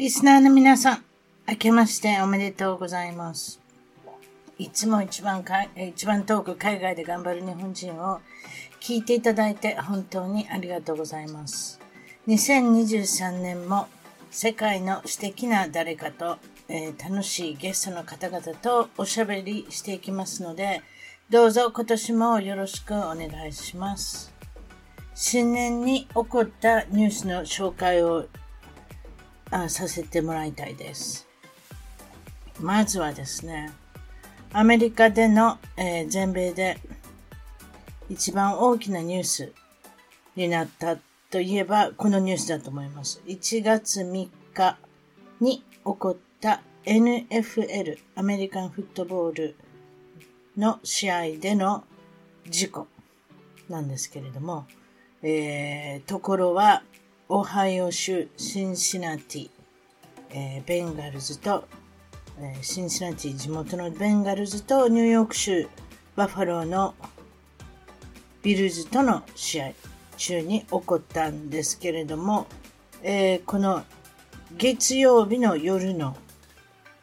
リスナーの皆さん、明けましておめでとうございます。いつも一番か、一番遠く海外で頑張る日本人を聞いていただいて本当にありがとうございます。2023年も世界の素敵な誰かと、えー、楽しいゲストの方々とおしゃべりしていきますので、どうぞ今年もよろしくお願いします。新年に起こったニュースの紹介をあさせてもらいたいです。まずはですね、アメリカでの、えー、全米で一番大きなニュースになったといえば、このニュースだと思います。1月3日に起こった NFL、アメリカンフットボールの試合での事故なんですけれども、えー、ところは、オハイオ州シンシナティ、えー、ベンガルズと、えー、シンシナティ地元のベンガルズとニューヨーク州バファローのビルズとの試合中に起こったんですけれども、えー、この月曜日の夜の、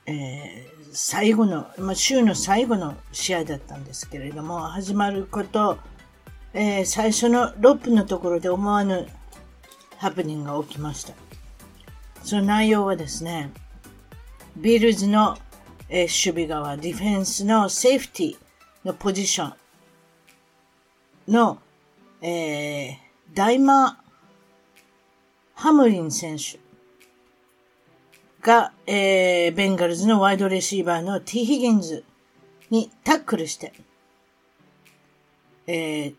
えー、最後の、まあ、週の最後の試合だったんですけれども、始まること、えー、最初の6分のところで思わぬハプニングが起きました。その内容はですね、ビルズの、えー、守備側、ディフェンスのセーフティのポジションの、えー、ダマー・ハムリン選手が、えー、ベンガルズのワイドレシーバーの T・ ヒギンズにタックルして、えー、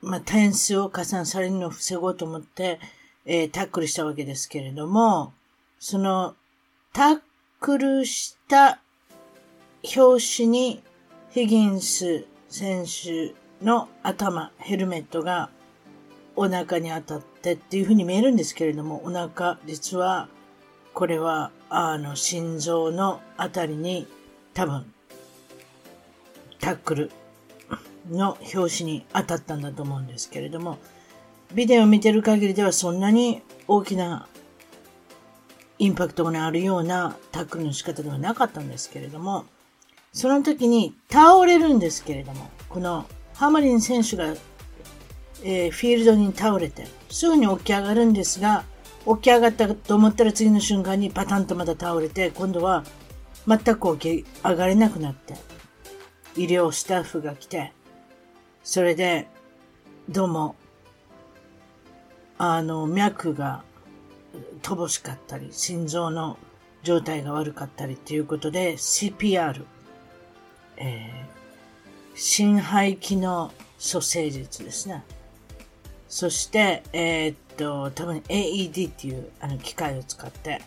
まあ、点数を加算されるのを防ごうと思って、えー、タックルしたわけですけれども、その、タックルした表紙にヒギンス選手の頭、ヘルメットがお腹に当たってっていう風に見えるんですけれども、お腹、実は、これは、あの、心臓のあたりに多分、タックルの表紙に当たったんだと思うんですけれども、ビデオを見てる限りではそんなに大きなインパクトがあるようなタックルの仕方ではなかったんですけれども、その時に倒れるんですけれども、このハマリン選手が、えー、フィールドに倒れて、すぐに起き上がるんですが、起き上がったと思ったら次の瞬間にパタンとまた倒れて、今度は全く起き上がれなくなって、医療スタッフが来て、それで、どうもあの、脈が乏しかったり、心臓の状態が悪かったりっていうことで CPR、えー、心肺機能蘇生術ですね。そして、えー、っと、多分 AED っていうあの機械を使って、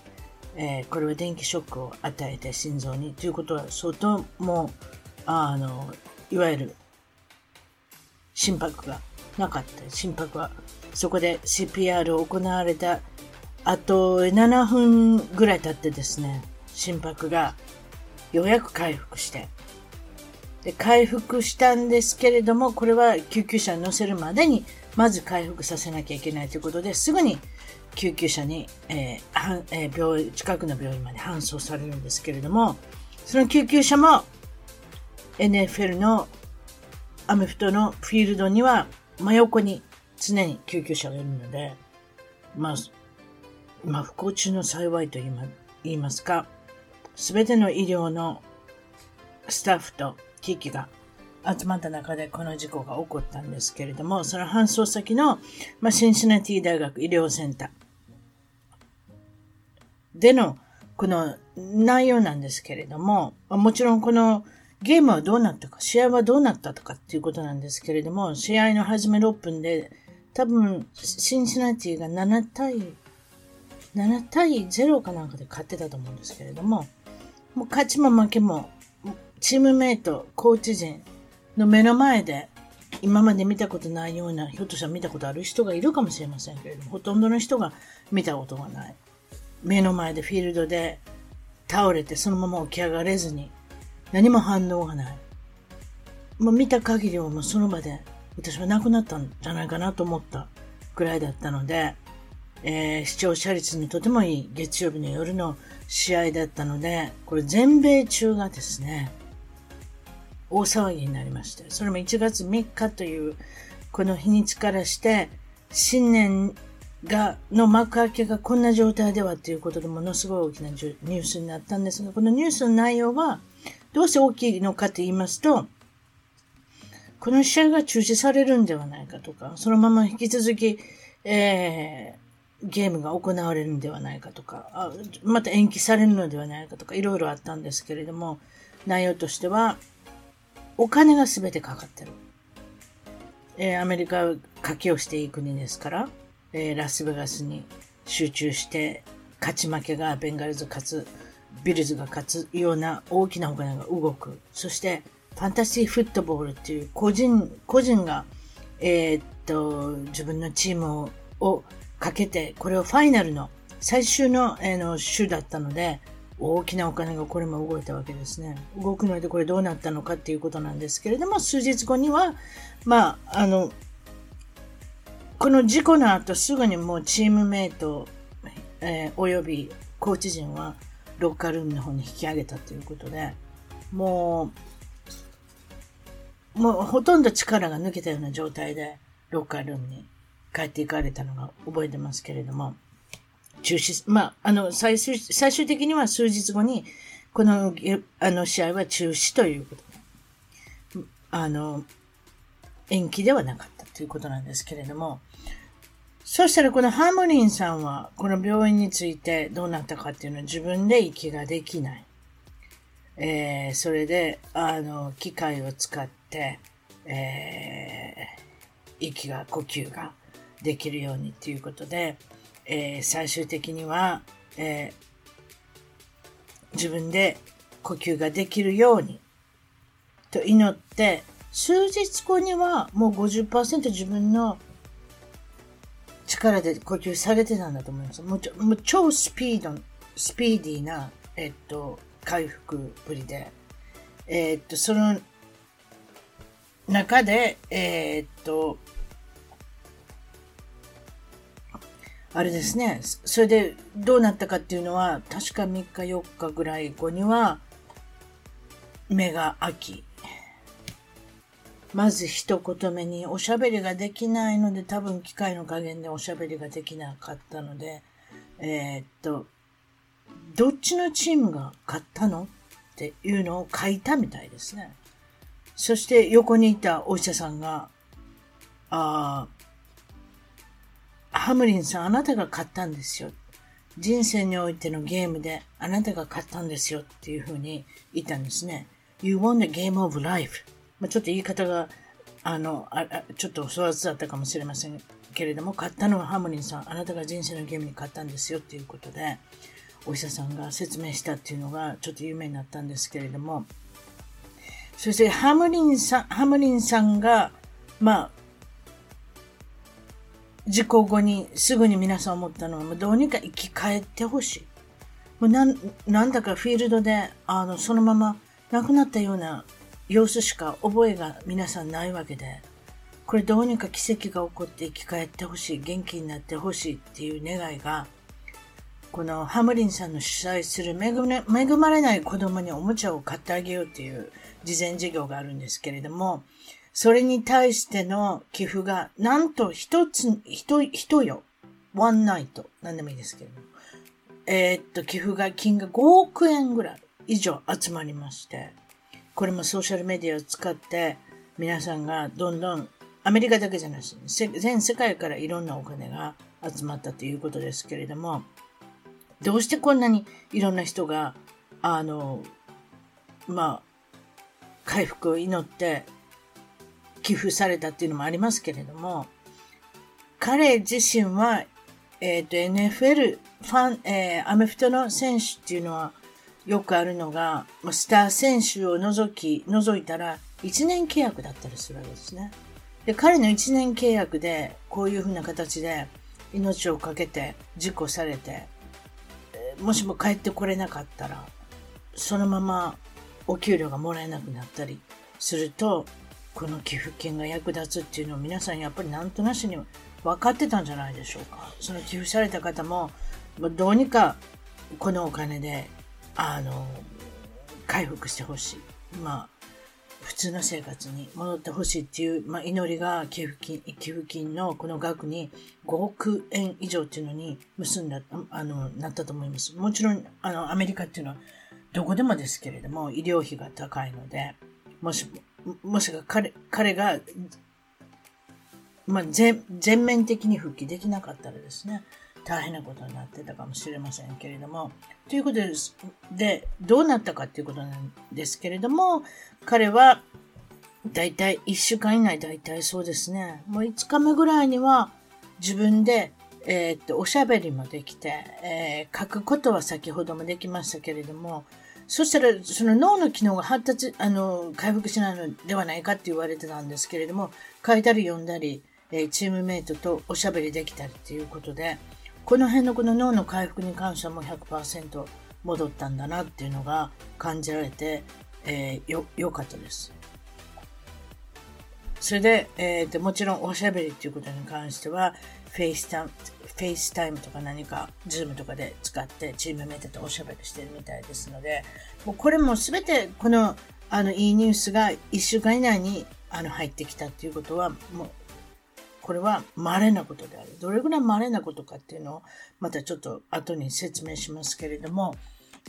えー、これは電気ショックを与えて心臓にということは相当もう、あの、いわゆる心拍がなかった。心拍はそこで CPR を行われたあと7分ぐらい経ってですね、心拍がようやく回復して、で回復したんですけれども、これは救急車に乗せるまでに、まず回復させなきゃいけないということで、すぐに救急車に、えーえー、病院、近くの病院まで搬送されるんですけれども、その救急車も NFL のアメフトのフィールドには真横に常に救急車がいるので、まあ、まあ、不幸中の幸いと言いますか、すべての医療のスタッフと機器が集まった中でこの事故が起こったんですけれども、その搬送先の、まあ、シンシナティ大学医療センター。でのこの内容なんですけれども、もちろんこのゲームはどうなったか、試合はどうなったとかっていうことなんですけれども、試合の始め6分で、多分、シンシナティが7対、7対0かなんかで勝ってたと思うんですけれども、もう勝ちも負けも、チームメイト、コーチ陣の目の前で、今まで見たことないような、ひょっとしたら見たことある人がいるかもしれませんけれども、ほとんどの人が見たことがない。目の前でフィールドで倒れてそのまま起き上がれずに、何も反応がない。もう見た限りはもうその場で私は亡くなったんじゃないかなと思ったくらいだったので、えー、視聴者率にとてもいい月曜日の夜の試合だったので、これ全米中がですね、大騒ぎになりまして、それも1月3日というこの日にちからして、新年が、の幕開けがこんな状態ではということでものすごい大きなニュースになったんですが、このニュースの内容は、どうして大きいのかと言いますと、この試合が中止されるんではないかとか、そのまま引き続き、えー、ゲームが行われるんではないかとか、また延期されるのではないかとか、いろいろあったんですけれども、内容としては、お金が全てかかってる。えー、アメリカは賭けをしていい国ですから、えー、ラスベガスに集中して、勝ち負けがベンガルズ勝つビルズが勝つような大きなお金が動く。そして、ファンタジーフットボールっていう個人、個人が、えー、っと、自分のチームををかけて、これをファイナルの最終の,、えー、の週だったので、大きなお金がこれも動いたわけですね。動くのでこれどうなったのかっていうことなんですけれども、数日後には、まあ、あの、この事故の後すぐにもうチームメイト、えー、およびコーチ陣はロッカールームの方に引き上げたということで、もう、もうほとんど力が抜けたような状態で、ロッカールームに帰っていかれたのが覚えてますけれども、中止、まあ、あの、最終、最終的には数日後に、この、あの、試合は中止ということ、あの、延期ではなかったということなんですけれども、そしたらこのハーモリンさんは、この病院についてどうなったかっていうのは自分で息ができない。えー、それで、あの、機械を使って、えー、息が、呼吸ができるようにっていうことで、えー、最終的には、えー、自分で呼吸ができるようにと祈って、数日後にはもう50%自分の力で呼吸されてたんだと思います。もうもう超スピード、スピーディーな、えっと、回復ぶりで、えっと、その中で、えっと、あれですね。それでどうなったかっていうのは、確か3日4日ぐらい後には、目が開き、まず一言目におしゃべりができないので、多分機械の加減でおしゃべりができなかったので、えー、っと、どっちのチームが勝ったのっていうのを書いたみたいですね。そして横にいたお医者さんが、あハムリンさん、あなたが勝ったんですよ。人生においてのゲームであなたが勝ったんですよっていうふうに言ったんですね。You won the game of life. まあ、ちょっと言い方が、あの、あちょっと粗雑だったかもしれませんけれども、買ったのはハムリンさん、あなたが人生のゲームに買ったんですよっていうことで、お医者さんが説明したっていうのがちょっと有名になったんですけれども、そしてハムリンさん、ハムリンさんが、まあ、事故後にすぐに皆さん思ったのは、もうどうにか生き返ってほしい。もうなん、なんだかフィールドで、あの、そのまま亡くなったような様子しか覚えが皆さんないわけで、これどうにか奇跡が起こって生き返ってほしい、元気になってほしいっていう願いが、このハムリンさんの主催する恵まれない子供におもちゃを買ってあげようっていう事前事業があるんですけれども、それに対しての寄付が、なんと一つ、一、一よ、ワンナイト、なんでもいいですけれども、えー、っと、寄付が金が5億円ぐらい。以上集まりまして、これもソーシャルメディアを使って皆さんがどんどんアメリカだけじゃないです。全世界からいろんなお金が集まったということですけれども、どうしてこんなにいろんな人が、あの、まあ、回復を祈って寄付されたっていうのもありますけれども、彼自身は、えっ、ー、と、NFL ファン、えー、アメフトの選手っていうのはよくあるのが、スター選手を除き、除いたら1年契約だったりするわけですね。で、彼の1年契約で、こういうふうな形で命を懸けて事故されて、もしも帰ってこれなかったら、そのままお給料がもらえなくなったりすると、この寄付金が役立つっていうのを皆さんやっぱりなんとなしに分かってたんじゃないでしょうか。その寄付された方も、どうにかこのお金で、あの、回復してほしい。まあ、普通の生活に戻ってほしいっていう、まあ、祈りが寄付金、寄付金のこの額に5億円以上っていうのに結んだ、あの、なったと思います。もちろん、あの、アメリカっていうのはどこでもですけれども、医療費が高いので、もし、もしが彼、彼が、まあ、全、全面的に復帰できなかったらですね、大変なことになってたかもしれませんけれども、ということです。で、どうなったかっていうことなんですけれども、彼は、だいたい1週間以内、だいたいそうですね、もう5日目ぐらいには自分で、えー、っと、おしゃべりもできて、えー、書くことは先ほどもできましたけれども、そしたら、その脳の機能が発達、あの、回復しないのではないかって言われてたんですけれども、書いたり読んだり、え、チームメイトとおしゃべりできたりっていうことで、この辺のこの脳の回復に関してはもう100%戻ったんだなっていうのが感じられて、えー、よ、良かったです。それで、えー、もちろんおしゃべりっていうことに関しては、フェイスタ、 FaceTime とか何か、 Zoom とかで使ってチームメイトとおしゃべりしてるみたいですので、もうこれもすべてこの、あの、いいニュースが1週間以内に、あの、入ってきたっていうことは、もうこれは稀なことである。どれぐらい稀なことかっていうのをまたちょっと後に説明しますけれども、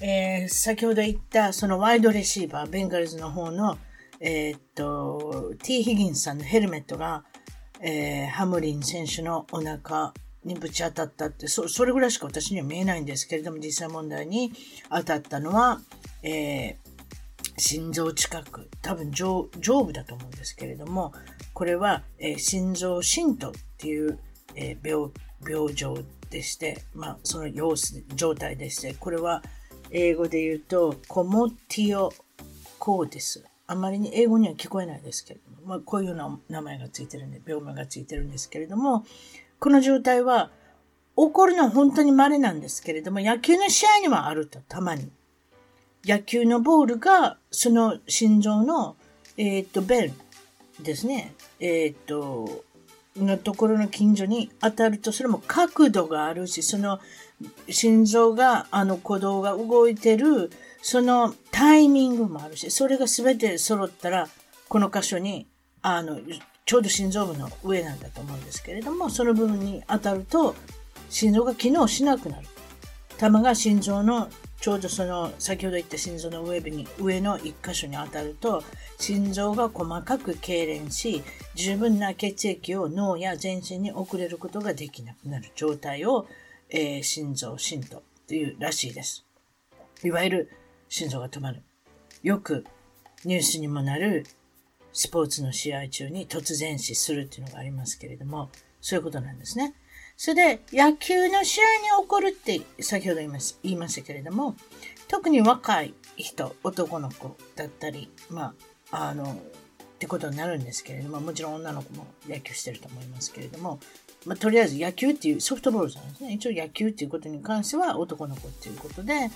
えー、先ほど言ったそのワイドレシーバー、ベンガルズの方の、えー、っと、T. ヒギンさんのヘルメットが、えー、ハムリン選手のお腹にぶち当たったって、そ、それぐらいしか私には見えないんですけれども、実際問題に当たったのは、えー、心臓近く、多分上上部だと思うんですけれども、これは、えー、心臓浸透っていう、えー、病病状でして、まあ、その様子、状態でして、これは英語で言うと、コモティオコーデス。あまりに英語には聞こえないですけど、まあ、こういうような名前がついてるんで、病名がついてるんですけれども、この状態は、起こるのは本当に稀なんですけれども、野球の試合にはあると、たまに。野球のボールが、その心臓の、えっ、と、ベルですね。えっ、と、のところの近所に当たると、それも角度があるし、その心臓が、あの鼓動が動いてる、そのタイミングもあるし、それが全て揃ったら、この箇所に、あの、ちょうど心臓部の上なんだと思うんですけれども、その部分に当たると、心臓が機能しなくなる。玉が心臓のちょうどその先ほど言った心臓の上部に上の一箇所に当たると心臓が細かく痙攣し十分な血液を脳や全身に送れることができなくなる状態を、えー、心臓心とというらしいです。いわゆる心臓が止まる。よくニュースにもなるスポーツの試合中に突然死するっていうのがありますけれども、そういうことなんですね。それで、野球の試合に起こるって先ほど言いま言いましたけれども、特に若い人、男の子だったり、まあ、あの、ってことになるんですけれども、もちろん女の子も野球してると思いますけれども、まあ、とりあえず野球っていうソフトボールじゃないですね。一応野球っていうことに関しては男の子っていうことで、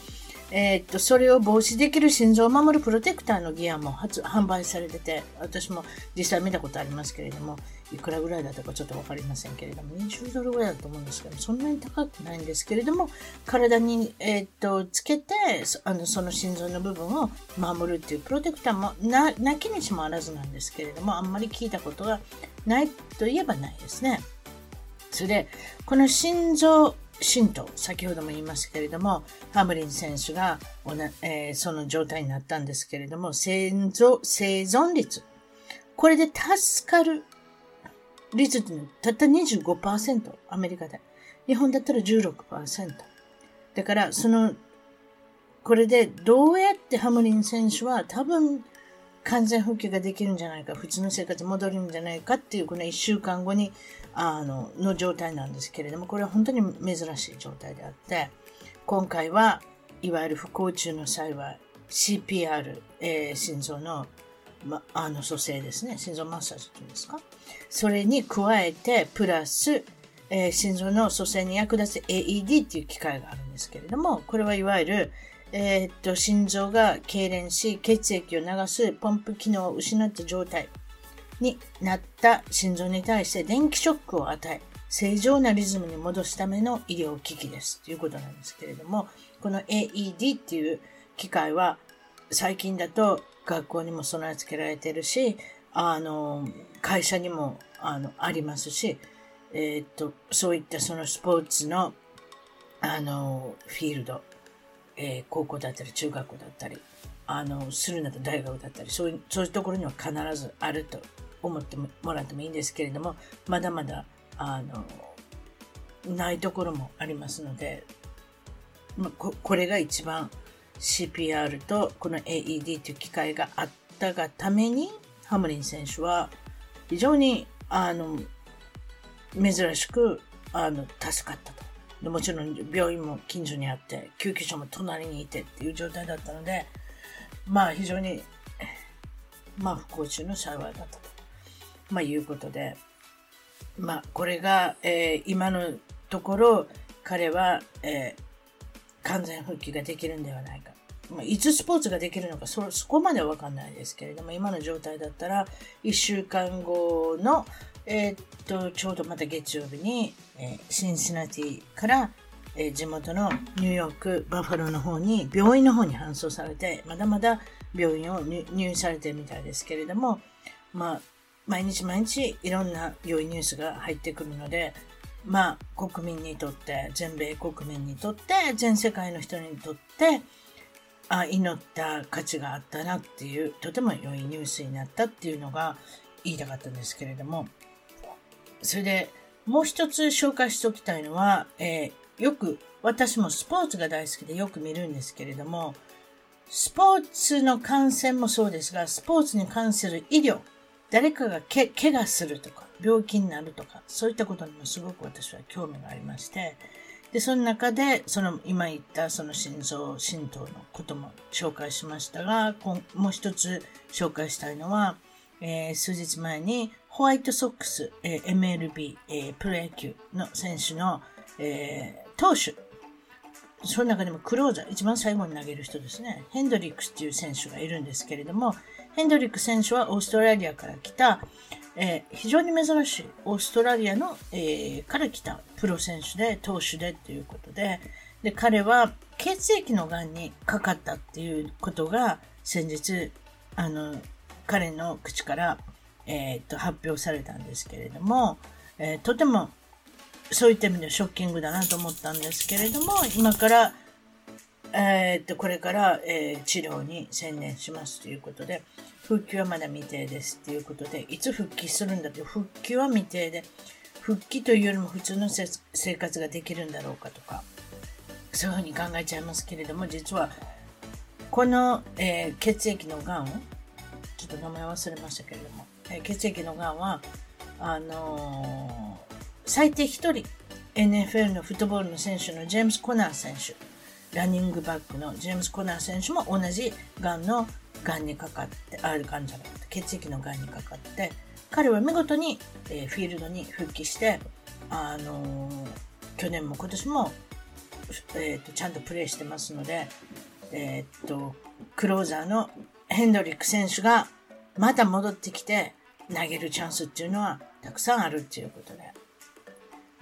えー、っと、それを防止できる心臓を守るプロテクターのギアも発販売されてて、私も実際見たことありますけれども、いくらぐらいだったかちょっとわかりませんけれども、20ドルぐらいだと思うんですけど、そんなに高くないんですけれども、体に、えー、っと、つけて、あの、その心臓の部分を守るっていうプロテクターもな、なきにしもあらずなんですけれども、あんまり聞いたことがないといえばないですね。それで、この心臓神道、先ほども言いましたけれども、ハムリン選手がおなえー、その状態になったんですけれども、生存生存率。これで助かる率ってたった25%、アメリカで。日本だったら16%。だから、その、これでどうやってハムリン選手は多分完全復帰ができるんじゃないか、普通の生活に戻るんじゃないかっていう、この1週間後に、あの、の状態なんですけれども、これは本当に珍しい状態であって、今回はいわゆる不幸中の際は CPR、えー、心臓の、ま、あの蘇生ですね。心臓マッサージというんですか？それに加えて、プラス、えー、心臓の蘇生に役立つ AED っていう機械があるんですけれども、これはいわゆる、えー、っと、心臓が痙攣し、血液を流すポンプ機能を失った状態になった心臓に対して電気ショックを与え、正常なリズムに戻すための医療機器です。ということなんですけれども、この AED っていう機械は最近だと学校にも備え付けられてるし、あの、会社にもあのありますし、えー、っと、そういったそのスポーツのあの、フィールド、えー、高校だったり中学校だったり、あの、するなど大学だったり、そういう、そういうところには必ずあると思ってもらってもいいんですけれども、まだまだ、あの、ないところもありますので、まあ、ここれが一番 CPR とこの AED という機械があったがために、ハムリン選手は非常に、あの、珍しく、あの、助かった。でもちろん病院も近所にあって、救急車も隣にいてっていう状態だったので、まあ非常に、まあ不幸中の幸いだったと、まあいうことで、まあこれが、えー、今のところ彼は、えー、完全復帰ができるんではないか。まあ、いつスポーツができるのかそ、そこまではわかんないですけれども、今の状態だったら、1週間後の、えー、っと、ちょうどまた月曜日に、え、シンシナティから、え、地元のニューヨーク、バファローの方に、病院の方に搬送されて、まだまだ病院を入院されてるみたいですけれども、まあ、毎日毎日いろんな病院ニュースが入ってくるので、まあ、国民にとって、全米国民にとって、全世界の人にとって、あ祈った価値があったなっていう、とても良いニュースになったっていうのが言いたかったんですけれども、それで、もう一つ紹介しておきたいのは、えー、よく、私もスポーツが大好きでよく見るんですけれども、スポーツの感染もそうですが、スポーツに関する医療、誰かがけ怪我するとか、病気になるとか、そういったことにもすごく私は興味がありまして、で、その中で、その今言ったその心臓、心臓のことも紹介しましたが、もう一つ紹介したいのは、えー、数日前にホワイトソックス、えー、MLB、えー、プロ野球の選手の、えー、投手。その中でもクローザー、一番最後に投げる人ですね。ヘンドリックスっていう選手がいるんですけれども、ヘンドリック選手はオーストラリアから来た、えー、非常に珍しいオーストラリアの、えー、から来たプロ選手で、投手でということで、で、彼は血液の癌にかかったっていうことが先日、あの、彼の口から、えー、と発表されたんですけれども、えー、とてもそういった意味でショッキングだなと思ったんですけれども、今から、えー、と、これから、えー、治療に専念しますということで、復帰はまだ未定ですということで、いつ復帰するんだという、復帰は未定で、復帰というよりも普通の生活ができるんだろうかとか、そういうふうに考えちゃいますけれども、実は、この、えー、血液のがんをちょっと名前忘れましたけれども、血液のがんは、あのー、最低1人、NFL のフットボールの選手のジェームス・コナー選手、ランニングバックのジェームス・コナー選手も同じがんのがんにかかって、あるがんじゃなくて、血液のがんにかかって、彼は見事に、えー、フィールドに復帰して、あのー、去年も今年も、えーと、ちゃんとプレーしてますので、えっ、と、クローザーのヘンドリック選手がまた戻ってきて投げるチャンスっていうのはたくさんあるっていうことで。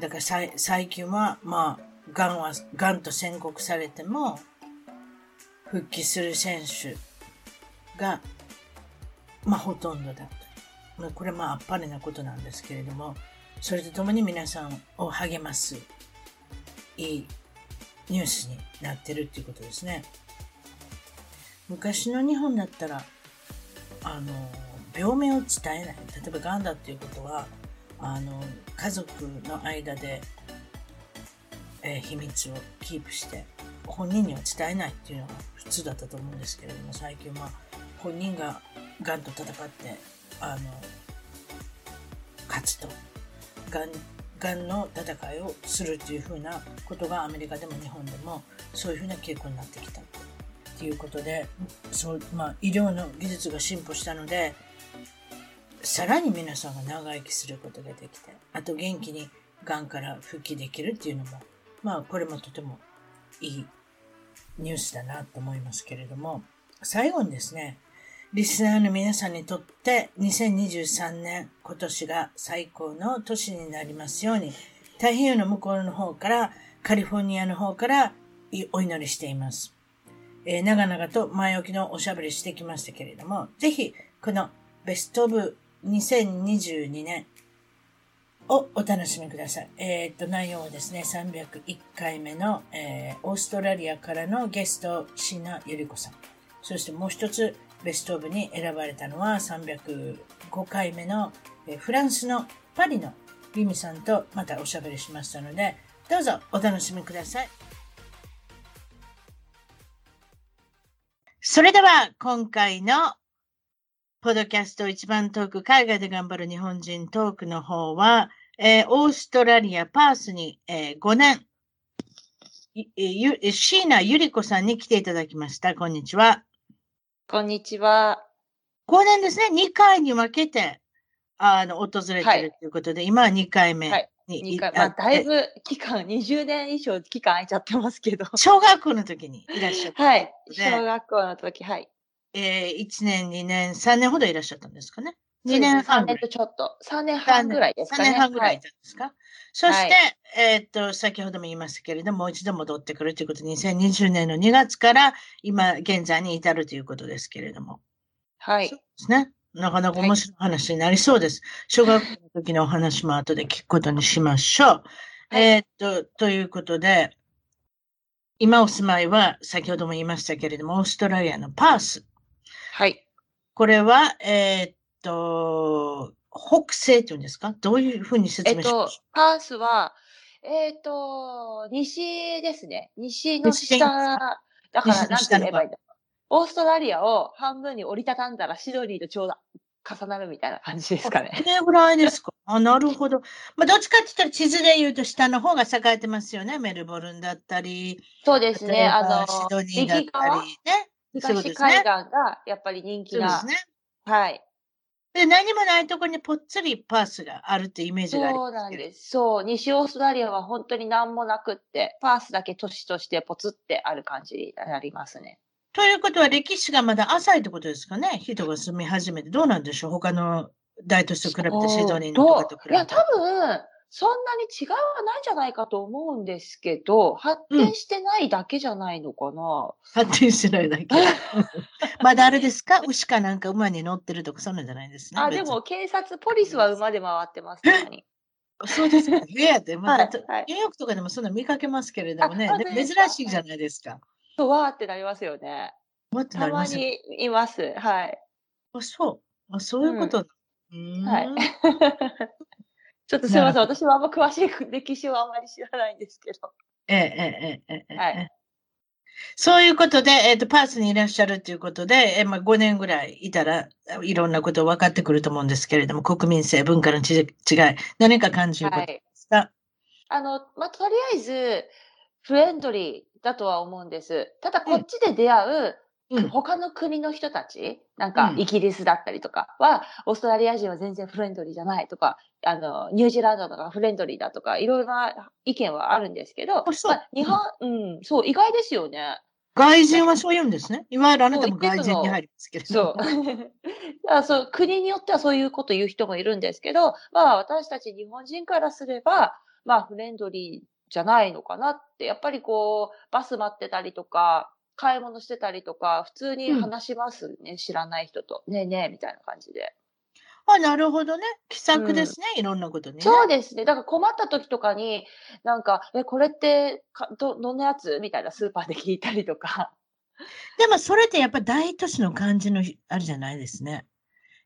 だから最近は、まあ、癌は、癌と宣告されても、復帰する選手が、まあ、ほとんどだと。これまあ、あっぱれなことなんですけれども、それとともに皆さんを励ますいいニュースになってるっていうことですね。昔の日本だったら、あの、病名を伝えない。例えば癌だっていうことは、あの、家族の間で、えー、秘密をキープして、本人には伝えないっていうのが普通だったと思うんですけれども、最近は本人が癌と戦って、あの、勝つと。癌がんの戦いをするっていうふうなことがアメリカでも日本でもそういうふうな傾向になってきたていうことでそう、まあ、医療の技術が進歩したのでさらに皆さんが長生きすることができてあと元気にがんから復帰できるっていうのもまあこれもとてもいいニュースだなと思いますけれども最後にですねリスナーの皆さんにとって2023年今年が最高の年になりますように太平洋の向こうの方からカリフォルニアの方からお祈りしています。えー、長々と前置きのおしゃべりしてきましたけれども、ぜひこのベストオブ2022年をお楽しみください。えっ、と、内容はですね、301回目の、えー、オーストラリアからのゲスト、椎名ゆり子さん。そしてもう一つ、ベストオブに選ばれたのは305回目のえフランスのパリのリミさんとまたおしゃべりしましたので、どうぞお楽しみください。それでは今回のポッドキャスト一番トーク海外で頑張る日本人トークの方は、えー、オーストラリア・パースに、えー、5年、椎名ゆり子さんに来ていただきました。こんにちは。こんにちは。5年ですね、2回に分けて、あの、訪れてるということで、はい、今は2回目に。はい、回まあ、だいぶ期間、20年以上期間空いちゃってますけど。小学校の時にいらっしゃった、はい。小学校の時、はい。えー、1年、2年、3年ほどいらっしゃったんですかね。2年半。3年とちょっと。3年半ぐらいですかね。3年半ぐらいですか、はい、そして、えっと、先ほども言いましたけれども、もう一度戻ってくるということで、2020年の2月から今現在に至るということですけれども。はい。そうですね。なかなか面白い話になりそうです。はい、小学校の時のお話も後で聞くことにしましょう。はい、えっと、ということで、今お住まいは先ほども言いましたけれども、オーストラリアのパース。はい。これは、えー、っと、北西っていうんですか？どういうふうに説明しますか、えっと、パースは、えっ、ー、と、西ですね。西の下、だから何て言えばいいんだオーストラリアを半分に折りたたんだらシドニーとちょうど重なるみたいな感じですかね。これぐらいですか。あ、なるほど。まあ、どっちかって言ったら地図で言うと下の方が栄えてますよね。メルボルンだったり。そうですね。あの、シドニーだったりね。東海岸がやっぱり人気な。そうですね。はい。で、何もないところにぽっつりパースがあるってイメージがありますそうなんです。そう。西オーストラリアは本当に何もなくって、パースだけ都市としてポツってある感じになりますね。ということは歴史がまだ浅いってことですかね？人が住み始めて。どうなんでしょう？他の大都市と比べてシドニーのとかと比べて。いや、多分、そんなに違いはないんじゃないかと思うんですけど、発展してないだけじゃないのかな？うん、発展してないだけ。まだあれですか？牛かなんか馬に乗ってるとか、そんなんじゃないですね。あ、でも警察、ポリスは馬で回ってます。そうですか。部屋で、まあ、はい、ニューヨークとかでもそんな見かけますけれどもね、珍しいじゃないですか。そう、わーってなりますよね。わってなります、たまにいます。はい。あ、そう。あ、そういうこと。うん、はい。ちょっとすみません。私はあんま詳しい歴史をあんまり知らないんですけど。ええ、ええ、ええ。はい。そういうことで、えっ、ー、と、パースにいらっしゃるということで、えー、まあ、5年ぐらいいたらいろんなこと分かってくると思うんですけれども、国民性、文化の違い、何か感じることですか、はい、あの、まあ、とりあえず、フレンドリーだとは思うんです。ただ、こっちで出会う他の国の人たち、なんかイギリスだったりとかは、オーストラリア人は全然フレンドリーじゃないとか、あの、ニュージーランドとかフレンドリーだとか、いろいろな意見はあるんですけど、まあ、日本、うん、そう、意外ですよね。外人はそう言うんですね。いわゆるあなたも外人に入りますけど。そう。そう国によってはそういうこと言う人もいるんですけど、まあ私たち日本人からすれば、まあフレンドリーじゃないのかなって、やっぱりこう、バス待ってたりとか、買い物してたりとか、普通に話しますね、うん、知らない人と。ねえねえ、みたいな感じで。あ、なるほどね。気さくですね、いろんなことね。そうですね。だから困った時とかに、なんか、え、これってか、ど、どんなやつ？みたいなスーパーで聞いたりとか。でもそれってやっぱ大都市の感じのあるじゃないですね。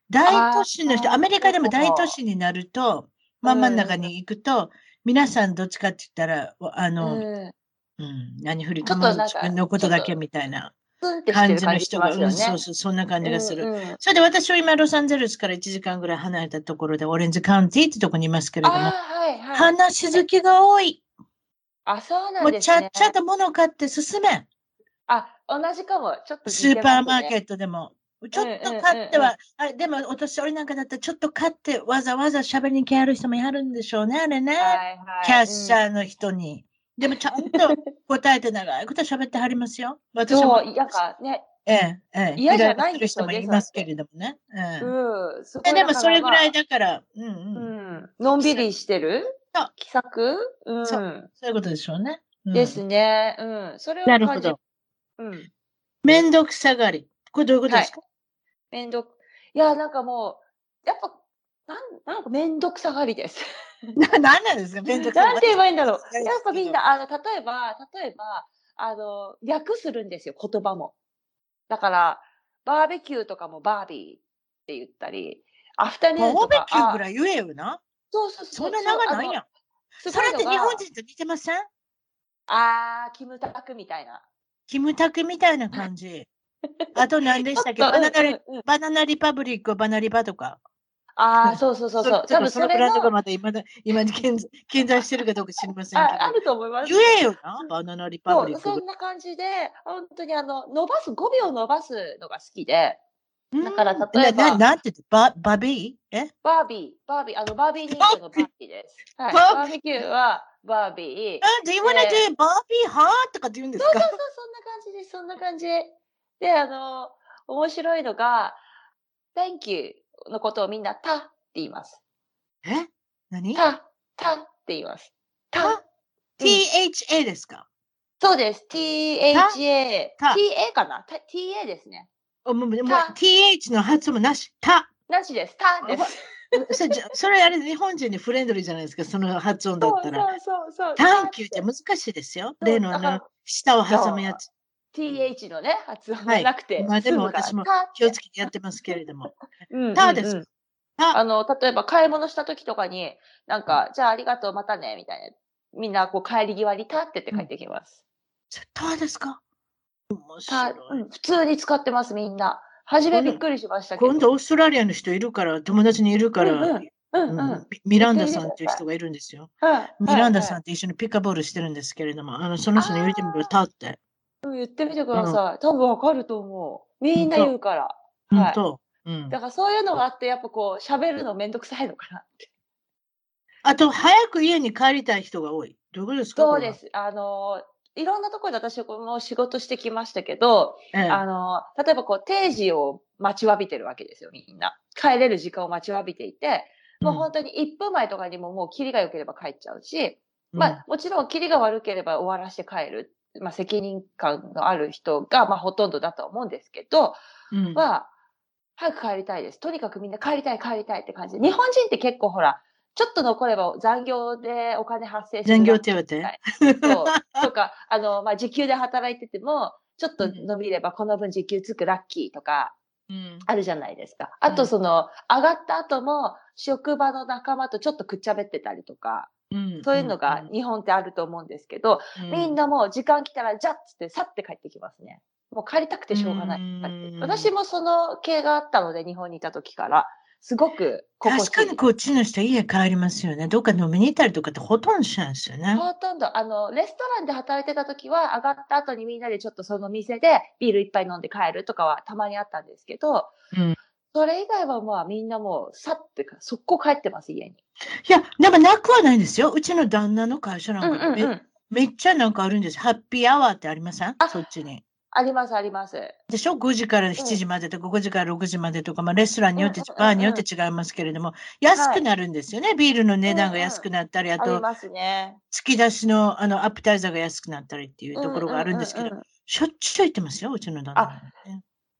大都市の人、アメリカでも大都市になると、まん真ん中に行くと、皆さんどっちかって言ったら、あの、うん。うん、何振りかもっとなんか自分のことだけみたいな感じの人が、うん。そうそう、そんな感じがする。うんうんそれで私は今、ロサンゼルスから1時間ぐらい離れたところで、オレンジカウンティってとこにいますけれども、はいはい。話好きが多い。あ、そうなもうんですね。ちゃっちゃと物買って進め。あ、同じかも。ちょっとスーパーマーケッットでも。ちょっと買ってうんうんうんは、あれ、でもお年寄りなんかだったらちょっと買ってわざわざ喋りに来はる人もやるんでしょうね、あれね。はいはい。キャッシャーの人に。でもちゃんと答えて長いこと喋ってはりますよ。うん。私もそう、なんかね、ええ、ええ。嫌じゃない人もいますけれどもね。ええうん。でもそれぐらいまだから、うんう。んん。のんびりしてる？そう気さく？うん。そそういうことでしょうね。うんですね。うん。それを感じなるほど。うん。めんどくさがり。これどういうことですか、めんどく、いや、なんかもう、やっぱ、なん、なんかめんどくさがりです。な、なんなんですか？めんどくさがり。なんて言えばいいんだろう。私やっぱみんな、あの、例えば、例えば、あの、略するんですよ、言葉も。だから、バーベキューとかもバービーって言ったり、アフタヌーンバーとか。ベキューぐい。らい言えよな。そうそうそう。そんな長ないやん。それって日本人と似てません？あー、キムタクみたいな。キムタクみたいな感じ。あと何でしたっけ？バナナリ、うんうんうんバナナリパブリック、バナリバとか。あー、そうそうそうそう。多分そのブランドがの、また今だ今に健在健在してるかどうか知りませんけああど。ると思います。言えよな、バナナリパブリックそんな感じで、本当にあの、伸ばす、5秒伸ばすのが好きで、うんだから例えばなななんてババビー？え？バービー、バービー、あの、バービー人形のバービーです。はい。バービーバーベキューはバービー。あ Do you wanna で do バービーハーとかって言うんですか？そうそうそう、そんな感じです、そんな感じ。で、あの、面白いのが、Thank you のことをみんな、たって言います。え？何？た、たって言います。たた？?THA ですか？そうです。THA。た？TA かな？た ?TA ですね。おもうもうた TH の発音もなし。た。なしです。たです。それそれあれ日本人にフレンドリーじゃないですか、その発音だそうったら。そうそうそう。タンキューって難しいですよ。そう例のあの舌を挟むやつ。TH のね、発音はいがなくて。まあでも私も気をつけてやってますけれども。うんですあの、例えば買い物した時とかに、なんか、じゃあありがとう、またね、みたいな。みんな、こう、帰り際にたってって帰ってきます。たですか？面た、白い。うん、普通に使ってます、みんな。初めびっくりしましたけど。今度オーストラリアの人いるから、友達にいるから。ミミランダさんっていう人がいるんですよ。はいミランダさはいんって一緒にピッカボールしてるんですけれども、あのその人に言ってみると、たって。うん言ってみてください。多分わかると思う。みんな言うから。はい。うんだからそういうのがあって、やっぱこう、喋るのめんどくさいのかなって。あと、早く家に帰りたい人が多い。どういうことですか。そうですす。あの、いろんなところで私も仕事してきましたけど、ええあの、例えばこう、定時を待ちわびてるわけですよ、みんな。帰れる時間を待ちわびていて、もう本当に1分前とかにももうキリが良ければ帰っちゃうし、うんまあもちろんキリが悪ければ終わらして帰る。まあ責任感のある人がまあほとんどだとは思うんですけど、うん。まあ、早く帰りたいです。とにかくみんな帰りたい帰りたいって感じで。日本人って結構ほら、ちょっと残れば残業でお金発生する残業な手当。はいそう。とか、あの、まあ、時給で働いてても、ちょっと伸びればこの分時給つくラッキーとか、うん。あるじゃないですか。あと、その、上がった後も、職場の仲間とちょっとくっちゃべってたりとか、うんそういうのが日本ってあると思うんですけど、みんなもう時間来たら、じゃっつって、さって帰ってきますね。もう帰りたくてしょうがない。うん私もその系があったので、日本にいた時から、すごく確かにこっちの人家帰りますよね。どっか飲みに行ったりとかってほとんどしないですよね。ほとんど、あの、レストランで働いてた時は、上がった後にみんなでちょっとその店でビール一杯飲んで帰るとかはたまにあったんですけど、うんそれ以外はまあみんなもう、さってか、速攻帰ってます、家に。いや、でもなくはないんですよ。うちの旦那の会社なんかめ,、ん。めっちゃなんかあるんです。ハッピーアワーってありません？あそっちに。あります、あります。でしょ ?5 時から7時までとか、5時から6時までとか、まあ、レストランによって、うんうんうんうんバーによって違いますけれども、安くなるんですよね。ビールの値段が安くなったり、あと、ありますね。突き出しのあのアップタイザーが安くなったりっていうところがあるんですけどううう、うんしょっちゅう行ってますよ、うちの旦那。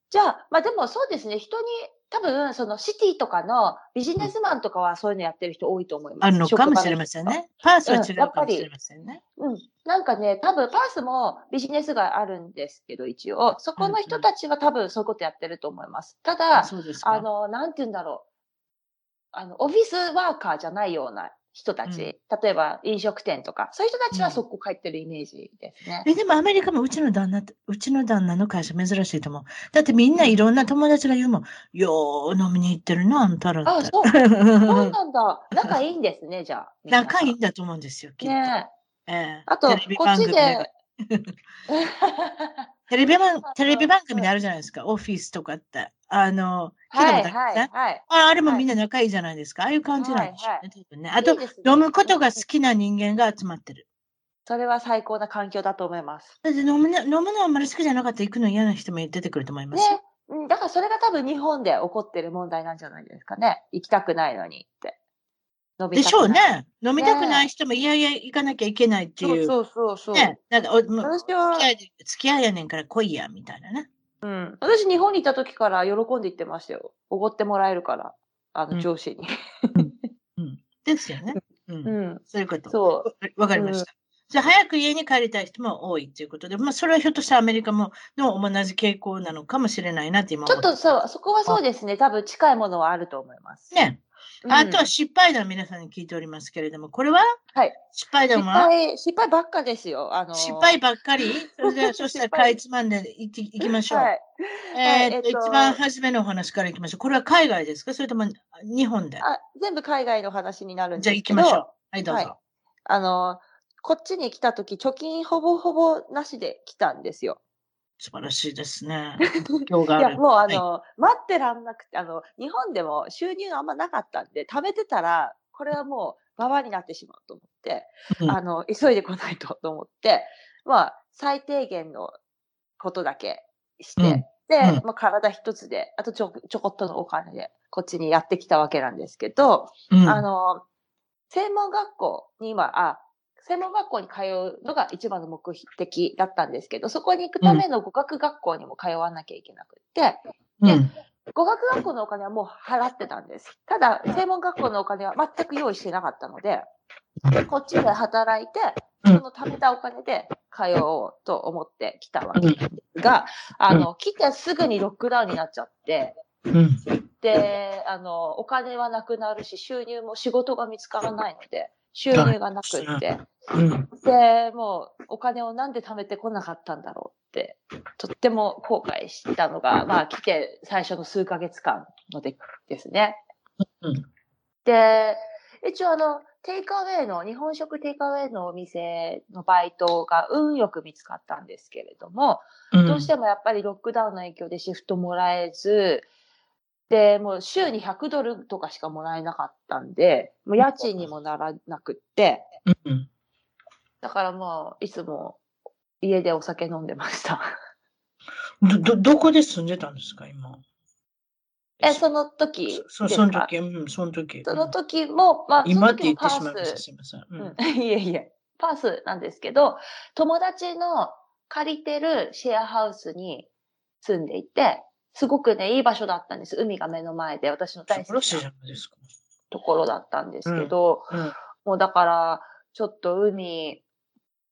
じゃあ、まあでもそうですね、人に多分、そのシティとかのビジネスマンとかはそういうのやってる人多いと思います。あるのかもしれませんね。パースは違うかもしれませんね。うん。なんかね、多分パースもビジネスがあるんですけど、一応。そこの人たちは多分そういうことやってると思います。ただ、あの、なんて言うんだろう。あの、オフィスワーカーじゃないような人たち、うん、例えば飲食店とか、そういう人たちはそこ帰ってるイメージですね。えでもアメリカもうちの旦那、うちの旦那の会社珍しいと思う。だってみんないろんな友達が言うもん、よー飲みに行ってるな、あんたらあ、そう。そうなんだ。仲いいんですね、じゃあ。仲いいんだと思うんですよ、きっと。ねええあと、こっちで。テレビ番 テレビ番組であるじゃないですか、オフィスとかって。あの、はいはいはい。ああれもみんな仲いいじゃないですか。ああいう感じなんでしょうね、多分ね。あと、飲むことが好きな人間が集まってる。それは最高な環境だと思います。だって飲む飲むのあんまり好きじゃなかったら行くの嫌な人も出てくると思います。ね。だからそれが多分日本で起こってる問題なんじゃないですかね。行きたくないのにって。でしょうね。飲みたくない人も、いやいや、行かなきゃいけないっていう。そうそうそうね。なんか、お私は付き合い、付き合いやねんから来いや、みたいなね。うん。私、日本にいた時から喜んで行ってましたよ。おごってもらえるから、あの、上司に。うん。うん、ですよね。うん。うん、そういうこと。そう。わかりました。じゃあ、早く家に帰りたい人も多いということで、まあ、それはひょっとしたらアメリカもの同じ傾向なのかもしれないなって今ちょっとそう、そこはそうですね。多分近いものはあると思います。ね。あとは失敗談皆さんに聞いておりますけれども、これは？はい。失敗談は？失敗失敗ばっかですよ。あのー、失敗ばっかり？それで、そしたらかいつまんでいきいきましょう。はい。えー、えっと、一番初めのお話からいきましょう。これは海外ですか？それとも日本で？あ全部海外の話になるんです。じゃあ行きましょう。はい、どうぞ。はい、あのー、こっちに来た時、貯金ほぼほぼなしで来たんですよ。素晴らしいですね。いや、もうあの、はい、待ってらんなくて、あの、日本でも収入あんまなかったんで、貯めてたら、これはもう、ババになってしまうと思って、うん、あの、急いでこないとと思って、まあ、最低限のことだけして、うん、で、うん、まあ、体一つで、あとちょ、ちょこっとのお金で、こっちにやってきたわけなんですけど、あの、専門学校に今、あ、専門学校に通うのが一番の目的だったんですけど、そこに行くための語学学校にも通わなきゃいけなくて、で、語学学校のお金はもう払ってたんです。ただ、専門学校のお金は全く用意してなかったので、こっちで働いて、その貯めたお金で通おうと思って来たわけですが、あの、来てすぐにロックダウンになっちゃって、で、あの、お金はなくなるし、収入も仕事が見つからないので、収入がなくって。うん、で、もうお金をなんで貯めてこなかったんだろうって、とっても後悔したのが、まあ来て最初の数ヶ月間のでですね。うん、で、一応あの、テイクアウェイの、日本食テイクアウェイのお店のバイトが運よく見つかったんですけれども、うん、どうしてもやっぱりロックダウンの影響でシフトもらえず、で、もう週に100ドルとかしかもらえなかったんで、もう家賃にもならなくって、うん、だからもう、いつも家でお酒飲んでました。ど、ど、どこで住んでたんですか、今？え、その時そその時、うん、その時。その時も、まあ、今って言ってしまいました、すみません。うん、いえいえ、パースなんですけど、友達の借りてるシェアハウスに住んでいて、すごくね、いい場所だったんです。海が目の前で、私の大好きなところだったんですけど、うんうん、もうだから、ちょっと海、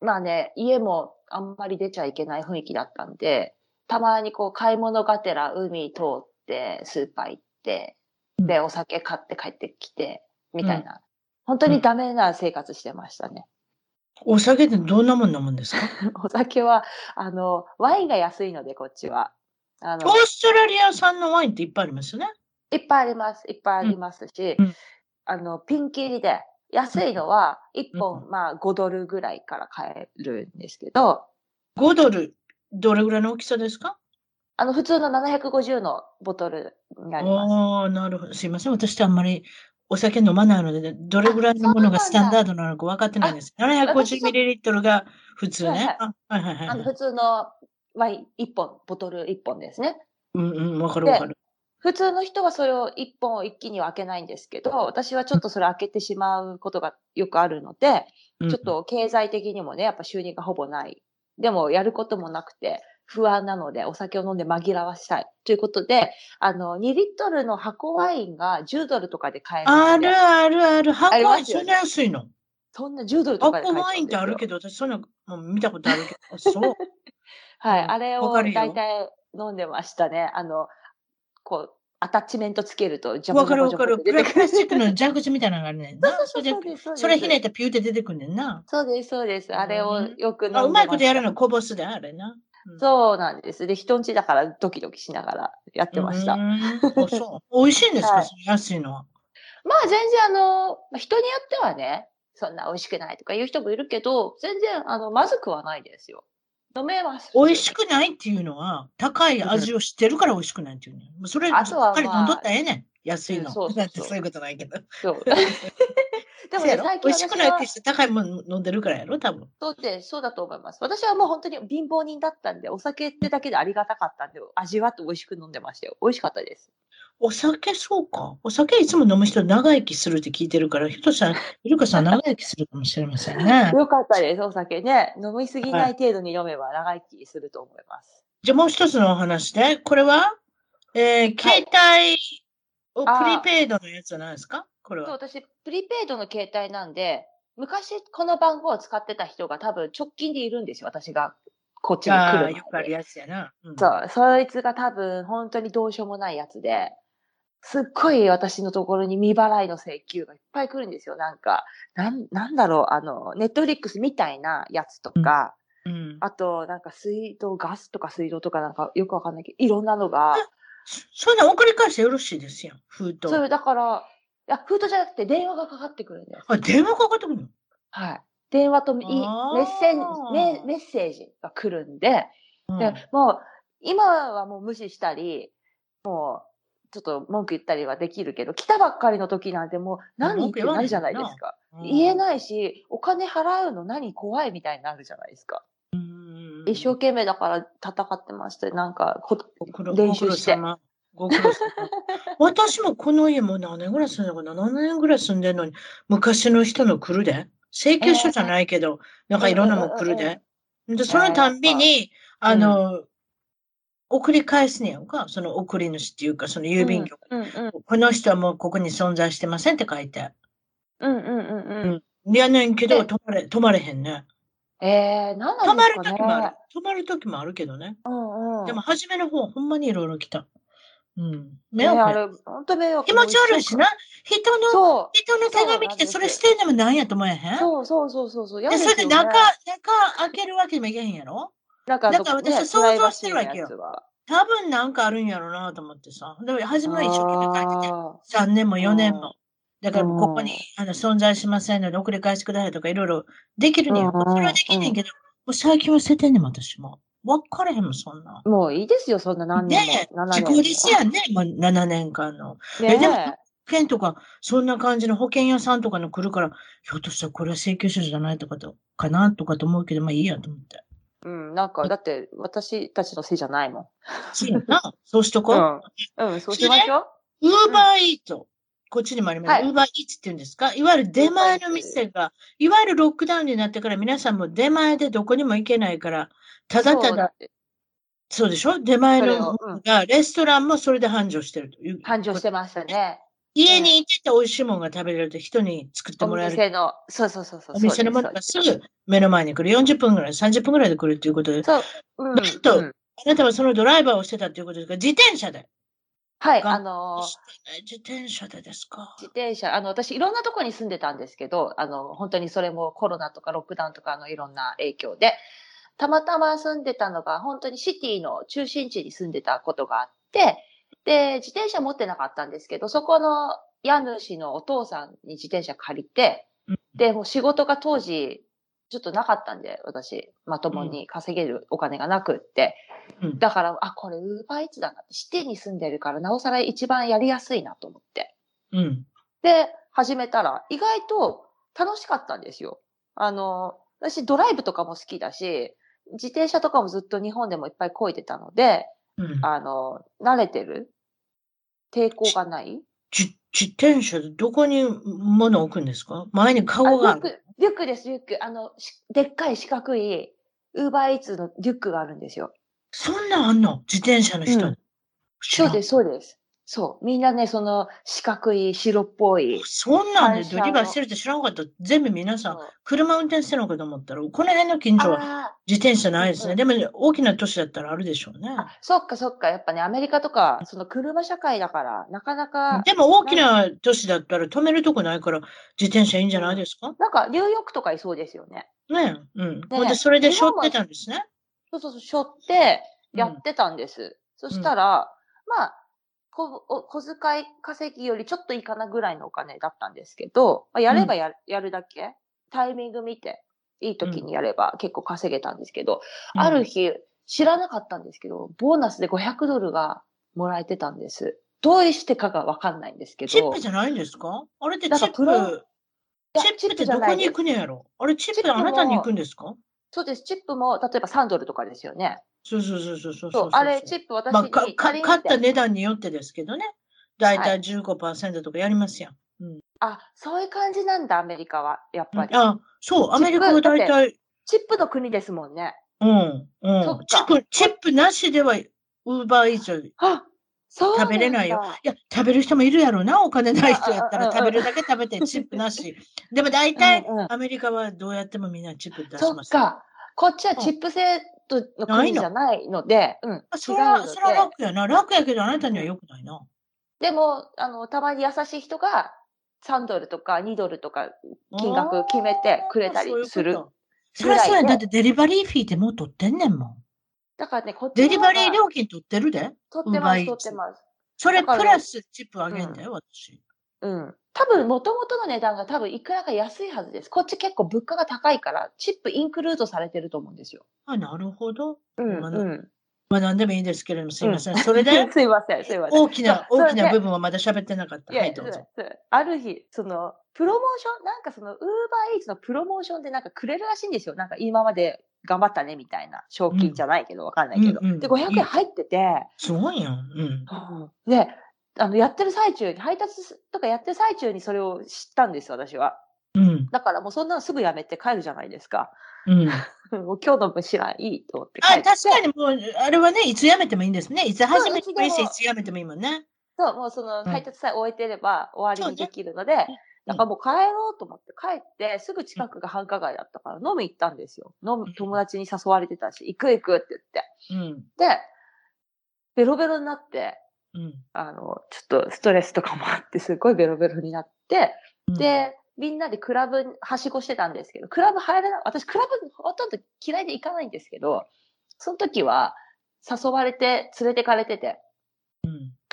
まあね、家もあんまり出ちゃいけない雰囲気だったんで、たまにこう買い物がてら海通って、スーパー行って、で、お酒買って帰ってきて、みたいな、うん、本当にダメな生活してましたね。お酒ってどんなもん飲むんですか？お酒は、あの、ワインが安いので、こっちは。あの、オーストラリア産のワインっていっぱいありますよね。いっぱいあります。いっぱいありますし、うん、あの、ピンキリで、安いのは1本、うん、まあ5ドルぐらいから買えるんですけど。5ドルどれぐらいの大きさですか？あの、普通の750のボトルになります。ああ、なるほど。すいません。私ってあんまりお酒飲まないので、どれぐらいのものがスタンダードなのか分かってないんです。750ml が普通ね。はいはいはい。普通のワイン1本、ボトル1本ですね。うんうん、わかるわかる。普通の人はそれを1本一気には開けないんですけど、私はちょっとそれ開けてしまうことがよくあるので、ちょっと経済的にもね、やっぱ収入がほぼない。でもやることもなくて、不安なので、お酒を飲んで紛らわしたい。ということで、あの、2リットルの箱ワインが10ドルとかで買えるあるあるある。箱ワインそんな安いのそんな10ドルとかで買える。箱ワインってあるけど、私そんな、もう見たことあるけど、そう。はい、あれを大体飲んでましたね。あの、こう、アタッチメントつけると、ジャバジャバジャバプラスチックの蛇口みたいなのがあるねんな。そうそれひねったらピューって出てくんねんな。そうです、そうです。あれをよく飲んで、うまいことやるのこぼすで、あれな。そうなんです。で、人んちだからドキドキしながらやってました。そう。美味しいんですか、はい、安いのは。まあ全然あの、人によってはね、そんな美味しくないとか言う人もいるけど、全然あの、まずくはないですよ。飲めます。美味しくないっていうのは、高い味を知ってるから美味しくないっていうね。それ、あとは、まあ、飲んどったらええねん。安いの。そう そうそうそういうことないけど。そう。でもね、最近美味しくないってして高いもの飲んでるからやろ、多分。そうで、そうだと思います。私はもう本当に貧乏人だったんで、お酒ってだけでありがたかったんで、味わって美味しく飲んでましたよ。美味しかったです。お酒、そうか。お酒いつも飲む人長生きするって聞いてるから、ひょっとしたら、イルカさん長生きするかもしれませんね。よかったです、お酒ね。飲みすぎない程度に飲めば長生きすると思います。はい、じゃあもう一つのお話で、これは、えー、携帯をプリペイドのやつは何ですか？これは。私、プリペイドの携帯なんで、昔この番号を使ってた人が多分直近でいるんですよ、私が。こっちに来るよくあるやつやな。うん、そう、そいつが多分本当にどうしようもないやつで、すっごい私のところに未払いの請求がいっぱい来るんですよ。なんか、なん、なんだろう、あの、ネットフリックスみたいなやつとか、うん、あと、なんか水道、ガスとか水道とかなんかよくわかんないけど、いろんなのが。そんな送り返してよろしいですよ、封筒。そう、だから、いや、封筒じゃなくて電話がかかってくるんです。あ、電話かかってくるの？はい。電話とメッセージ、メッセージが来るんで、うん、でもう、今はもう無視したり、もう、ちょっと文句言ったりはできるけど、来たばっかりの時なんてもう何ってなるじゃないですか。言えないし、お金払うの何怖いみたいになるじゃないですか。一生懸命だから戦ってまして、なんか練習して。ご苦労様。私もこの家も何年ぐらい住んでるのかな ?7 年ぐらい住んでるのに、昔の人の来るで。請求書じゃないけど、えー、なんかいろんなもん来るで。で、そのたんびに、えー、あの、送り返すねやんか。その送り主っていうか、その郵便局。うんうんうん、この人はもうここに存在してませんって書いて。うんうんうんうん。やねんけど、止まれ、止まれへんね。ええー、なんなんですかね。止まる時もある。止まる時もあるけどね。うんうん。でも、初めの方、ほんまにいろいろ来た。うん。迷惑。あ本当迷惑。気持ち悪いしな。人の、人の手紙来て、それ捨てんでもなんやと思えへん？そうそうそうそうそう。で、それで中、中開けるわけにもいけへんやろ？なんか、私は想像してるわけよ。多分なんかあるんやろうなと思ってさ。でも、初めは一生懸命書いてて、3年も4年も。だから、ここにあの存在しませんので、送り返してくださいとか、いろいろできるねん。それはできんねんけど、もう最近は捨ててんねん、私も。わかれへんもん、そんな。もういいですよ、そんな何年も。ね時効ですやんね、もう7年間の。ね、え、でも、保険とか、そんな感じの保険屋さんとかの来るから、ひょっとしたらこれは請求書じゃないとかと、かなとかと思うけど、まあいいやと思って。うん、なんか、だって私たちのせいじゃないもん。そうやな。そうしとこう。うん、うん、そうしましょう。ウーバーイート。こっちにもあります。ウーバーイーツって言うんですか？いわゆる出前の店が、いわゆるロックダウンになってから皆さんも出前でどこにも行けないから、ただただ、そうでしょ？出前のが、レストランもそれで繁盛してるという。繁盛してましたね。家にいてて美味しいものが食べれると人に作ってもらえる。お店の、そうそうそうそう。お店のものがすぐ目の前に来る。40分ぐらい、30分ぐらいで来るっていうことで。そう。うん、と、うん、あなたはそのドライバーをしてたっていうことですか？自転車で。はい、あのー、自転車でですか？自転車、あの、私いろんなところに住んでたんですけど、あの、本当にそれもコロナとかロックダウンとかのいろんな影響で、たまたま住んでたのが、本当にシティの中心地に住んでたことがあって、で、自転車持ってなかったんですけど、そこの家主のお父さんに自転車借りて、で、もう仕事が当時、ちょっとなかったんで、私、まともに稼げるお金がなくって。うん、だから、あ、これ、ウーバーイーツだなって、シティに住んでるから、なおさら一番やりやすいなと思って。うん。で、始めたら、意外と楽しかったんですよ。あの、私、ドライブとかも好きだし、自転車とかもずっと日本でもいっぱい漕いでたので、うん、あの、慣れてる抵抗がない？自転車でどこに物置くんですか？前に顔があるリュックです、リュック。あの、でっかい四角い、ウーバーイーツのリュックがあるんですよ。そんなんあんの？自転車の人、うんそうです、そうです。そう。みんなね、その四角い白っぽい。そんなんで会社のドリバーしてるって知らなかった。全部皆さん、車運転してるのかと思ったら、この辺の近所はあ自転車ないですね。うんでも、大きな都市だったらあるでしょうねそっかそっか。やっぱね、アメリカとか、その車社会だから、なかなか、でも、大きな都市だったら止めるとこないから、自転車いいんじゃないですか？なんかニューヨークとかいそうですよね。ねえ。うん。ねで、それで背負ってたんですね。そうそうそう、しょってやってたんです。そしたら、まあ、小遣い稼ぎよりちょっといいかなぐらいのお金だったんですけど、まあ、やればや,、やるだけ、タイミング見て、いい時にやれば結構稼げたんですけど、うん。ある日、知らなかったんですけど、ボーナスで500ドルがもらえてたんです。どうしてかがわかんないんですけど。チップじゃないんですか？あれってチップ、チップってどこに行くねやろ？あれチップあなたに行くんですか？そうです。チップも、例えば3ドルとかですよね。そうそうそうそうそうそう、あれ、チップ私にまあ、買った値段によってですけどね。だいたい15%とかやりますやん。うんあ、そういう感じなんだ、アメリカは。やっぱり。あ、そう、アメリカはだいたい、チップの国ですもんね。うん、うん。チップ、チップなしでは、ウーバーイーツあ、食べれないよ。いや、食べる人もいるやろうな、お金ない人やったら食べるだけ食べて、チップなし。でも大体アメリカはどうやってもみんなチップ出しそっます。か。こっちはチップ制度の国じゃないので、うん。あそ違れは、それはで。楽やな。楽やけどあなたには良くないな。でも、あの、たまに優しい人が3ドルとか2ドルとか金額決めてくれたりする。そりゃそうやだってデリバリーフィーってもう取ってんねんもん。だからね、こっちデリバリー料金取ってるで。取ってます、取ってます。それプラスチップあげんだよ、私。うん。多分、元々の値段が多分いくらか安いはずです。こっち結構物価が高いから、チップインクルードされてると思うんですよ。あ、なるほど。うん、まあうん。まあ何でもいいですけれども、すいません。それで、すいません、すいません。大きな、大きな部分はまだ喋ってなかった。はい、どうぞ。ある日、その、プロモーション、なんかその、ウーバーイーツのプロモーションでなんかくれるらしいんですよ。なんか今まで頑張ったね、みたいな。賞金じゃないけど、わかんないけど。うんうんで、500円入ってて、すごいやん。うん。で、あの、やってる最中に、配達とかやってる最中にそれを知ったんです、私は。うん。だからもうそんなのすぐやめて帰るじゃないですか。うん。もう今日の分知らん、いいと思って帰あ、って。確かにもう、あれはね、いつ辞めてもいいんですね。いつ始めてもいいし、いつ辞めてもいいもんね。そう、もうそのうん配達さえ終えてれば終わりにできるので、うんだからもう帰ろうと思って帰って、すぐ近くが繁華街だったから飲み行ったんですよ。飲む友達に誘われてたし、行く行くって言って。うん。で、ベロベロになって、うん。あの、ちょっとストレスとかもあって、すごいベロベロになって、うん、で、みんなでクラブにはしごしてたんですけど、クラブ入れな私クラブほとんど嫌いで行かないんですけど、その時は誘われて連れてかれてて、うん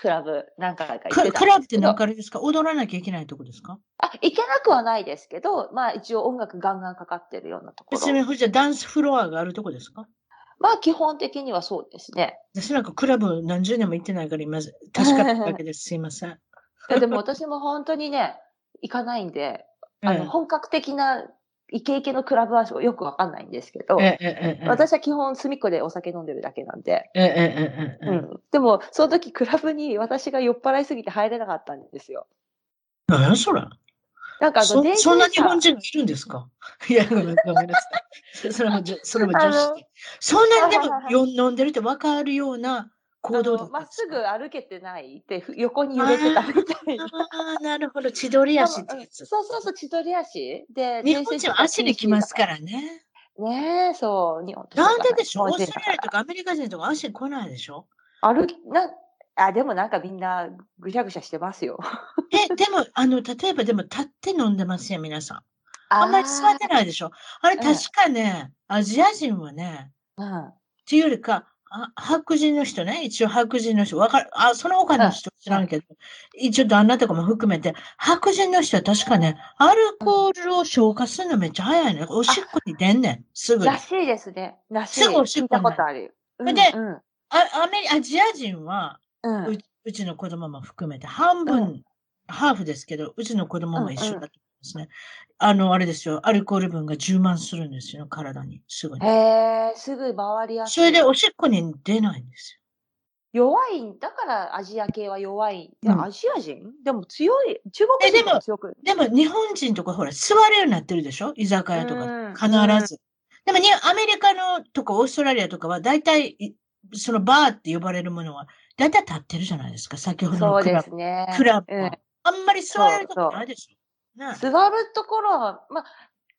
クラブ何回か行ってクラブって何かあれですか？踊らなきゃいけないとこですか？あ、行けなくはないですけど、まあ一応音楽ガンガンかかってるようなところ。別に、じゃあダンスフロアがあるとこですか？まあ基本的にはそうですね。私なんかクラブ何十年も行ってないから今、確かっただけです。すいません。でも私も本当にね、行かないんで、あの、え本格的なイケイケのクラブはよくわかんないんですけど、私は基本隅っこでお酒飲んでるだけなんで、でもその時クラブに私が酔っ払いすぎて入れなかったんですよ。何やそれ？なんかあのそそんな日本人いるんですか？いや、ごめんなさい。も、それも女子。そんなにでも飲んでるってわかるような行動まっすぐ歩けてないってふ横に揺れてたみたいな。ああ、なるほど。千鳥足ってやつ。そうそうそう、千鳥足。で、日本人は足で来ますからね。ら。ねえ、そう、日本なんででしょオーストラリアとかアメリカ人とか足来ないでしょ？歩き、な、あ、でもなんかみんなぐしゃぐしゃしてますよ。え、でも、あの、例えばでも立って飲んでますよ、皆さん。あんまり座ってないでしょ？あれうん確かね、アジア人はね、うん。っていうよりか、あ白人の人ね、一応白人の人、わかる、あ、その他の人知らんけど、一応旦那とかも含めて、白人の人は確かね、アルコールを消化するのめっちゃ早いね。おしっこに出んねん、すぐに。らしいですね。らしい。すぐおしっこにことある。うんでうん。あアメリアジア人は、うんううちの子供も含めて、半分、うんハーフですけど、うちの子供も一緒だと思いますね。あの、あれですよ、アルコール分が充満するんですよ、体に、すぐに。へえ、すぐ回りやすい。それでおしっこに出ないんです弱い、だからアジア系は弱い。いやうんアジア人？でも強い。中国人えでもも強く。よ。でも、日本人とかほら、座るようになってるでしょ？居酒屋とか。必ず。でもに、アメリカのとかオーストラリアとかは、大体、いそのバーって呼ばれるものは、だいたい立ってるじゃないですか。先ほどそうでのクラブ。すね。クラブうんは。あんまり座れるとこないでしょ？ね座るところは、まあ、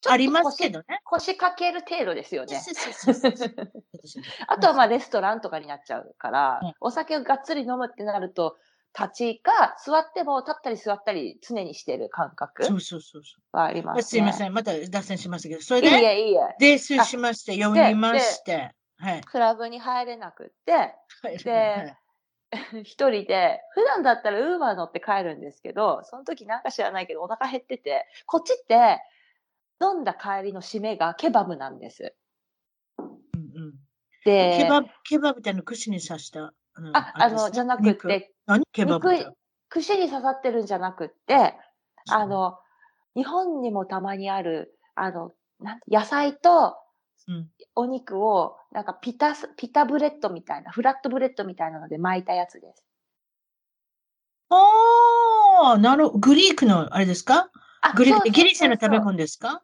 ちょっとありますけどね。腰腰掛ける程度ですよね。あとはまあレストランとかになっちゃうから、うんお酒をがっつり飲むってなると、立ちか座っても立ったり座ったり常にしてる感覚そうそうそうありまう。すね。すいません。また脱線しましたけど、それいいで、え、いいえ。泥酔しまして、呼びまして、はい。クラブに入れなくって、はいで 一人で、普段だったらウーバー乗って帰るんですけど、その時なんか知らないけどお腹減ってて、こっちって飲んだ帰りの締めがケバブなんです。うんうんで、ケバブ、ケバブってあの、串に刺した。あのあ、あの、じゃなくて、何？ケバブ。串に刺さってるんじゃなくって、あ、の、日本にもたまにある、あの、なん野菜とうんお肉を、なんかピタス、ピタブレッドみたいな、 flatbread みたいなので巻いたやつです。ああ、なる Greek の、あれですか？あグリギリシャの食べ物ですか？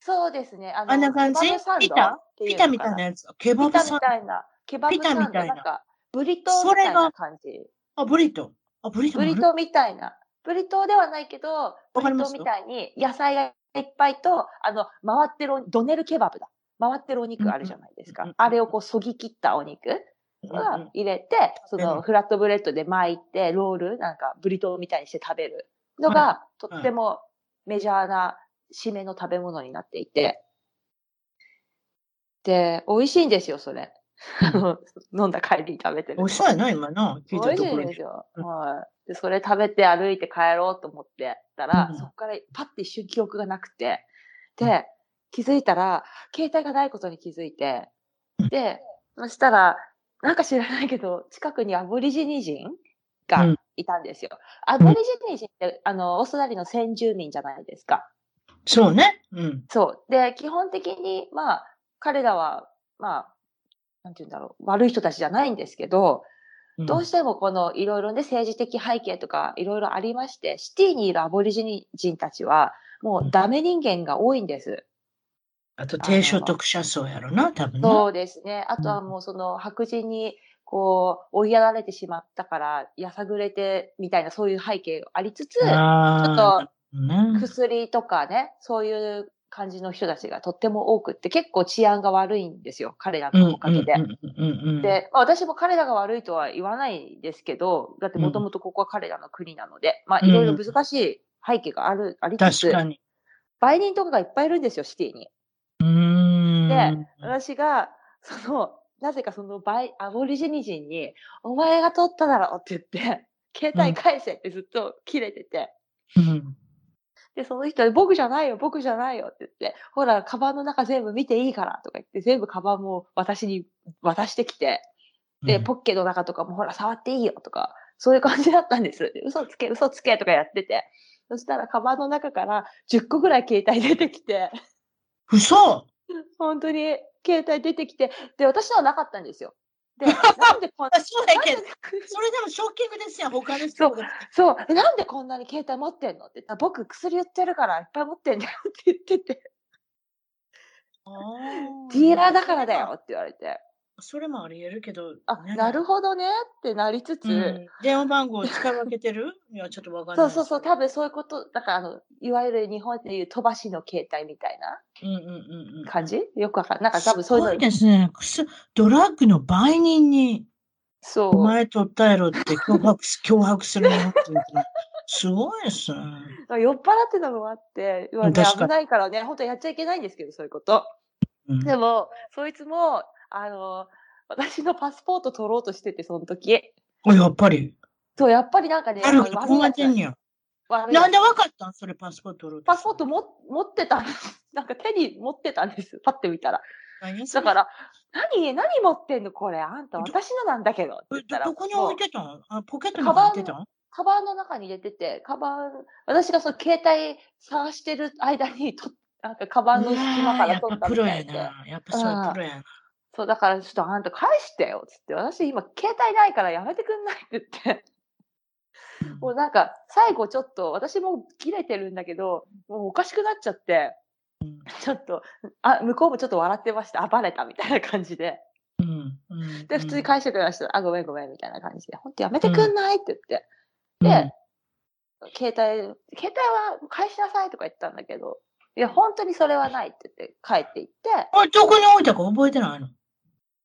そうですね。あのあんな感じピタピタみたいかなやつ？ケバピタみブさん。たいな。ケバブピタサンドみたいななんか、ブリトーみたいな感じ。あ、ブリトー。あ、ブリトー。ブリトーみたいな。ブリトーではないけど、ブリトーみたいに野菜がいっぱいと、あの、回ってるお、ドネルケバブだ。回ってるお肉あるじゃないですか。あれをこう、そぎ切ったお肉うんはうん入れて、そうんのフラットブレッドで巻いて、ロール、なんかブリトーみたいにして食べるのが、とってもメジャーな締めの食べ物になっていて。で、美味しいんですよ、それ。飲んだ帰りに食べてると。美味しそうやな、今な。聞いたところにんですよ。で、それ食べて歩いて帰ろうと思ってたら、うんそこからパッて一瞬記憶がなくて、で、気づいたら、携帯がないことに気づいてうん、で、そしたら、なんか知らないけど、近くにアボリジニ人うがんいたんですよ。アボリジニ人って、あの、オーストラリアの先住民じゃないですか。そうね。うん。そう。で、基本的に、まあ、彼らは、まあ、なんて言うんだろう、悪い人たちじゃないんですけど、どうしてもこのいろいろね政治的背景とかいろいろありまして、シティにいるアボリジニ人たちはもうダメ人間が多いんです。あと、低所得者層やろな、多分な。そうですね。あとはもうその白人にこう追いやられてしまったからやさぐれてみたいなそういう背景がありつつ、ちょっあと薬とかね、そういう感じの人たちがとっても多くって結構治安が悪いんですよ。彼らのおかげで。で、まあ、私も彼らが悪いとは言わないですけど、だってもともとここは彼らの国なので、まあうんいろいろ難しい背景がある、ありつつ。売人とかがいっぱいいるんですよ、シティに。うーん。で私が、その、なぜかそのバイ、アボリジニ人に、お前が取っただろって言って、携帯返せってずっと切れてて、うんで、その人に僕じゃないよ、僕じゃないよって言って、ほら、カバンの中全部見ていいからとか言って、全部カバンも私に渡してきて、で、ポッケの中とかもほら、触っていいよとか、そういう感じだったんです。で嘘つけ、嘘つけとかやってて。そしたら、カバンの中から10個ぐらい携帯出てきて、嘘。本当に携帯出てきて、で、私のはなかったんですよ。で、なんでこんあそうやけど。それでもショッキングですよ、他の人が。そう、えなんでこんなに携帯持ってんのって。言ったら、僕薬売ってるからいっぱい持ってんだよって言ってて、ディーラーだからだよ。って言われて、それもあり得るけど。あ、ねなるほどねってなりつつ、うん電話番号を使い分けてるいや、ちょっとわかんない。そうそうそう、多分そういうこと、だからあの、いわゆる日本でいう飛ばしの携帯みたいなうんうんうんうん。感じ？よくわかんない。なんか多分そういうのすごい、ですね。ドラッグの売人に、そう。お前取ったやろって脅迫す脅迫する日本人ってすごいですね。酔っ払ってたのもあって、ね、危ないからね、本当やっちゃいけないんですけど、そういうこと。うんでも、そいつも、あの、私のパスポート取ろうとしてて、その時。おやっぱり？そう、やっぱりなんかね、あるあのこんねや。なんでわかったん？それパスポート取ろうとパスポートも持ってたんです。なんか手に持ってたんです。パッて見たら。だから、何、何持ってんの？これ。あんた、私のなんだけど。って言えったらどどこに置いてたん？あポケットにカバン入ってたん？カバンの中に入れてて、カバン、私がその携帯探してる間にと、なんかカバンの隙間から取ったみたいで。やな。やっぱそうプロやな。そう、だからちょっとあんた返してよ、つって。私今携帯ないからやめてくんないって言って。もうなんか、最後ちょっと、私も切れてるんだけど、もうおかしくなっちゃって、うんちょっと、あ、向こうもちょっと笑ってました。あ、バレたみたいな感じで。うんで、普通に返してくれました。あ、ごめんごめんみたいな感じで。本当やめてくんないって言って。うんで、携帯、携帯は返しなさいとか言ったんだけど、いや、本当にそれはないって言って帰っていって。あどこに置いたか覚えてないの？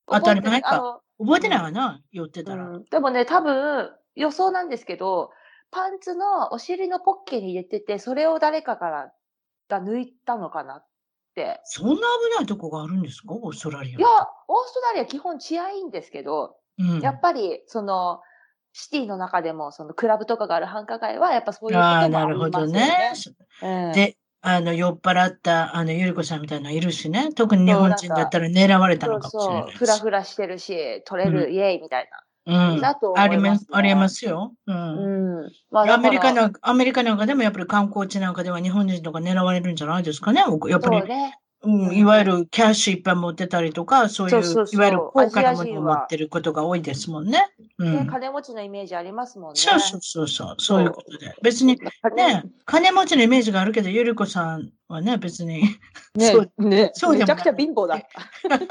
当たり前か覚えてあの覚えてないわな、寄ってたら。うん、でもね、多分予想なんですけど、パンツのお尻のポッケに入れてて、それを誰かからが抜いたのかなって。そんな危ないとこがあるんですか？オーストラリア。いや、オーストラリア基本治安いいんですけど、うん、やっぱりそのシティの中でもそのクラブとかがある繁華街はやっぱそういうこともああ、ありなるほどますよねね。。うんで、あの、酔っ払った、あの、ゆりこさんみたいなのいるしね。特に日本人だったら狙われたそうのかもしれそう、ないし。ふらふらしてるし、取れる、うイエーイみたいうん。だと思ありいますすありますよ。う。な。うんん。まあアメリカだからなんか、アメリカなんかでもやっぱり観光地なんかでは日本人とか狙われるんじゃないですかね。やっぱり、そうね。うん、いわゆるキャッシュいっぱい持ってたりとか、そういう、そうそうそういわゆる高価なものを持ってることが多いですもんね。うねん。金持ちのイメージありますもんね。そうそうそうそう、そういうことで。別に、ね、金持ちのイメージがあるけど、ゆりこさんはね、別に。ねそうねそうめちゃくちゃ貧乏だ った。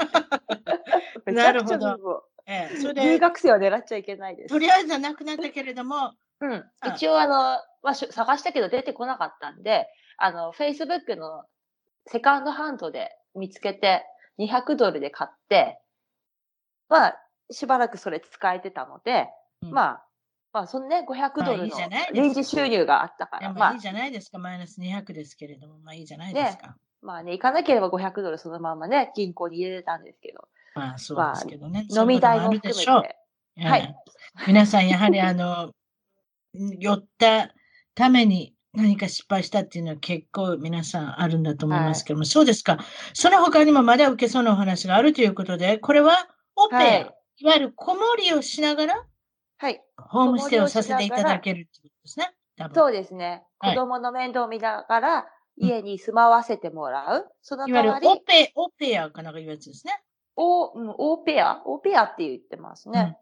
めちゃくちゃ貧乏。ええ、それ留で、学生は狙っちゃいけないですと。りあえずはなくなったけれども、うんあ。一応あの、まあ、し探したけど出てこなかったんで、あの、Facebook のセカンドハンドで見つけて、200ドルで買って、まあ、しばらくそれ使えてたので、うん。まあ、まあ、そのね、500ドルの臨時収入があったから、まあ。いいい、じゃないですか、マイナス200ですけれども、まあいいじゃないですか。まあね、行かなければ500ドルそのままね、銀行に入れれたんですけど、まあそうですけどね。飲み代も含めもあるでしょう。て、はい。ええ。皆さん、やはりあの、寄ったために何か失敗したっていうのは結構皆さんあるんだと思いますけども、そうですか。その他にもまだ受けそうなお話があるということで、これはオペア、はいい、わゆる子守りをしながら、はい。ホームステイをさせていただけるってことですね。そうですね。はい子供の面倒を見ながら、家に住まわせてもらう。そのいわゆ代わり、るオペ、オペアかなんかいうやつですね。オー、うん、オーペア？オーペアって言ってますね。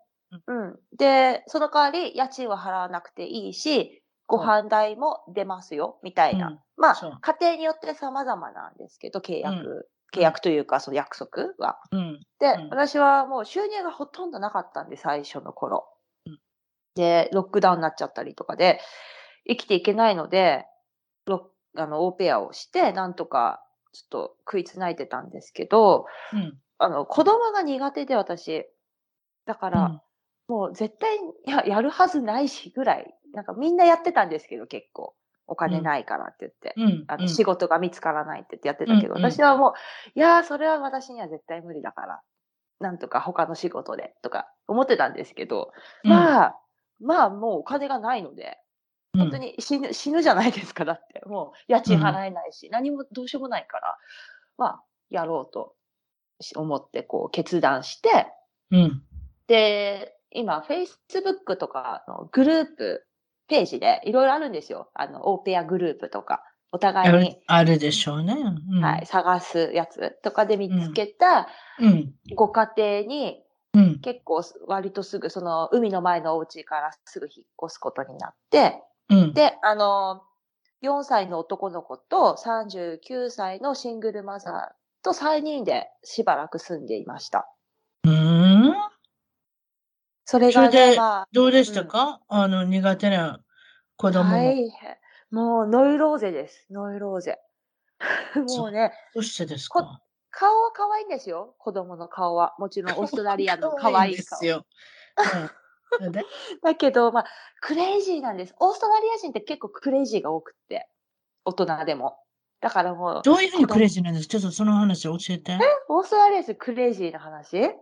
うん。で、その代わり、家賃は払わなくていいし、ご飯代も出ますよ、みたいな。うんまあ、家庭によって様々なんですけど、契約、う契約というか、その約束は。うん。で、うん私はもう収入がほとんどなかったんで、最初の頃。うんで、ロックダウンになっちゃったりとかで、生きていけないので、ロあの、オーペアをして、なんとか、ちょっと食いつないでたんですけど、うん。あの、子供が苦手で私。だから、もう絶対ややるはずないしぐらい、なんかみんなやってたんですけど、結構。お金ないからって言って。うん。うん。あの仕事が見つからないって言ってやってたけど、うんうん私はもう、いやー、それは私には絶対無理だから、なんとか他の仕事でとか思ってたんですけど、まあ、まあもうお金がないので、うん、本当に死ぬ、死ぬじゃないですか、だって。もう家賃払えないし、何もどうしようもないから、まあ、やろうとし思って、こう決断して、うん。で、今、Facebook とかのグループ、ページでいろいろあるんですよ。あの、オーペアグループとか、お互いに、あるでしょうね。うん、はい、探すやつとかで見つけたうん。ご家庭にうん。結構割とすぐその海の前のお家からすぐ引っ越すことになって、うん。で、あの、4歳の男の子と39歳のシングルマザーと3人でしばらく住んでいました。うーん。それがね、それでまあ、どうでしたか、あの、苦手な子供も。大変。もうノイローゼです。ノイローゼ。もうね、どうしてですこか顔は可愛いんですよ。子供の顔は。もちろんオーストラリアの 可愛い顔です。よ。うん だけど、まあ、クレイジーなんです。オーストラリア人って結構クレイジーが多くって。大人でも。だからもう、どういうふうにクレイジーなんです？かちょっとその話教えて。オーストラリア人クレイジーな話？え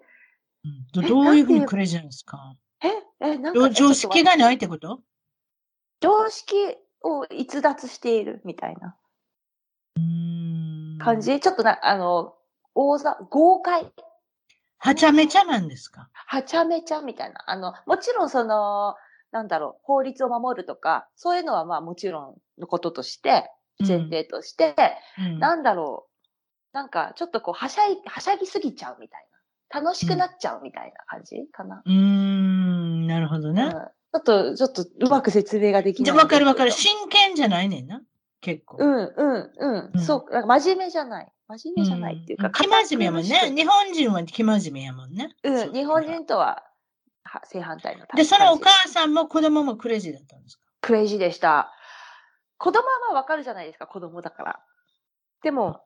うん。どどういうふうにクレイジーなんですか？え、なんどかう常識がいないってこと？常識を逸脱しているみたいな。うーん。感じ、ちょっとな、あの、大ざ、豪快。はちゃめちゃなんですか？はちゃめちゃみたいな。あの、もちろんその、なんだろう、法律を守るとか、そういうのはまあもちろんのこととして、前提として、うん。なんだろう、なんかちょっとこう、はしゃい、はしゃぎすぎちゃうみたいな。楽しくなっちゃうみたいな感じかな。うーん、なるほどね。うんちょっと、ちょっとうまく説明ができじゃない。わかるわかる。真剣じゃないねんな。結構。うん、うん、うん。うんそう、なんか真面目じゃない。真面目じゃないっていうか、ん生真面目やもんね。日本人は生真面目やもんね。くうん、日本人とはは正反対ので、そのお母さんも子供もクレイジーだったんですか？クレイジーでした。子供はまあわかるじゃないですか、子供だから。でも、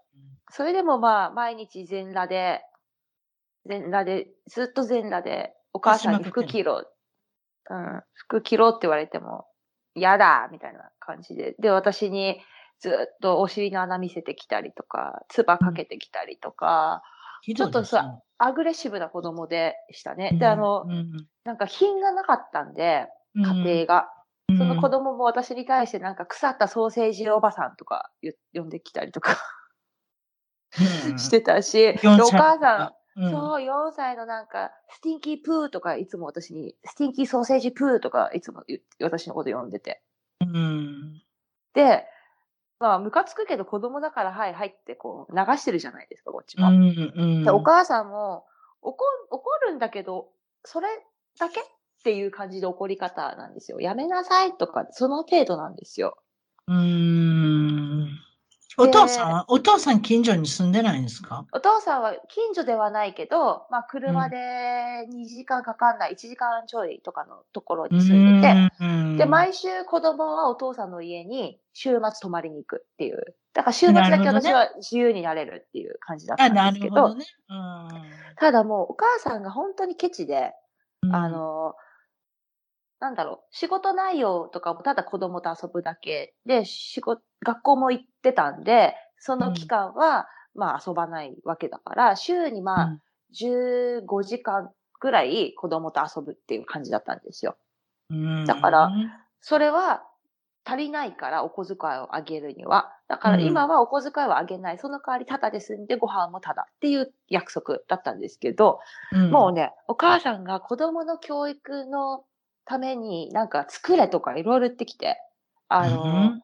それでもまあ、毎日全裸で、全裸で、ずっと全裸で、お母さんに服着ろ。うん、服着ろって言われても、嫌だみたいな感じで。で、私にずっとお尻の穴見せてきたりとか、唾かけてきたりとか、ひどいですねちょっアグレッシブな子供でしたね。で、あのう、んなんか品がなかったんで、うん家庭が。うんその子供も私に対してなんか腐ったソーセージおばさんとか言呼んできたりとかうん してたし、で4お歳母さん、うんそう、4歳のなんか、スティンキープーとかいつも私に、スティンキーソーセージプーとかいつも言私のこと呼んでて。うんで、まあ、ムカつくけど子供だから、はい、はいってこう流してるじゃないですか、こっちも。うんうんでお母さんも怒怒るんだけど、それだけっていう感じで怒り方なんですよ。やめなさいとか、その程度なんですよ。うんお父さんは、お父さん近所に住んでないんですか？お父さんは近所ではないけど、まあ、車で2時間かかんない、1時間ちょいとかのところに住んでて、うん。で、毎週子供はお父さんの家に週末泊まりに行くっていう。だから週末だけ私は自由になれるっていう感じだったあ、んなですけど、どね。うん。ただもうお母さんが本当にケチで、うん。あの、なんだろう、仕事内容とかもただ子供と遊ぶだけで、仕事、学校も行ってたんで、その期間は、まあ遊ばないわけだから、週にまあ15時間ぐらい子供と遊ぶっていう感じだったんですよ。うんだからそれは足りないからお小遣いをあげるには。だから今はお小遣いはあげない。その代わりタダで済んでご飯もタダっていう約束だったんですけど、うんもうね、お母さんが子供の教育のためになんか作れとかいろいろ言ってきて、あの、うん。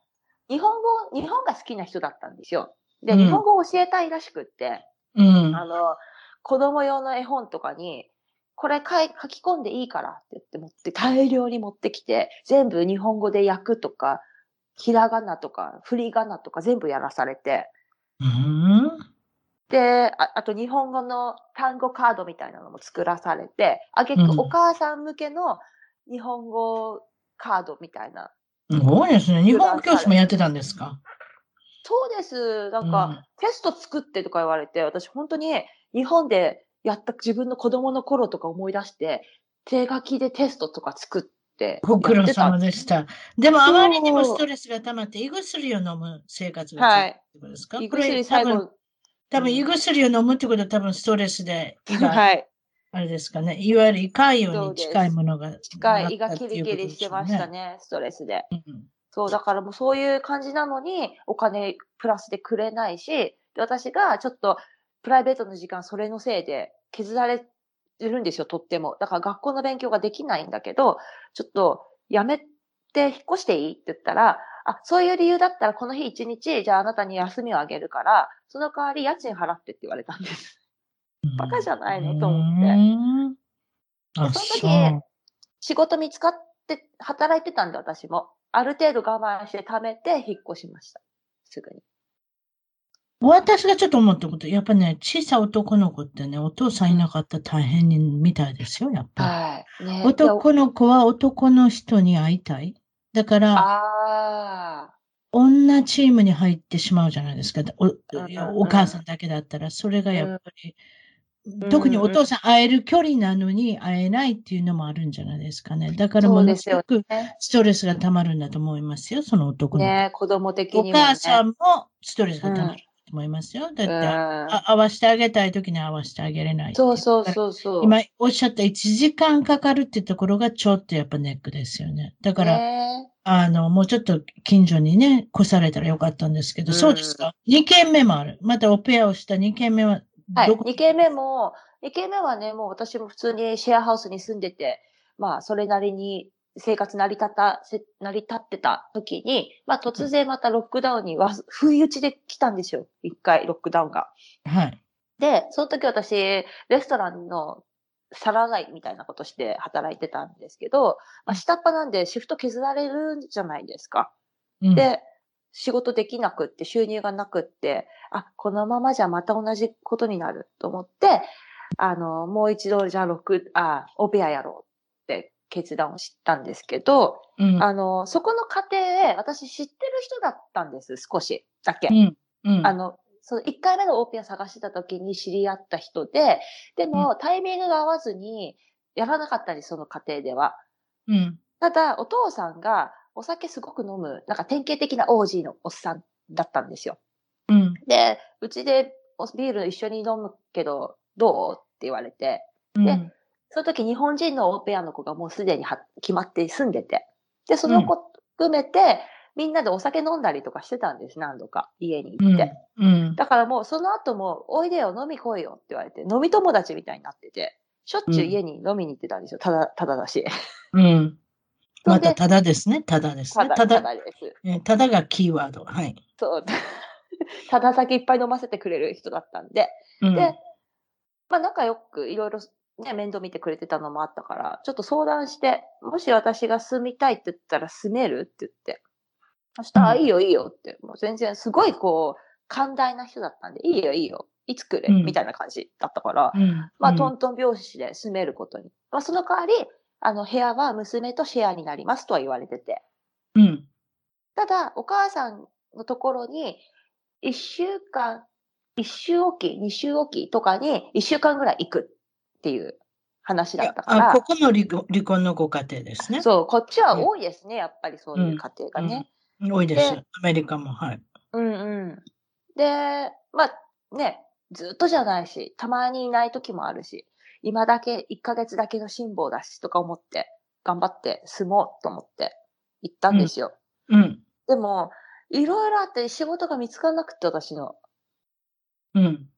日本語、日本が好きな人だったんですよ。で、うん。日本語を教えたいらしくって、うん。あの、子供用の絵本とかに、これ書き込んでいいからって言って持って、大量に持ってきて、全部日本語で訳くとか、ひらがなとか、振り仮名とか全部やらされて、うん。で、ああと日本語の単語カードみたいなのも作らされて、あげくうん。お母さん向けの日本語カードみたいな。すごいですね。日本語教師もやってたんですか？そうです。なんうんか、テスト作ってとか言われて、私本当に日本でやった自分の子供の頃とか思い出して、手書きでテストとか作ってご苦労様でした。でも、あまりにもストレスが溜まって、胃薬を飲む生活が続いですか、胃薬最多分後、多分胃薬を飲むってことは多分ストレスで はい。あれですかね、いわゆる胃潰瘍に近いものが近い、胃がキリキリしてましたね、ストレスで。うんそう、だからもうそういう感じなのに、お金プラスでくれないし、で私がちょっとプライベートの時間それのせいで削られるんですよ、とっても。だから学校の勉強ができないんだけど、ちょっとやめて引っ越していいって言ったら、あ、そういう理由だったらこの日一日、じゃああなたに休みをあげるから、その代わり家賃払ってって言われたんです。バカじゃないのと思ってそその時う。仕事見つかって働いてたんで私も。ある程度我慢して貯めて引っ越しました。すぐに。私がちょっと思ったこと、やっぱね、小さい男の子ってね、お父さんいなかったら大変にみたいですよ、やっぱはい。ねり。男の子は男の人に会いたい。だから、あ女チームに入ってしまうじゃないですか。おお母さんだけだったら、それがやっぱり、ん特にお父さん会える距離なのに会えないっていうのもあるんじゃないですかね。だからそものすごく。ストレスが溜まるんだと思いますよ、その男の子。ね子供的おにも、ね。母さんもストレスが溜まると思いますよ。だって、うんあ合わせてあげたいときに合わせてあげれないそうそうそうそう。今おっしゃった1時間かかるってところがちょっとやっぱネックですよね。だから、ねあの、もうちょっと近所にね、越されたらよかったんですけど、うんそうですか？2軒目もある。またオペアをした2軒目ははい。どこ、2軒目も、2軒目はね、もう私も普通にシェアハウスに住んでて、まあ、それなりに生活成り立た、せ成り立ってた時に、まあ、突然またロックダウンにわ、不意打ちで来たんですよ。一回、ロックダウンが。はい。で、その時私、レストランの皿洗いみたいなことして働いてたんですけど、まあ、下っ端なんでシフト削られるじゃないですか。うん、で、仕事できなくって収入がなくって、あ、このままじゃまた同じことになると思って、あの、もう一度じゃあ6、あ、オペアやろうって決断をしたんですけど、うん、あの、そこの過程で私知ってる人だったんです、少しだけ。うん。うん、あの、その1回目のオペア探してた時に知り合った人で、でもタイミングが合わずにやらなかったり、その過程では。うん、ただ、お父さんがお酒すごく飲む、なんか典型的なオージーのおっさんだったんですよ。うん、で、うちでビール一緒に飲むけど、どう？って言われて。で、その時日本人のオペアの子がもうすでに決まって住んでて。で、その子含めて、みんなでお酒飲んだりとかしてたんです、何度か、家に行って。うん、だからもうその後も、おいでよ、飲み来いよって言われて、飲み友達みたいになってて、しょっちゅう家に飲みに行ってたんですよ、ただ、ただだし。うん。またただですね、ただですね。ただ、ただです。ただがキーワード。はい。そう。ただ酒いっぱい飲ませてくれる人だったんで。うん、で、まあ仲良くいろいろね、面倒見てくれてたのもあったから、ちょっと相談して、もし私が住みたいって言ったら住めるって言って。そしたら、いいよいいよって、もう全然すごいこう、寛大な人だったんで、いいよいいよ、いつ来る、みたいな感じだったから、うん、まあ、トントン拍子で住めることに。まあ、その代わり、あの、部屋は娘とシェアになりますとは言われてて。うん。ただ、お母さんのところに、一週間、一週おき、二週おきとかに一週間ぐらい行くっていう話だったから。ここの離離婚のご家庭ですね。そう、こっちは多いですね、やっぱりそういう家庭がね。うんうん、多いです。アメリカも、はい。うんうん。で、まあね、ずっとじゃないし、たまにいない時もあるし、今だけ、1ヶ月だけの辛抱だしとか思って、頑張って住もうと思って行ったんですよ。うん。うん、でも、いろいろあって仕事が見つからなくて、私の。うん。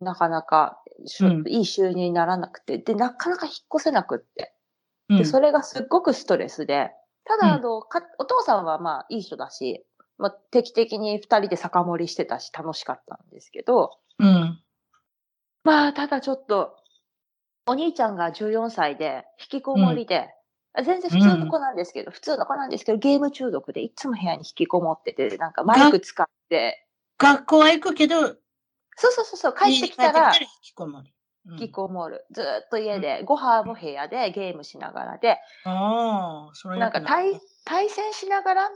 なかなか、うん、いい収入にならなくて、で、なかなか引っ越せなくって。で、それがすっごくストレスで、ただ、あの、か、お父さんはまあいい人だし、まあ、定期的に二人で酒盛りしてたし楽しかったんですけど、うん。まあ、ただちょっと、お兄ちゃんが14歳で、引きこもりで、うん、全然普通の子なんですけど、うん、普通の子なんですけど、ゲーム中毒でいつも部屋に引きこもってて、なんかマイク使って。学校は行くけど、そうそうそうそう、帰ってきたら、引きこもり。引きこもる。ずっと家で、ご飯も部屋でゲームしながらで、ああ、それなんか対対戦しながら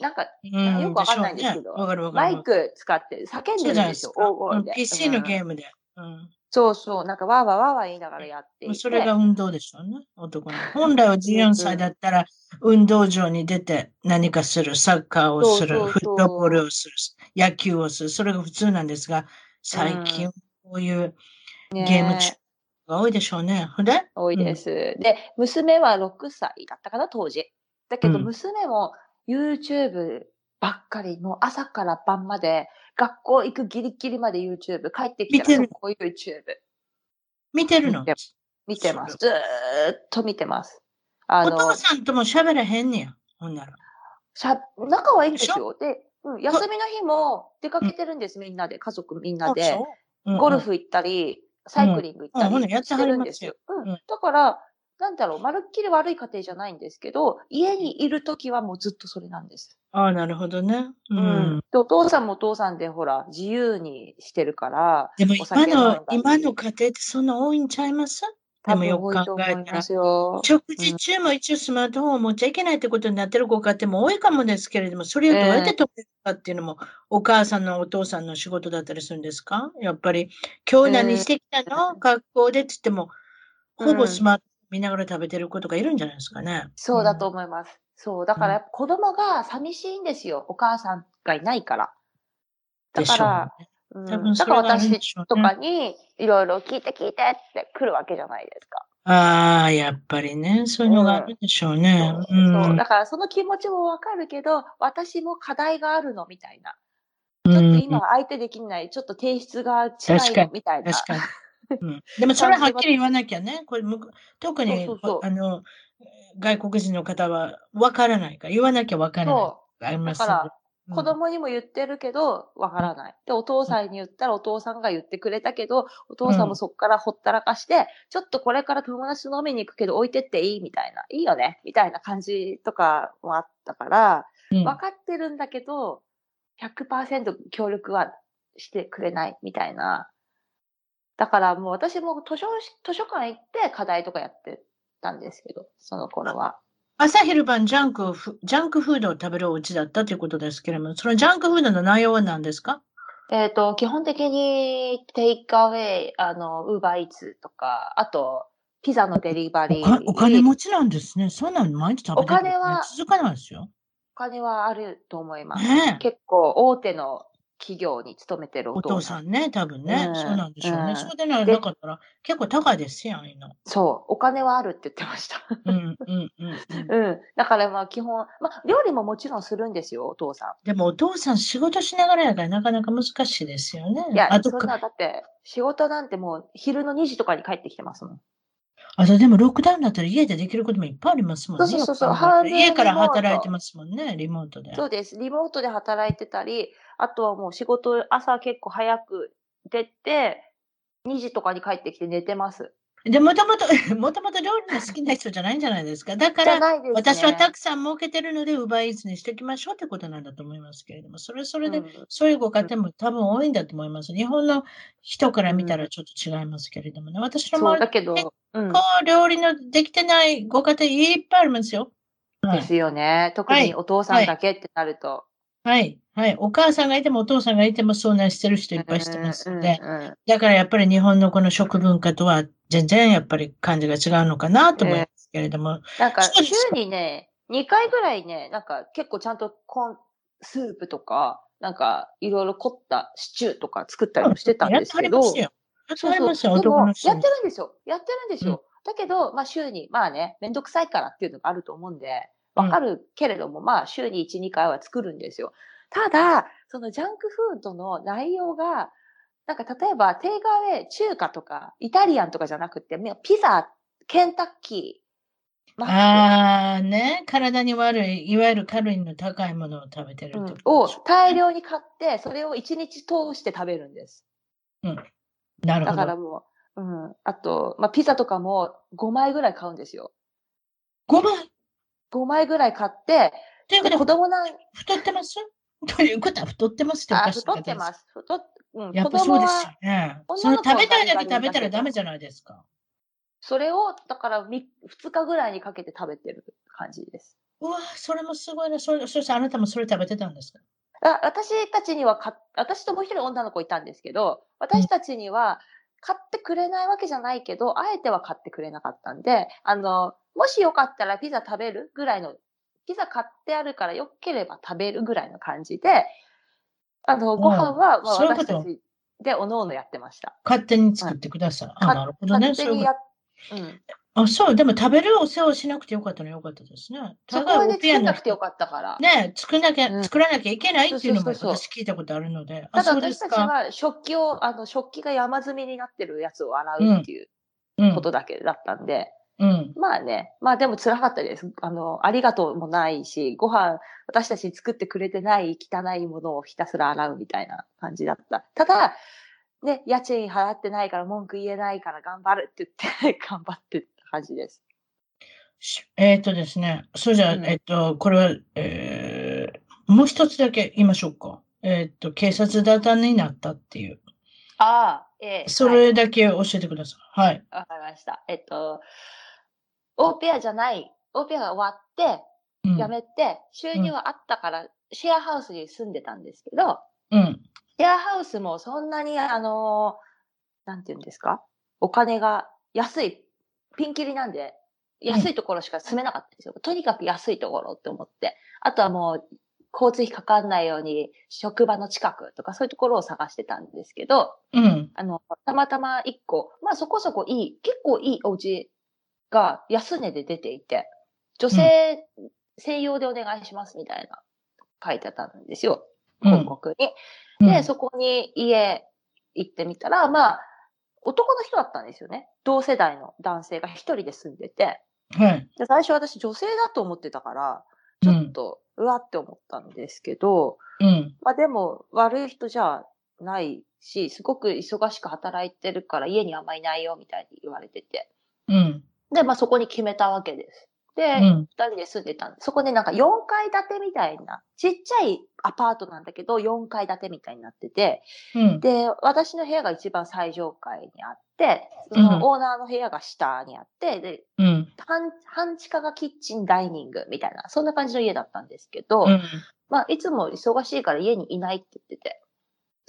なんか、よくわかんないんですけど、ね、マイク使って叫んでるんですよ、大声で。PC のゲームで。うん、そうそう、なんかわーわーわーわー言いながらやっていて。それが運動でしょうね、男の。本来は14歳だったら、運動場に出て何かする、サッカーをする、フットボールをする、野球をする、それが普通なんですが、最近こういうゲーム中が多いでしょうね。で？多いです、で、娘は6歳だったかな、当時。だけど、娘も YouTube ばっかり、もう朝から晩まで、学校行くギリギリまで YouTube、帰ってきたらそこ YouTube。見てるの？見てます。ずーっと見てます。あの、お父さんとも喋らへんねや、ほんなら。しゃ、仲はいいんですよ。で、うん、休みの日も出かけてるんです、みんなで、家族みんなで。ゴルフ行ったり、サイクリング行ったりしてるんですよ。うん。だから、なんだろう、まるっきり悪い家庭じゃないんですけど、家にいるときはもうずっとそれなんです。ああ、なるほどね。うん。うん、でお父さんもお父さんで、ほら、自由にしてるから。でも今の、今の家庭ってそんな多いんちゃいます？でもよく考えたら、食事中も一応スマートフォンを持っちゃいけないってことになってるご家庭も多いかもですけれども、それをどうやって止めるかっていうのも、お母さんのお父さんの仕事だったりするんですか？やっぱり、今日何してきたの、学校でって言っても、ほぼスマート見ながら食べてる子とかいるんじゃないですかね。そうだと思います。そう。だから子供が寂しいんですよ。お母さんがいないから。だから、ねうん、だから私とかにいろいろ聞いて聞いてって来るわけじゃないですか。ああ、やっぱりね、そういうのがあるでしょうね。うん、そうだからその気持ちもわかるけど、私も課題があるのみたいな。ちょっと今相手できない、ちょっと提出が違いのみたいな。確かに。うん、でもそれははっきり言わなきゃね。これ特にあの外国人の方は分からないから、言わなきゃ分からない。ありますだから、子供にも言ってるけど、分からない。で、お父さんに言ったらお父さんが言ってくれたけど、お父さんもそこからほったらかして、うん、ちょっとこれから友達と飲みに行くけど置いてっていいみたいな。いいよねみたいな感じとかもあったから、うん、分かってるんだけど、100%協力はしてくれないみたいな。だからもう私も図書、図書館行って課題とかやってたんですけど、その頃は。朝昼晩ジャンクフ、ジャンクフードを食べるお家だったということですけれども、そのジャンクフードの内容は何ですか？えっ、と、基本的にテイクアウェイ、あの、ウーバーイーツとか、あと、ピザのデリバリー。お金持ちなんですね。そんなの毎日食べてる、お金は続かないですよ。お金はあると思います。ね結構大手の企業に勤めてるお父さんね、多分ね、うんそうなんでしょうね。うんそうでなかったら結構高いですよ、ああいうの。そう、お金はあるって言ってました。うんうんうんうん。うん。だからまあ基本、まあ料理ももちろんするんですよ、お父さでもお父さん仕事しながらやからなかなか難しいですよね。ん。いや、あとかそんな、だって仕事なんてもう昼の2時とかに帰ってきてますもん。あとでもロックダウンだったら家でできることもいっぱいありますもんね。そうそうそうそう家から働いてますもんね、リモートで。そうです。リモートで働いてたり、あとはもう仕事朝結構早く出て、2時とかに帰ってきて寝てます。で、もともと、もともと料理の好きな人じゃないんじゃないですか。だから、ね。私はたくさん儲けてるので、奪いずにしておきましょうってことなんだと思いますけれども、それはそれで、うんそういうご家庭も多分多いんだと思います。日本の人から見たらちょっと違いますけれどもね。私の周りだけど、うん。こう料理のできてないご家庭いっぱいありますよ。はい。ですよね。特はいにお父さんだけってなると。はい。はい。お母さんがいてもお父さんがいてもそうなしてる人いっぱいしてますので、うんうんうんだからやっぱり日本のこの食文化とは全然やっぱり感じが違うのかなと思いますけれども、なんか週にね、2回ぐらいね、なんか結構ちゃんとコンスープとか、なんかいろいろ凝ったシチューとか作ったりもしてたんですけど、ありますよ。やってそうそう。ありますよ、男の人にやって。るんですよ。やってるんですよ。だけど、まあ週に、まあね、めんどくさいからっていうのがあると思うんで、わかるけれども、まあ週に1、2回は作るんですよ。ただ、そのジャンクフードの内容が、なんか例えば、テイクアウェイ、中華とか、イタリアンとかじゃなくて、ピザ、ケンタッキー、ああね、体に悪い、いわゆるカロリーの高いものを食べてるうんを大量に買って、それを1日通して食べるんです。なるほど。だからもう、うん。あと、まあ、ピザとかも5枚ぐらい買うんですよ。5枚？5枚ぐらい買って、でということで、子供なん、太ってます？ということは太ってますっておあ、かしい太ってます。太っ、うん、やっ子供ぱそうですよは、ね。女その食べたいだけ食べたらダメじゃないですか。それを、だから2日ぐらいにかけて食べてる感じです。うわ、それもすごいな。それそしてあなたもそれ食べてたんですか？あ私たちにはか、私ともう一人女の子いたんですけど、私たちには買ってくれないわけじゃないけど、あえては買ってくれなかったんで、あの、もしよかったらピザ食べるぐらいの、ピザ買ってあるからよければ食べるぐらいの感じで、あの、ご飯は、まあ、私たちでおのおのやってました。勝手に作ってください。あ、かなるほどね。勝手にやっ、うん。とあ、そう。でも食べるお世話をしなくてよかったのよかったですね。そこはね、作んなくてよかかったから。ね、作んなきゃ、うん作らなきゃいけないっていうのも私聞いたことあるので。ただ私たち。は食器を、あの、食器が山積みになってるやつを洗うっていううんことだけだったんで、うん。まあね、まあでも辛かったです。あの、ありがとうもないし、ご飯、私たちに作ってくれてない汚いものをひたすら洗うみたいな感じだった。ただ、ね、家賃払ってないから文句言えないから頑張るって言って、頑張ってた感じです。しえっ、とですね。それじゃあ、うんえっ、と、これは、えー、もう一つだけ言いましょうか。えっ、と、警察沙汰になったっていう。ああ、ええそはいれだけ教えてください。はい。わかりました。えっと、オーペアじゃない、オーペアが終わって、うん。辞めて、収入はあったから、シェアハウスに住んでたんですけど、うん。シェアハウスもそんなに、あのーなんて言うんですか？お金が安い、ピンキリなんで、安いところしか住めなかったんですよ。とにかく安いところって思って。あとはもう、交通費かかんないように、職場の近くとかそういうところを探してたんですけど、うん。あの、たまたま一個、まあそこそこいい、結構いいお家が安値で出ていて、女性専用でお願いしますみたいな書いてあったんですよ。うん広告に。うんで、そこに家行ってみたら、まあ、男の人だったんですよね。同世代の男性が一人で住んでて。はい。で最初私女性だと思ってたから、ちょっと、うわって思ったんですけど、うん。まあでも悪い人じゃないし、すごく忙しく働いてるから家にあんまいないよみたいに言われてて。うん。で、まあそこに決めたわけです。で、二、うん。人で住んでたんそこでなんか4階建てみたいな、ちっちゃいアパートなんだけど、4階建てみたいになってて、うん。で、私の部屋が一番最上階にあって、そのオーナーの部屋が下にあって、で、うん。半、半地下がキッチン、ダイニングみたいな、そんな感じの家だったんですけど、うん。まあ、いつも忙しいから家にいないって言ってて。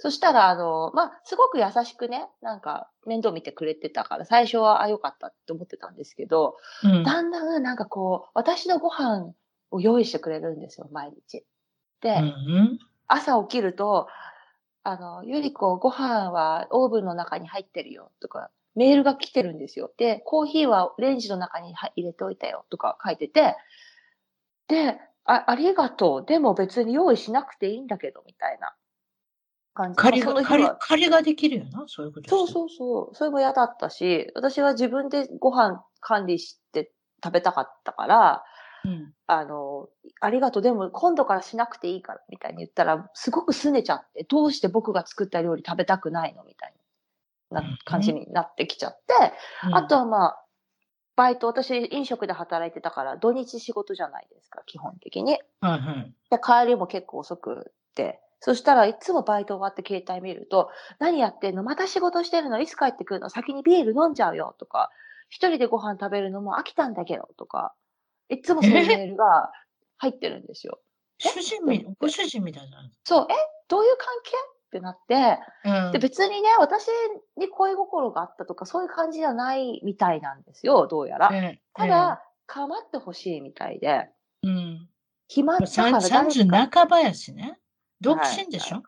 そしたら、あの、まあ、すごく優しくね、なんか、面倒見てくれてたから、最初は、あ、よかったって思ってたんですけど、うん。だんだん、なんかこう、私のご飯を用意してくれるんですよ、毎日。で、うん。朝起きると、あの、ゆりこ、ご飯はオーブンの中に入ってるよ、とか、メールが来てるんですよ。で、コーヒーはレンジの中に入れておいたよ、とか書いてて、で、あ、ありがとう。でも別に用意しなくていいんだけど、みたいな感じ。借りが、借りができるよな、そういうことそうう。そうそう。それも嫌だったし、私は自分でご飯管理して食べたかったから、うん。あの、ありがとう。でも今度からしなくていいから、みたいに言ったら、すごく拗ねちゃって、どうして僕が作った料理食べたくないの？みたいな感じになってきちゃって、あとはまあ、バイト、私飲食で働いてたから、土日仕事じゃないですか、基本的に。はいはい。で、帰りも結構遅くって。そしたらいつもバイト終わって携帯見ると、何やってんの？また仕事してるの？いつ帰ってくるの？先にビール飲んじゃうよとか、一人でご飯食べるのも飽きたんだけどとか、いつもそういうメールが入ってるんですよ。主人み、ご主人みたいな。そう、え？どういう関係？ってなって、うん。で、別にね、私に恋心があったとか、そういう感じじゃないみたいなんですよ、どうやら。ええただ、構ってほしいみたいで、ええうん。暇だから誰か30半ばやしね。独身でしょ、はい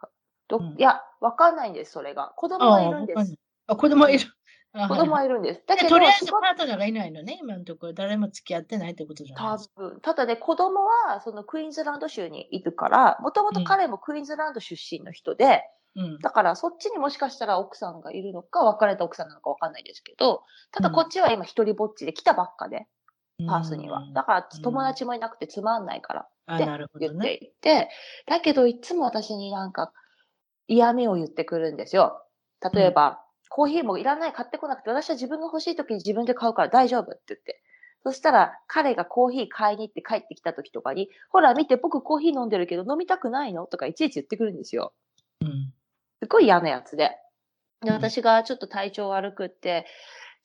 いや、わかんないんです、それが。子供ああはいるんです。あ、子供いる。あ子供はいはいるんです。だでけど、とりあえずパートナーがいないのね、今のところ。誰も付き合ってないってことじゃない多ですか。分。ただね、子供は、そのクイーンズランド州にいるから、もともと彼もクイーンズランド出身の人で、うん。だからそっちにもしかしたら奥さんがいるのか、別れた奥さんなのかわかんないですけど、ただこっちは今一人ぼっちで来たばっかで、パースには。だから友達もいなくてつまんないからあ、ってなるほ言ってどね。いて、だけどいつも私になんか嫌味を言ってくるんですよ。例えば、コーヒーもいらない、買ってこなくて、私は自分が欲しい時に自分で買うから大丈夫って言って。そしたら、彼がコーヒー買いに行って帰ってきた時とかに、ほら見て、僕コーヒー飲んでるけど飲みたくないの？とかいちいち言ってくるんですよ。うん。すごい嫌なやつで。で、うん私がちょっと体調悪くって、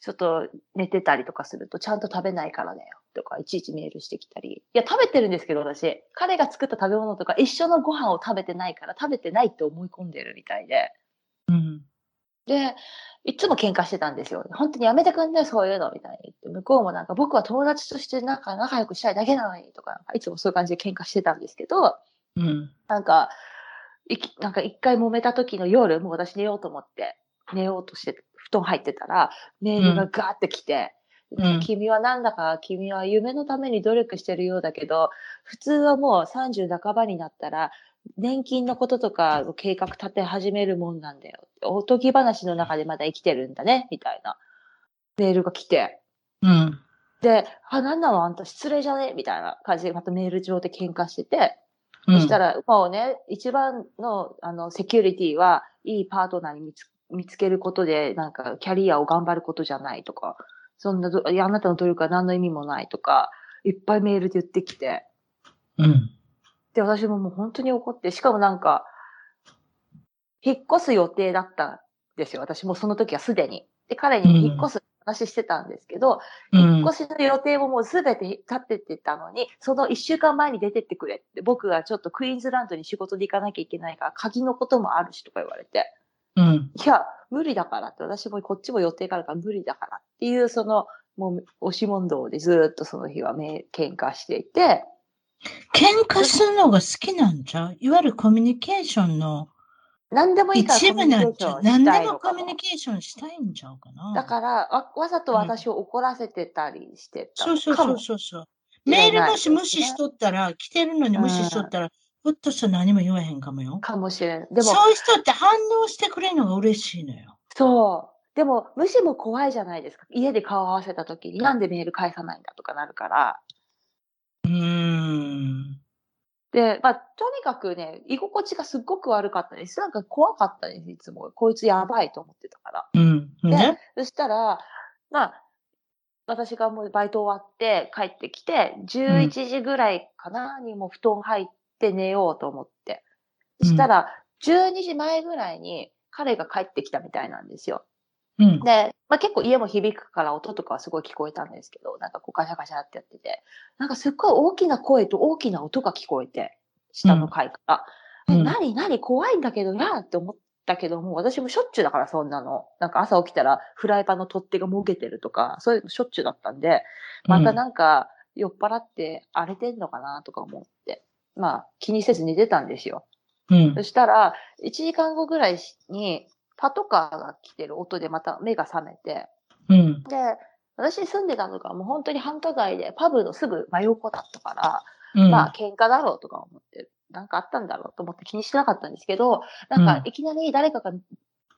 ちょっと寝てたりとかすると、ちゃんと食べないからだよ。とか、いちいちメールしてきたり。いや、食べてるんですけど、私。彼が作った食べ物とか、一緒のご飯を食べてないから、食べてないって思い込んでるみたいで。うん。で、いつも喧嘩してたんですよ。本当にやめてくんね、そういうの、みたいに言って。向こうもなんか、僕は友達としてなんか仲良くしたいだけなのに、とか、いつもそういう感じで喧嘩してたんですけど、うん。なんか、いきなんか一回揉めた時の夜、もう私寝ようと思って、寝ようとして、布団入ってたら、メールがガーって来て、うん君はなんだか、君は夢のために努力してるようだけど、普通はもう30半ばになったら、年金のこととかの計画立て始めるもんなんだよ。おとぎ話の中でまだ生きてるんだね、みたいなメールが来て。うん。で、あ、なんなの？あんた失礼じゃね？みたいな感じでまたメール上で喧嘩してて、うん。そしたら、もうね、一番の、あの、セキュリティは、いいパートナーに見つ見つけることで、なんか、キャリアを頑張ることじゃないとか、そんなど、いや、あなたの努力は何の意味もないとか、いっぱいメールで言ってきて、うん。で、私ももう本当に怒って、しかもなんか、引っ越す予定だったんですよ。私もその時はすでに。で、彼にも引っ越す話してたんですけど、うん引っ越しの予定ももうすべて立っててたのに、その一週間前に出てってくれって、僕がちょっとクイーンズランドに仕事で行かなきゃいけないから、鍵のこともあるしとか言われて、うん。いや、無理だからって、私もこっちも予定があるから無理だからっていう、その、もう、押し問答でずーっとその日はめ喧嘩していて、喧嘩するのが好きなんちゃういわゆるコミュニケーションの何でもいいから一部なんちゃう何でもココミュニケーションしたいんちゃうかな？だからわ、わざと私を怒らせてたりしてたそうそうそうそうそう。メールもし無視しとったら、来てるのに無視しとったら、ひょっとしたら何も言わへんかもよ。かもしれない。でも、そういう人って反応してくれるのが嬉しいのよ。そう。でも、無視も怖いじゃないですか。家で顔合わせた時に、なんでメール返さないんだとかなるから。うーん。で、まあ、とにかくね、居心地がすっごく悪かったです。なんか怖かったです、いつも。こいつやばいと思ってたから。うん。で、ね。そしたら、まあ、私がもうバイト終わって帰ってきて、11時ぐらいかな、にも布団入って寝ようと思って。そしたら、12時前ぐらいに彼が帰ってきたみたいなんですよ。うん。で、まあ、結構家も響くから音とかはすごい聞こえたんですけど、なんかこうガシャガシャってやってて、なんかすっごい大きな声と大きな音が聞こえて、下の階から。うんえ何？何？怖いんだけどなって思ったけども、私もしょっちゅうだからそんなの。なんか朝起きたらフライパンの取っ手がもげてるとか、そういうのしょっちゅうだったんで、またなんか酔っ払って荒れてんのかなとか思って、まあ気にせず寝てたんですよ。うんそ。したら、1時間後ぐらいに、パトカーが来てる音でまた目が覚めて、うん。で、私住んでたのがもう本当に繁華街で、パブのすぐ真横だったから、うん。まあ喧嘩だろうとか思って、なんかあったんだろうと思って気にしてなかったんですけど、なんかいきなり誰かが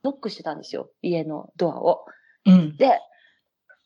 ノックしてたんですよ、家のドアを。うん。で、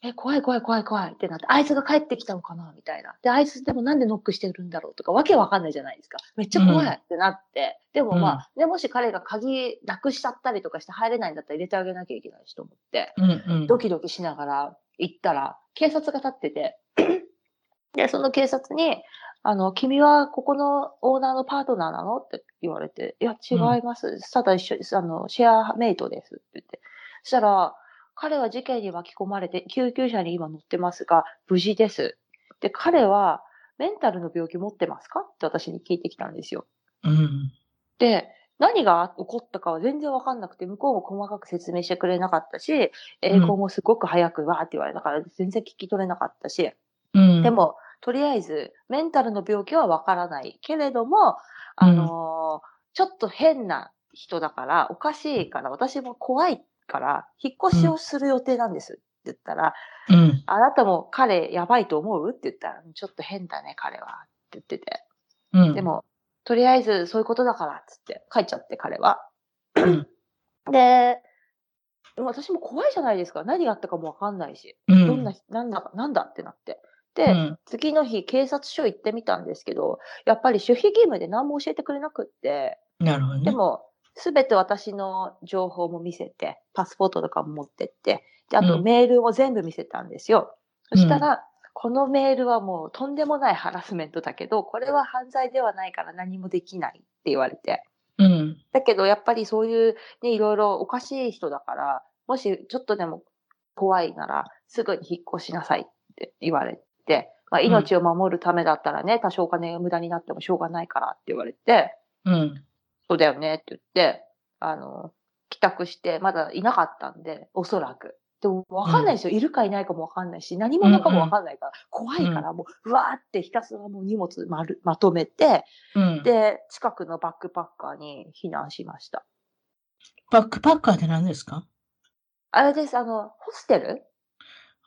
え、怖い怖い怖い怖いってなって、あいつが帰ってきたのかなみたいな。で、あいつでもなんでノックしてるんだろうとか、わけわかんないじゃないですか。めっちゃ怖いってなって。でもまあ、で、もし彼が鍵なくしちゃったりとかして入れないんだったら入れてあげなきゃいけないしと思って、うん。うん。ドキドキしながら行ったら、警察が立ってて、で、その警察に、あの、君はここのオーナーのパートナーなのって言われて、いや、違います。ただ一緒です。あの、シェアメイトですって言って。そしたら、彼は事件に巻き込まれて、救急車に今乗ってますが、無事です。で、彼は、メンタルの病気持ってますか？って私に聞いてきたんですよ。うん。で、何が起こったかは全然わかんなくて、向こうも細かく説明してくれなかったし、英語もすごく早くわーって言われたから全然聞き取れなかったし、うん。で、も、とりあえず、メンタルの病気はわからない。けれども、あのーちょっと変な人だから、おかしいから、私も怖いから、引っ越しをする予定なんですって言ったら、うん。あなたも彼やばいと思う？って言ったら、ちょっと変だね、彼は。って言ってて。うん。で、も、とりあえずそういうことだから、つって帰っちゃって、彼は。うん。で、私も怖いじゃないですか。何があったかもわかんないし。うん。どんな、なんだか、なんだってなって。で、うん。次の日、警察署行ってみたんですけど、やっぱり守秘義務で何も教えてくれなくって、なるほどね。でも、すべて私の情報も見せて、パスポートとかも持ってって、で、あとうんメールを全部見せたんですよ。うんそしたら、このメールはもうとんでもないハラスメントだけど、これは犯罪ではないから何もできないって言われて。うん。だけど、やっぱりそういうね、いろいろおかしい人だから、もしちょっとでも怖いなら、すぐに引っ越しなさいって言われて、まあ、ん命を守るためだったらね、多少お金が無駄になってもしょうがないからって言われて、うん。そうだよねって言って、あの、帰宅して、まだいなかったんで、おそらく。でも、わかんないですよ。いるかいないかもわかんないし、何者かもわかんないから、怖いから、もう、うわーってひたすらもう荷物まるまとめて、うん。で、近くのバックパッカーに避難しました。バックパッカーって何ですか？あれです、あの、ホステル？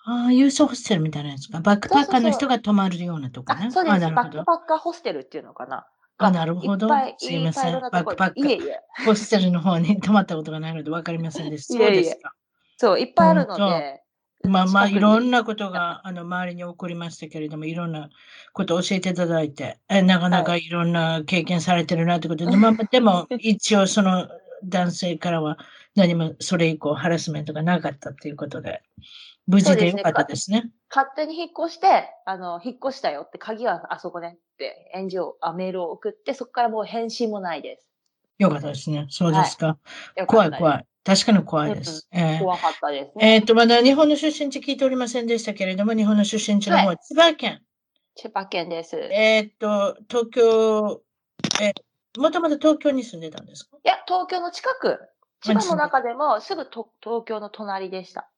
ああ、ユースホステルみたいなやつか。バックパッカーの人が泊まるようなとこね。あ、そうです。バックパッカーホステルっていうのかな。あなるほどすいませんバックパッカーいえいえ。ホステルの方に泊まったことがないので分かりませんでした。そうですか。そう、いっぱいあるの本で。まあまあ、いろんなことがあの周りに起こりましたけれども、いろんなことを教えていただいて、えなかなかいろんな経験されてるなってことで、まあ、でも一応その男性からは何もそれ以降ハラスメントがなかったということで、無事でよかったですね。勝手に引っ越して、あの、引っ越したよって、鍵はあそこね返事を、あ、メールを送って、そこからもう返信もないです。よかったですね。そうですか。よかったです怖い怖い。確かに怖いです。えー怖かったですね。えっ、と、まだ日本の出身地聞いておりませんでしたけれども、日本の出身地の方、は千葉県。千葉県です。いえっ、と、東京、えー、もともと東京に住んでたんですか？や、東京の近く。千葉の中でも、すぐと東京の隣でした。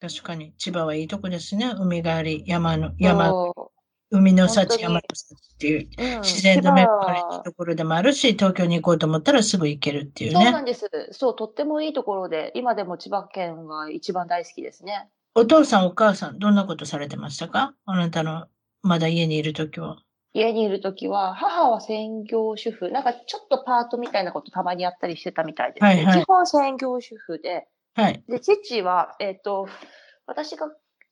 確かに、千葉はいいとこですね。海があり、山の、山、そ海の幸、山の幸っていう、ううん自然の恵まれたところでもあるし、東京に行こうと思ったらすぐ行けるっていうね。そうなんです。そう、とってもいいところで、今でも千葉県が一番大好きですね。お父さん、お母さん、どんなことされてましたか？あなたの、まだ家にいるときは。家にいるときは、母は専業主婦、なんかちょっとパートみたいなことたまにやったりしてたみたいです、ね。はいはい基本専業主婦で、はい。で、父は、えっ、と、私が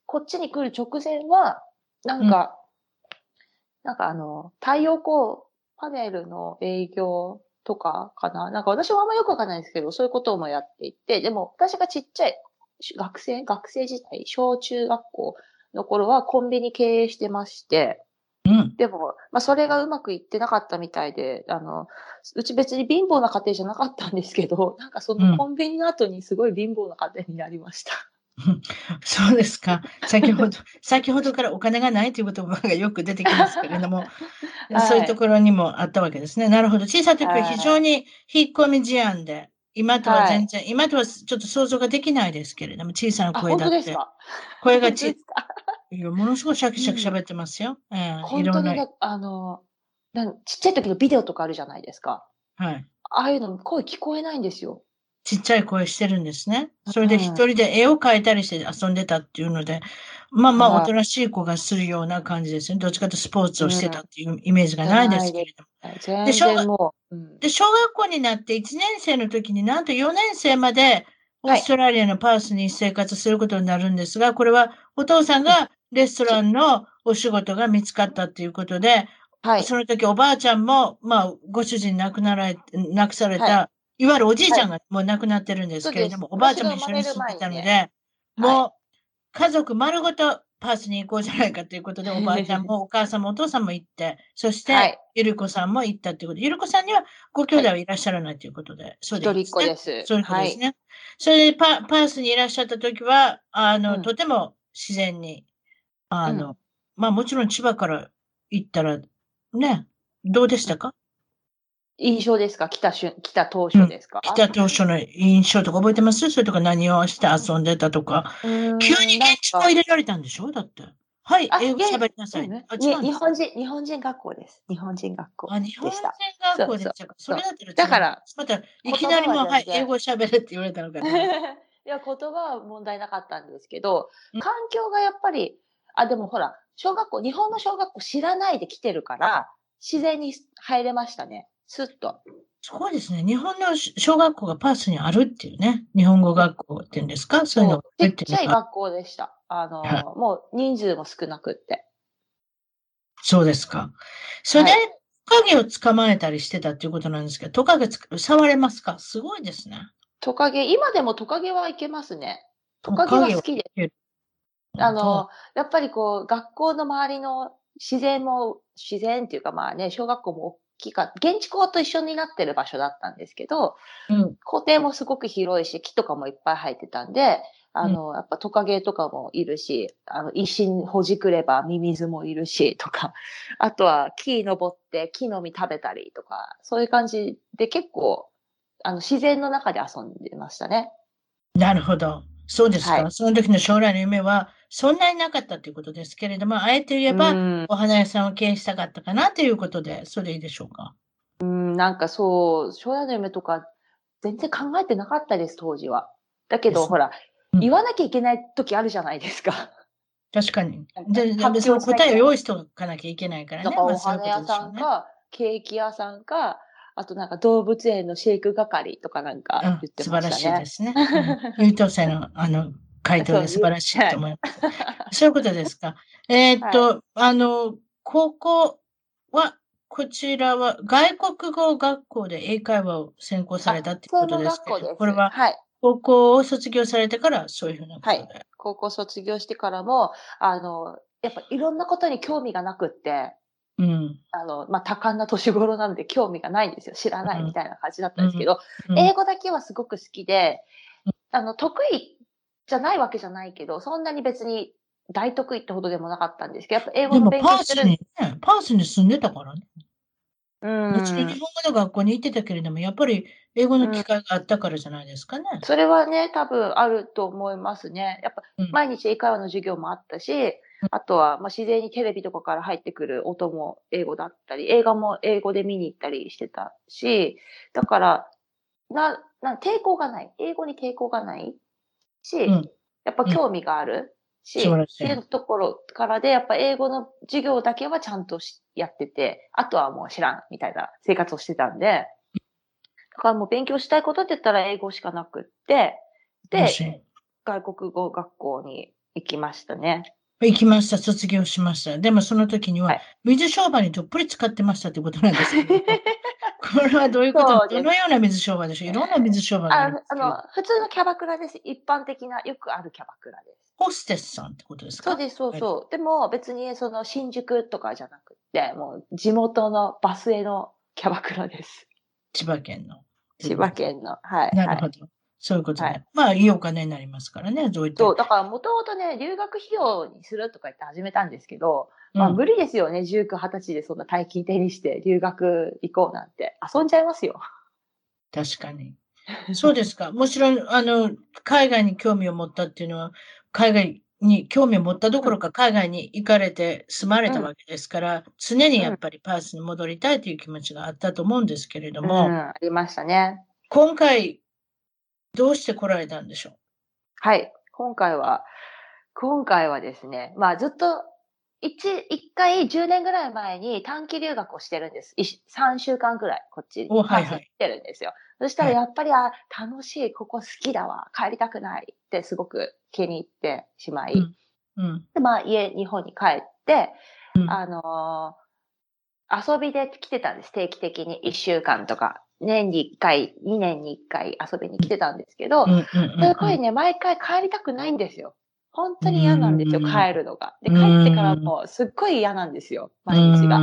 こっちに来る直前は、なんか、なんかあの、太陽光パネルの営業とかかな？なんか私はあんまよくわかんないですけど、そういうこともやっていて、でも私がちっちゃい、学生学生時代、小中学校の頃はコンビニ経営してまして、うん。でも、まあ、それがうまくいってなかったみたいで、あの、うち別に貧乏な家庭じゃなかったんですけど、なんかそうんのコンビニの後にすごい貧乏な家庭になりました。そうですか。先ほど、先ほどからお金がないという言葉がよく出てきますけれども、はいそういうところにもあったわけですね。なるほど。小さい時ははい非常に引っ込み思案で、今とは全然、今とはちょっと想像ができないですけれども、小さなあ、声だって。声がちいやものすごいシャキシャキ喋ってますよ。ええいろんな。本当にね、あの、なんちっちゃい時のビデオとかあるじゃないですか。はい。ああいうの声聞こえないんですよ。ちっちゃい声してるんですね。それでうん一人で絵を描いたりして遊んでたっていうので、まあまあはいおとなしい子がするような感じですね。どっちかとスポーツをしてたっていうイメージがないですけれども。全小学で、小学校になって1年生の時になんと4年生までオーストラリアのパースに生活することになるんですが、これはお父さんがレストランのお仕事が見つかったということで、はい。その時おばあちゃんも、まあ、ご主人亡くなられ、亡くされた、、はいわゆるおじいちゃんがもう亡くなってるんですけれども、おばあちゃんも一緒に住んでたので、もう家族丸ごとパースに行こうじゃないかということで、おばあちゃんもお母さんもお父さんも行って、そして、はい。ゆりこさんも行ったということ。で、ゆりこさんにはご兄弟はいらっしゃらないということで、そう一でいい人っ。子です。そういうことはい。ですね。それでパパースにいらっしゃった時は、あの、うん。とても自然に、あの、うまあもちろん千葉から行ったら、ね、どうでしたか？印象ですか？来た瞬、来た当初ですか、来た当初の印象とか覚えてます？それとか何をして遊んでたとか。急に現地も入れられたんでしょ？だって。はいあ、英語喋りなさい。うんあ、に違うんですか？日本人、日本人学校です。日本人学校あ、日本人でした。学校でしたか？それだったら違うだから、また、いきなりもう、はは全然英語喋れって言われたのかな。いや、言葉は問題なかったんですけどうん、環境がやっぱり、あ、でもほら、小学校、日本の小学校知らないで来てるから、自然に入れましたね。スッと。すごいですね。日本の小学校がパースにあるっていうね。日本語学校っていうんですか？そういうのがちってちゃい学校でした。あの、はいもう人数も少なくって。そうですか。それでは、トカゲを捕まえたりしてたっていうことなんですけど、トカゲつ触れますか？すごいですね。トカゲ、今でもトカゲはいけますね。トカゲは好きで。あの、やっぱりこう、学校の周りの自然も、自然っていうかまあね、小学校も大きか。現地校と一緒になってる場所だったんですけど、うん、校庭もすごく広いし、木とかもいっぱい生えてたんで、あの、やっぱトカゲとかもいるし、あの、石にほじくればミミズもいるし、とか、あとは木登って木の実食べたりとか、そういう感じで結構、あの、自然の中で遊んでましたね。なるほど。そうですか。はいその時の将来の夢は、そんなになかったということですけれども、あえて言えば、うんお花屋さんを経営したかったかなということで、それでいいでしょうか？うん、なんかそう、将来の夢とか全然考えてなかったです、当時は。だけど、ほら、うん言わなきゃいけない時あるじゃないですか。確かに。で、その答えを用意しておかなきゃいけないからね。だからお花屋さんか、ケーキ屋さんか、あとなんか動物園の飼育係とかなんか言ってうん、素ま晴らししたね。いですね。うん優等生のあの回答で素晴らしいと思います。そういうことですか。えーっと、あの、高校は、こちらは外国語学校で英会話を専攻されたっていうことですけど。これははい。高校を卒業されてからそういうふうなことで。はい高校卒業してからも、あの、やっぱいろんなことに興味がなくって、うん。あの、まあ、多感な年頃なので興味がないんですよ。知らないみたいな感じだったんですけど、うん英語だけはすごく好きで、あの、得意じゃないわけじゃないけど、そんなに別に大得意ってほどでもなかったんですけど、やっぱ英語のでもパー勉強してる。スにね、パースに住んでたからね。うんもちろん日本語の学校に行ってたけれども、やっぱり英語の機会があったからじゃないですかね。それはね、多分あると思いますね。やっぱうん毎日英会話の授業もあったし、あとはまあ自然にテレビとかから入ってくる音も英語だったり、映画も英語で見に行ったりしてたし、だから、な、な抵抗がない。英語に抵抗がないし、うん。やっぱ興味があるし、素晴らしい。っていうところからで、やっぱ英語の授業だけはちゃんとしやってて、あとはもう知らんみたいな生活をしてたんで、だからもう勉強したいことって言ったら英語しかなくって、で外国語学校に行きましたね。行きました、卒業しました。でもその時にははい、水商売にどっぷり使ってましたってことなんですけど、ここれはどういうこと？どのような水商売でしょう？いろんな水商売があああの、普通のキャバクラです。一般的な、よくあるキャバクラです。ホステスさんってことですか？そうです、そうそう。でも別にその新宿とかじゃなくて、もう地元のバスへのキャバクラです。千葉県の。千葉県の。はい。なるほど。そういうことで、はい、まあ、いいお金になりますからね、そういった。そう、だからもともとね、留学費用にするとか言って始めたんですけど、まあ、無理ですよね、19、20歳でそんな大金手にして留学行こうなんて。遊んじゃいますよ。確かに。そうですか。もちろん、あの、海外に興味を持ったっていうのは、海外に興味を持ったどころか、海外に行かれて住まれたわけですから、うん、常にやっぱりパースに戻りたいという気持ちがあったと思うんですけれども。うん、ありましたね。今回、どうして来られたんでしょう？はい。今回は、今回はですね、まあずっと一、一回10年ぐらい前に短期留学をしてるんです。3週間ぐらい、こっちに。はいはい。来てるんですよ。そしたらやっぱり、はい、あ、楽しい、ここ好きだわ、帰りたくないってすごく気に入ってしまい。うん。うん、で、まあ家、日本に帰って、うん、あのー、遊びで来てたんです、定期的に。1週間とか。年に1回、2年に1回遊びに来てたんですけど、すごいね、毎回帰りたくないんですよ。本当に嫌なんですよ、帰るのが。で、帰ってからもすっごい嫌なんですよ、毎日が。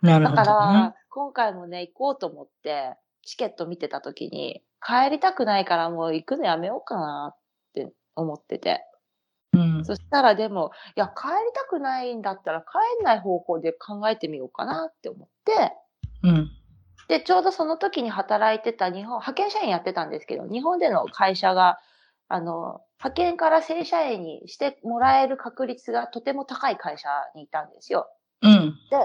なるほど、だから、今回もね、行こうと思って、チケット見てた時に、帰りたくないからもう行くのやめようかなって思ってて。うん、そしたらでも、いや、帰りたくないんだったら帰んない方向で考えてみようかなって思って、うん、で、ちょうどその時に働いてた日本、派遣社員やってたんですけど、日本での会社が、あの、派遣から正社員にしてもらえる確率がとても高い会社にいたんですよ。うん。で、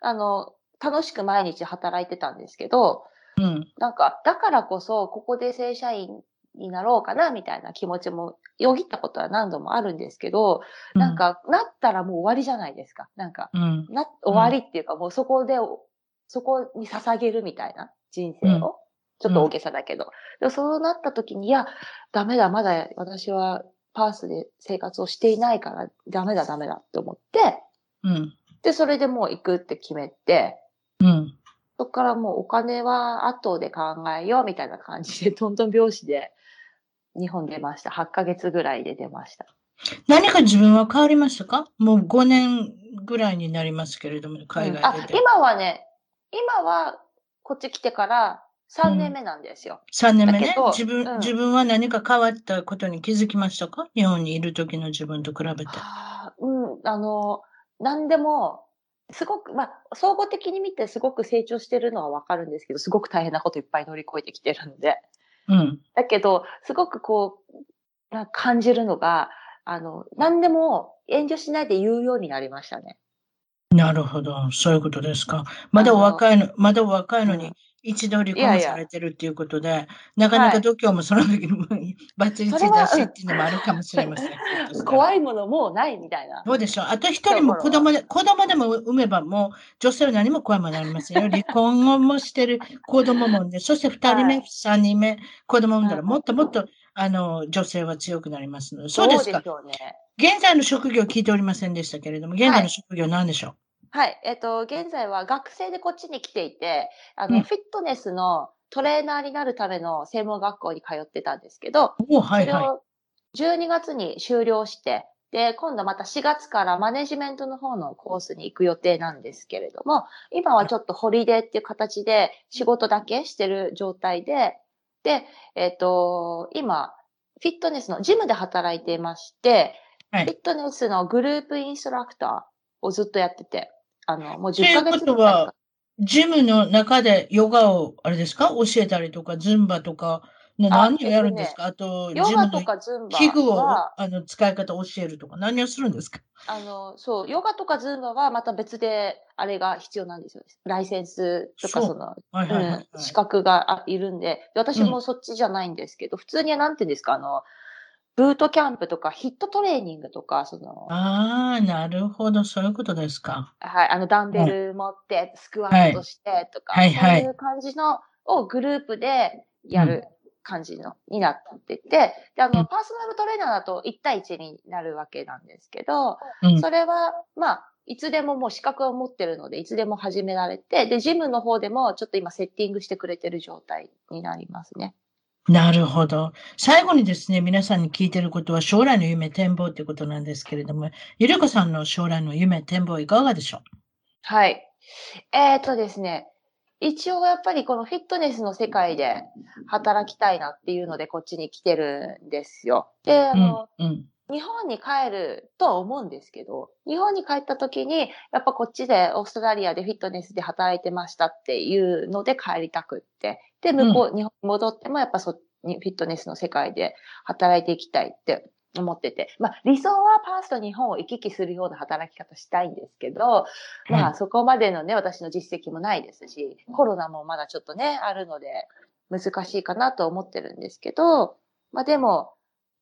あの、楽しく毎日働いてたんですけど、うん。なんか、だからこそ、ここで正社員になろうかな、みたいな気持ちもよぎったことは何度もあるんですけど、うん、なんか、なったらもう終わりじゃないですか。なんか、うん、な、終わりっていうか、もうそこでそこに捧げるみたいな人生を。うん、ちょっと大げさだけど。でそうなった時に、いや、ダメだ、まだ私はパースで生活をしていないから、ダメだ、ダメだって思って、うん。で、それでもう行くって決めて、うん。そこからもうお金は後で考えようみたいな感じで、トントン拍子で日本出ました。8ヶ月ぐらいで出ました。何か自分は変わりましたか？もう5年ぐらいになりますけれども、海外で、うん、あ、今はね、今はこっち来てから3年目なんですよ。うん、3年目ね。自分、うん、自分は何か変わったことに気づきましたか？日本にいる時の自分と比べて。うん、あの、何でも、すごく、まあ、総合的に見てすごく成長してるのはわかるんですけど、すごく大変なこといっぱい乗り越えてきてるんで。うん。だけど、すごくこう、感じるのが、あの、何でも遠慮しないで言うようになりましたね。なるほど。そういうことですか。まだお若いの、まだお若いのに、一度離婚されてるっていうことで、なかなか度胸もその時にバツイチだしっていうのもあるかもしれません。怖いものもうないみたいな。どうでしょう。あと一人も子供で、子供でも産めばもう女性は何も怖いものありませんよ。離婚もしてる子供もんで、そして二人目、三、人目、子供産んだらもっともっと、あの、女性は強くなりますので。そうですか。そうでしょうね。現在の職業聞いておりませんでしたけれども、現在の職業何でしょう、はい。えっ、と、現在は学生でこっちに来ていて、あの、うん、フィットネスのトレーナーになるための専門学校に通ってたんですけど、はいはい、それを12月に終了して、で、今度また4月からマネジメントの方のコースに行く予定なんですけれども、今はちょっとホリデーっていう形で仕事だけしてる状態で、で、えっ、と、今、フィットネスのジムで働いていまして、はい、フィットネスのグループインストラクターをずっとやってて、あの、もう10ヶ月ということは、ジムの中でヨガを、あれですか？教えたりとか、ズンバとか、何をやるんですか？あ,、と、ヨガとかズンバ器具を、あの、使い方を教えるとか、何をするんですか？あの、そう、ヨガとかズンバはまた別で、あれが必要なんですよ。ライセンスとか、その、資格がいるんで、私もそっちじゃないんですけど、普通にはなんていうんですか、あの、ブートキャンプとかヒットトレーニングとか、その、ああ、なるほど、そういうことですか。はい、あの、ダンベル持って、スクワットしてとか、はいはい、そういう感じのをグループでやる感じの、になってて、で、あの、パーソナルトレーナーだと1対1になるわけなんですけど、うん、それは、まあ、いつでももう資格を持ってるので、いつでも始められて、で、ジムの方でもちょっと今セッティングしてくれてる状態になりますね。なるほど。最後にですね、皆さんに聞いてることは将来の夢、展望ってことなんですけれども、ゆりこさんの将来の夢、展望いかがでしょう？はい。えっ、ー、とですね、一応やっぱりこのフィットネスの世界で働きたいなっていうのでこっちに来てるんですよ。で、あの、うんうん日本に帰るとは思うんですけど、日本に帰った時に、やっぱこっちでオーストラリアでフィットネスで働いてましたっていうので帰りたくって。で、向こう、日本に戻ってもやっぱそ、フィットネスの世界で働いていきたいって思ってて。まあ理想はパースと日本を行き来するような働き方したいんですけど、まあそこまでのね、私の実績もないですし、コロナもまだちょっとね、あるので難しいかなと思ってるんですけど、まあでも、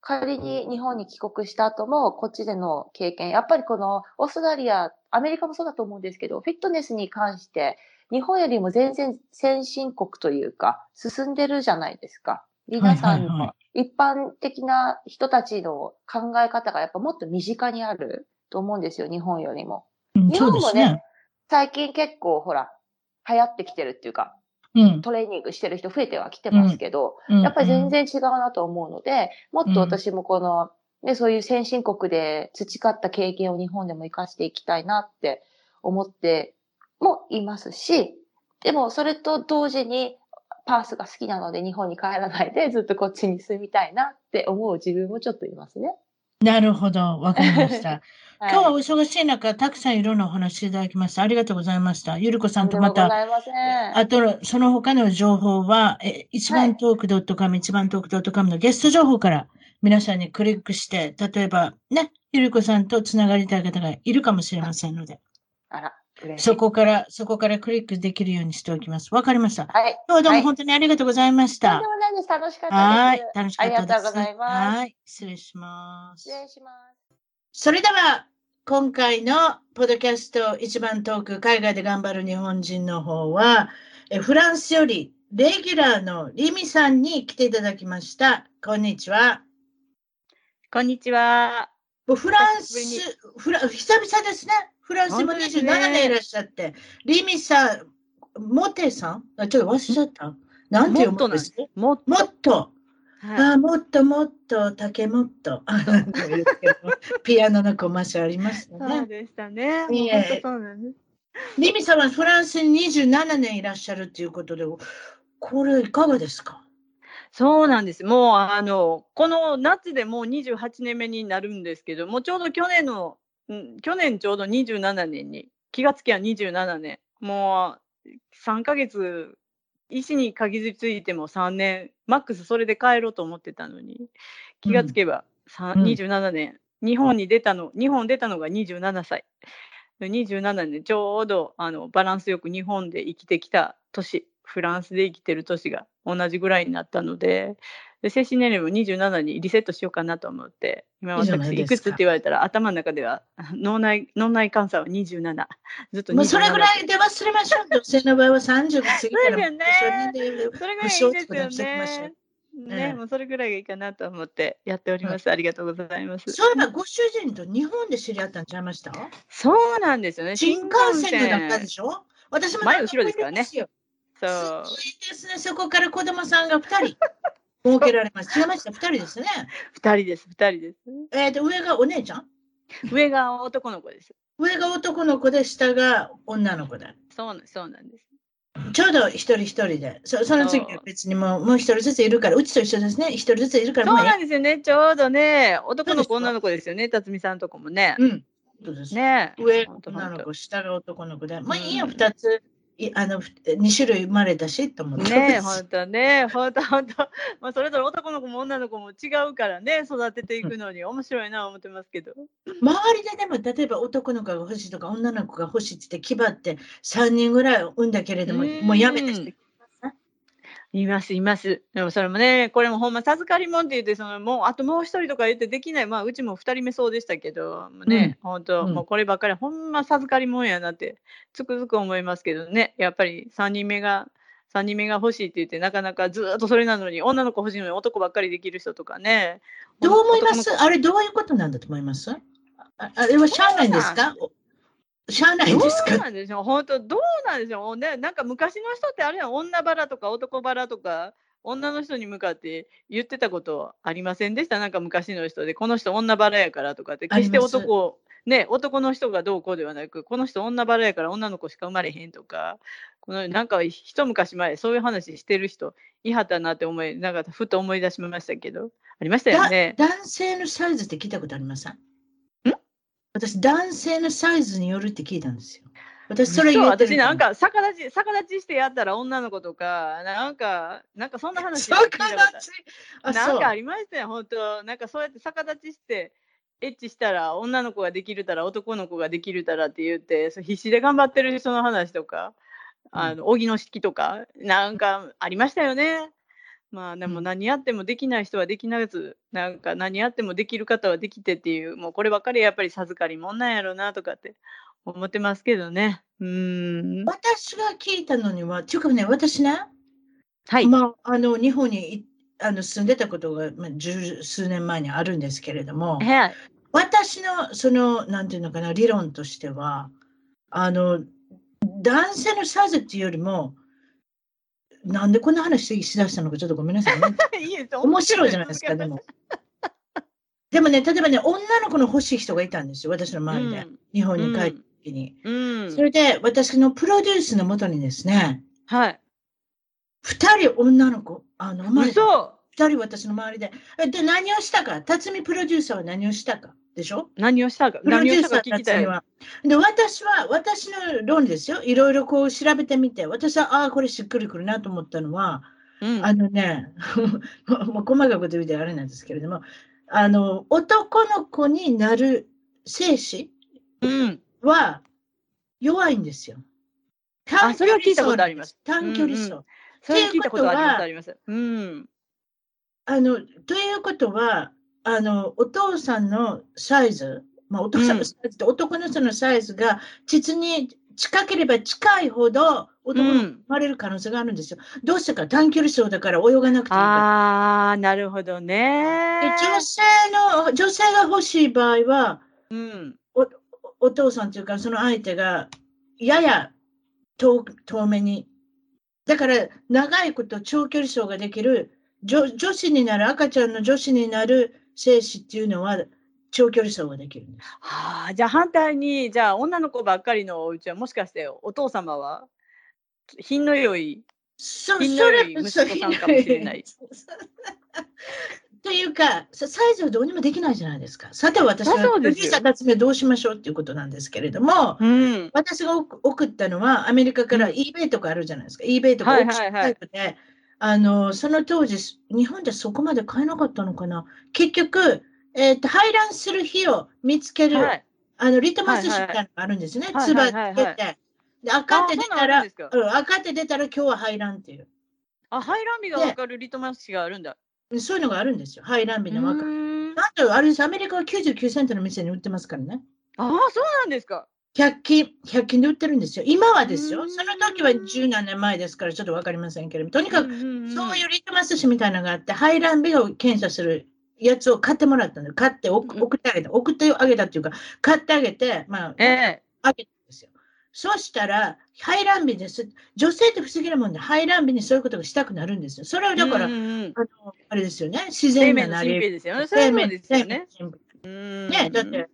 仮に日本に帰国した後も、こっちでの経験、やっぱりこのオーストラリア、アメリカもそうだと思うんですけど、フィットネスに関して、日本よりも全然先進国というか、進んでるじゃないですか。皆さんの一般的な人たちの考え方がやっぱもっと身近にあると思うんですよ、日本よりも。日本もね、ね最近結構ほら、流行ってきてるっていうか、うん、トレーニングしてる人増えてはきてますけど、うん、やっぱり全然違うなと思うので、もっと私もこの、ね、そういう先進国で培った経験を日本でも活かしていきたいなって思ってもいますし、でもそれと同時にパースが好きなので日本に帰らないでずっとこっちに住みたいなって思う自分もちょっといますね。なるほど。わかりました。今日はお忙しい中、たくさんいろんなお話いただきました。ありがとうございました。ゆるこさんとまた、あと、その他の情報は、え一番トーク .com、一番トーク .com のゲスト情報から皆さんにクリックして、例えばね、ゆるこさんとつながりたい方がいるかもしれませんので。あら。そこから、そこからクリックできるようにしておきます。わかりました。はい。今日はどうも本当にありがとうございました。とんでもないです。楽しかったです。はい。楽しかったです。ありがとうございます。はい。失礼します。失礼します。それでは、今回のポッドキャスト一番トーク、海外で頑張る日本人の方は、フランスよりレギュラーのリミさんに来ていただきました。こんにちは。こんにちは。フランス、フラ久々ですね。フランスも27年いらっしゃって、リミさん、モテさん？あちょっと忘れちゃった。なんて読むんです？かもっと。はい、あもっともっと、竹もっと。ピアノのコマーシャルありましたね。そうでしたね。いえそうなんです。リミさんはフランスに27年いらっしゃるということで、これいかがですか？そうなんです。もうあのこの夏でもう28年目になるんですけど、もうちょうど去年の去年ちょうど27年に、気がつきは27年、もう3ヶ月、医師に限りついても3年、マックスそれで帰ろうと思ってたのに、気がつけば、うん、27年、日本に出たの、日本出たのが27歳。27年ちょうどあのバランスよく日本で生きてきた年フランスで生きてる年が同じぐらいになったのでで精神年齢も27にリセットしようかなと思って、今私いくつって言われたら頭の中では 脳内脳内監査は27。ずっと27。もうそれぐらいで忘れましょう。女性の場合は30過ぎたら、ね、それぐらいですよね。ね、もうそれぐらいがいいかなと思ってやっております。ありがとうございます。そういえばご主人と日本で知り合ったんちゃいました？そうなんですよね。新幹線でだったでしょ？私も前後ろですからね。そう。すごいですね。そこから子供さんが2人。設けられます。違いました。二人ですね。二人です。二人です。えっ、ー、と、上がお姉ちゃん？上が男の子です。上が男の子で、下が女の子だ。そうそうなんです。ちょうど一人一人で、そその次は別にもうもう一人ずついるから、うちと一緒ですね、一人ずついるからそうなんですよね、ちょうどね、男の子、女の子ですよね、辰巳さんとこもね。うん、そうですね。上が女の子、下が男の子で、まあいいよ、二つあの2種類生まれたしと思って。ね本当ね。本当本当。まあそれぞれ男の子も女の子も違うからね育てていくのに。面白いな思ってますけど。周りででも例えば男の子が欲しいとか女の子が欲しいって気張って3人ぐらい産んだけれどももうやめた人います、います。でもそれもね、これもほんま授かりもんって言って、そのもうあともう一人とか言ってできない、まあうちも2人目そうでしたけど、もうね、うん、本当、うん、もうこればっかり、ほんま授かりもんやなって、つくづく思いますけどね、やっぱり3人目が、3人目が欲しいって言って、なかなかずっとそれなのに、女の子欲しいのに男ばっかりできる人とかね。どう思います？あれどういうことなんだと思います？ああれはしゃあないんですか？しゃあないんですか？どうなんでしょう？本当どうなんでしょう？ねなんか昔の人ってあれやん。女バラとか男バラとか女の人に向かって言ってたことありませんでした？なんか昔の人で。この人女バラやからとかって。決して男ね男の人がどうこうではなくこの人女バラやから女の子しか生まれへんとか。このなんか一昔前そういう話してる人いはったなって思いなんかふと思い出しましたけど。ありましたよね。だ男性のサイズって聞いたことありません？私、男性のサイズによるって聞いたんですよ。私、それ言そう私なんか逆立ち逆立ちしてやったら女の子とかなんかなんかそんな話逆立ち？あ、そうなんか。ありましたよ、本当。なんかそうやって逆立ちして、エッチしたら女の子ができるたら男の子ができるたらって言って、必死で頑張ってる人の話とか、あの荻野式とか、なんかありましたよね。まあでもうん何やってもできない人はできなず、なんか何やってもできる方はできてっていう、もうこればっかりやっぱり授かりもんなんやろうなとかって思ってますけどね。うーん。私が聞いたのには、っていうかね、私ね、はい。まあ、あの日本にいあの住んでたことが、まあ、十数年前にあるんですけれども、はい。私のその、なんていうのかな、理論としては、あの、男性のサイズっていうよりも、なんでこんな話しだしたのか、ちょっとごめんなさいね。いいですよ面白いじゃないですか、でも。でもね、例えばね、女の子の欲しい人がいたんですよ、私の周りで。日本に帰った時に。うん。うんそれで、私のプロデュースのもとにですね、はい。二人女の子、あの、生まれ二人私の周りで。えで、何をしたか？辰巳プロデューサーは何をしたか？でしょ？何をしたかプロデューサーか聞きたい。は。で、私は、私の論理ですよ。いろいろこう調べてみて、私は、ああ、これしっくりくるなと思ったのは、うんあのね、もう細かいこと言うてあれなんですけれども、あの、男の子になる精子うん。は弱いんですよ。あそれは聞いたことあります短距離走。うんうんそれ聞いたことああります。うん。あの、ということは、あの、お父さんのサイズ、まあ、お父さんのサイズって、男の人のサイズが、実に近ければ近いほど、男が生まれる可能性があるんですよ。どうしてか短距離走だから泳がなくていい。ああ、なるほどでね。女性の、女性が欲しい場合は、うん。お父さんというか、その相手が、やや遠遠目に。だから、長いこと長距離走ができる、女女子になる、赤ちゃんの女子になる精子っていうのは、長距離走ができるんです。はあ、じゃあ反対に、じゃあ女の子ばっかりのお家はもしかしてお父様は品の良い。そ品の良い息子さんかもしれない。というか、さサイズはどうにもできないじゃないですか。さて、私あは、そうですよリサ達明どうしましょうっていうことなんですけれども、うん。私が送送ったのは、アメリカからうん eBay とかあるじゃないですか。eBay とかはいオークションはいはいタイプで、あの、その当時、日本でそこまで買えなかったのかな？結局、えっ、と、排卵する日を見つける、はい。あの、リトマス紙みたいなのがあるんですね。はいつばはいはいはいつけて。で、赤って出たら、うなん赤って出たら今日は排卵っていう。あ、排卵日がわかるリトマス紙があるんだ。そういうのがあるんですよ。排卵日の分かる。うーんなんと、あれです、アメリカは99セントの店に売ってますからね。ああ、そうなんですか。100均、100均で売ってるんですよ。今はですよ。その時は十何年前ですからちょっとわかりませんけれども、とにかく、そういうリトマス紙みたいなのがあって、排卵日を検査するやつを買ってもらったんで、買って送ってあげた。送ってあげたっていうか、買ってあげて、まあ、ええ。あげたんですよ。そうしたら、排卵日です。女性って不思議なもんで、排卵日にそういうことがしたくなるんですよ。それはだから、あのあれですよね。自生然な命の神秘なり。ですよね。そういうのですよね。ね、だって、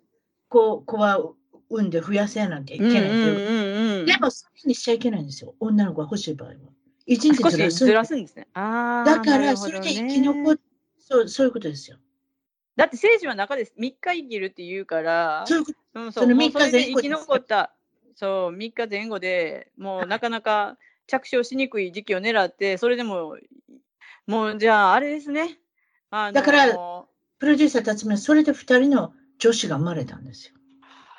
こう、子は産んで増やせなきゃいけないっていう。うんうん。でも、そういうふうにしちゃいけないんですよ。女の子が欲しい場合は。一日ずらす。ずらすんですね。ああ。だから、それで生ねき残っそう、そういうことですよ。だって精子は中です。3日生きるって言うから、そうん、そのもう3日前後生き残った、そう、3日前後でもうなかなか着床しにくい時期を狙って、それでも、もうじゃあ、あれですね。あのだからプロデューサーたちもそれで二人の女子が生まれたんですよ。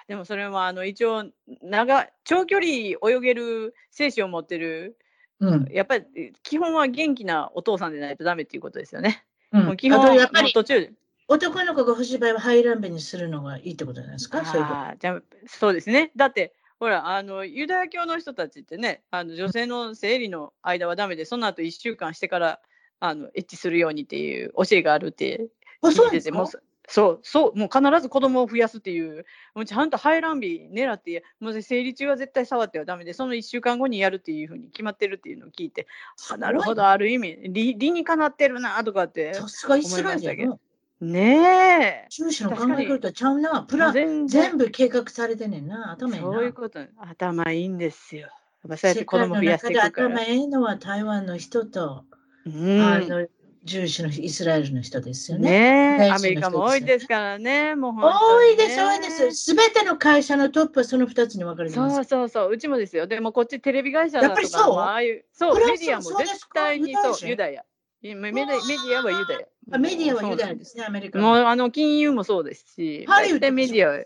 でもそれはあの一応長、長距離泳げる精子を持ってる、うん。やっぱり基本は元気なお父さんでないとダメっていうことですよね。うん、もう基本あと、やっぱりもう途中男の子が欲しい場合は排卵日にするのがいいってことなんですか？そういうじゃあそうですね。だって、ほら、あのユダヤ教の人たちってね、あの女性の生理の間はダメで、その後1週間してからあのエッチするようにっていう教えがあるってあ、そう聞いてて、なんですか？もうそそう、そう、もう必ず子供を増やすっていう、もうちゃんと排卵日狙って、もう生理中は絶対触ってはダメで、その1週間後にやるっていうふうに決まってるっていうのを聞いて、あなるほど、ある意味、理理にかなってるなとかって、さすがイスラエル。ねえ。中心の考え方ちゃうな。プラン、全部計画されてんねんな。頭いいな。そういうこと、頭いいんですよ。やっぱそうやって世子供増やしていくから。頭いいのは台湾の人と、うんあのジューシーのイスラエルの人ですよね。ねアメリカも多いですからね、もう多にいです、多いです。すべての会社のトップはその2つに分かれてまそうす。そうそう、うちもですよ。でもこっちテレビ会社だとかやっぱりそうもああいう、そう、メディアも絶対にそう、か？ユダヤ。メメディアはユダヤ。あメディアはユダヤですね、アメリカもうの。あの金融もそうですし、ハリウッドメディアは。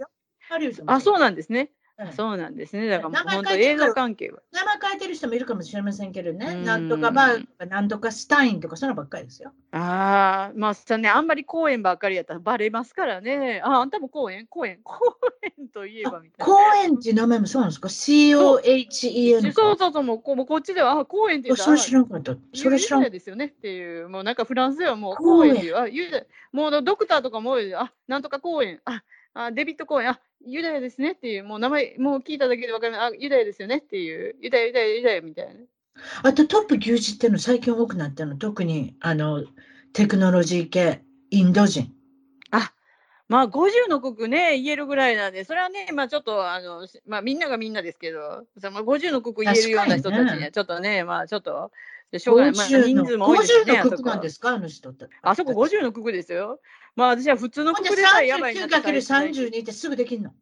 ハリウッドもあ、そううなんですね。うんそうなんですね。だから本当映像関係は。名前書いてる人もいるかもしれませんけどね。うんなんとかバーとか、なんとかスタインとか、そのばっかりですよ。ああ、まあさね、あんまり公演ばっかりやったらバレますからね。あ、あんたも公演公演 公演といえばみたいな。公園っていう名前もそうなんですか ?C-O-H-E-N そうそうそう、もうこもうこっちでは、あ、公園って言ったそれ知らんかった。それ知らんですよねっていう、もうなんかフランスではもう公園公園っていう、あ、ユダヤもうドクターとかも、あ、なんとか公園、あ、あデビット公園、あ、ユダヤですねっていう、もう名前、もう聞いただけでわかる、あ、ユダヤですよねっていう、ユダヤ、ユダヤ、ユダヤみたいな。あとトップ牛耳っていうの最近多くなったの。特にあのテクノロジー系、インド人。まあ、50の国ね、言えるぐらいなんで、それはね、まあちょっと、あの、しまあみんながみんなですけど、その50の国言えるような人たちには、ちょっとね、まあちょっと、しょうがない。まあ50の人数も多いですね、50あそこの国なんですかあの人って。あそこ50の国ですよ。まあ私は普通の国でさえやばいなって最初 39×32 ってすぐできんの。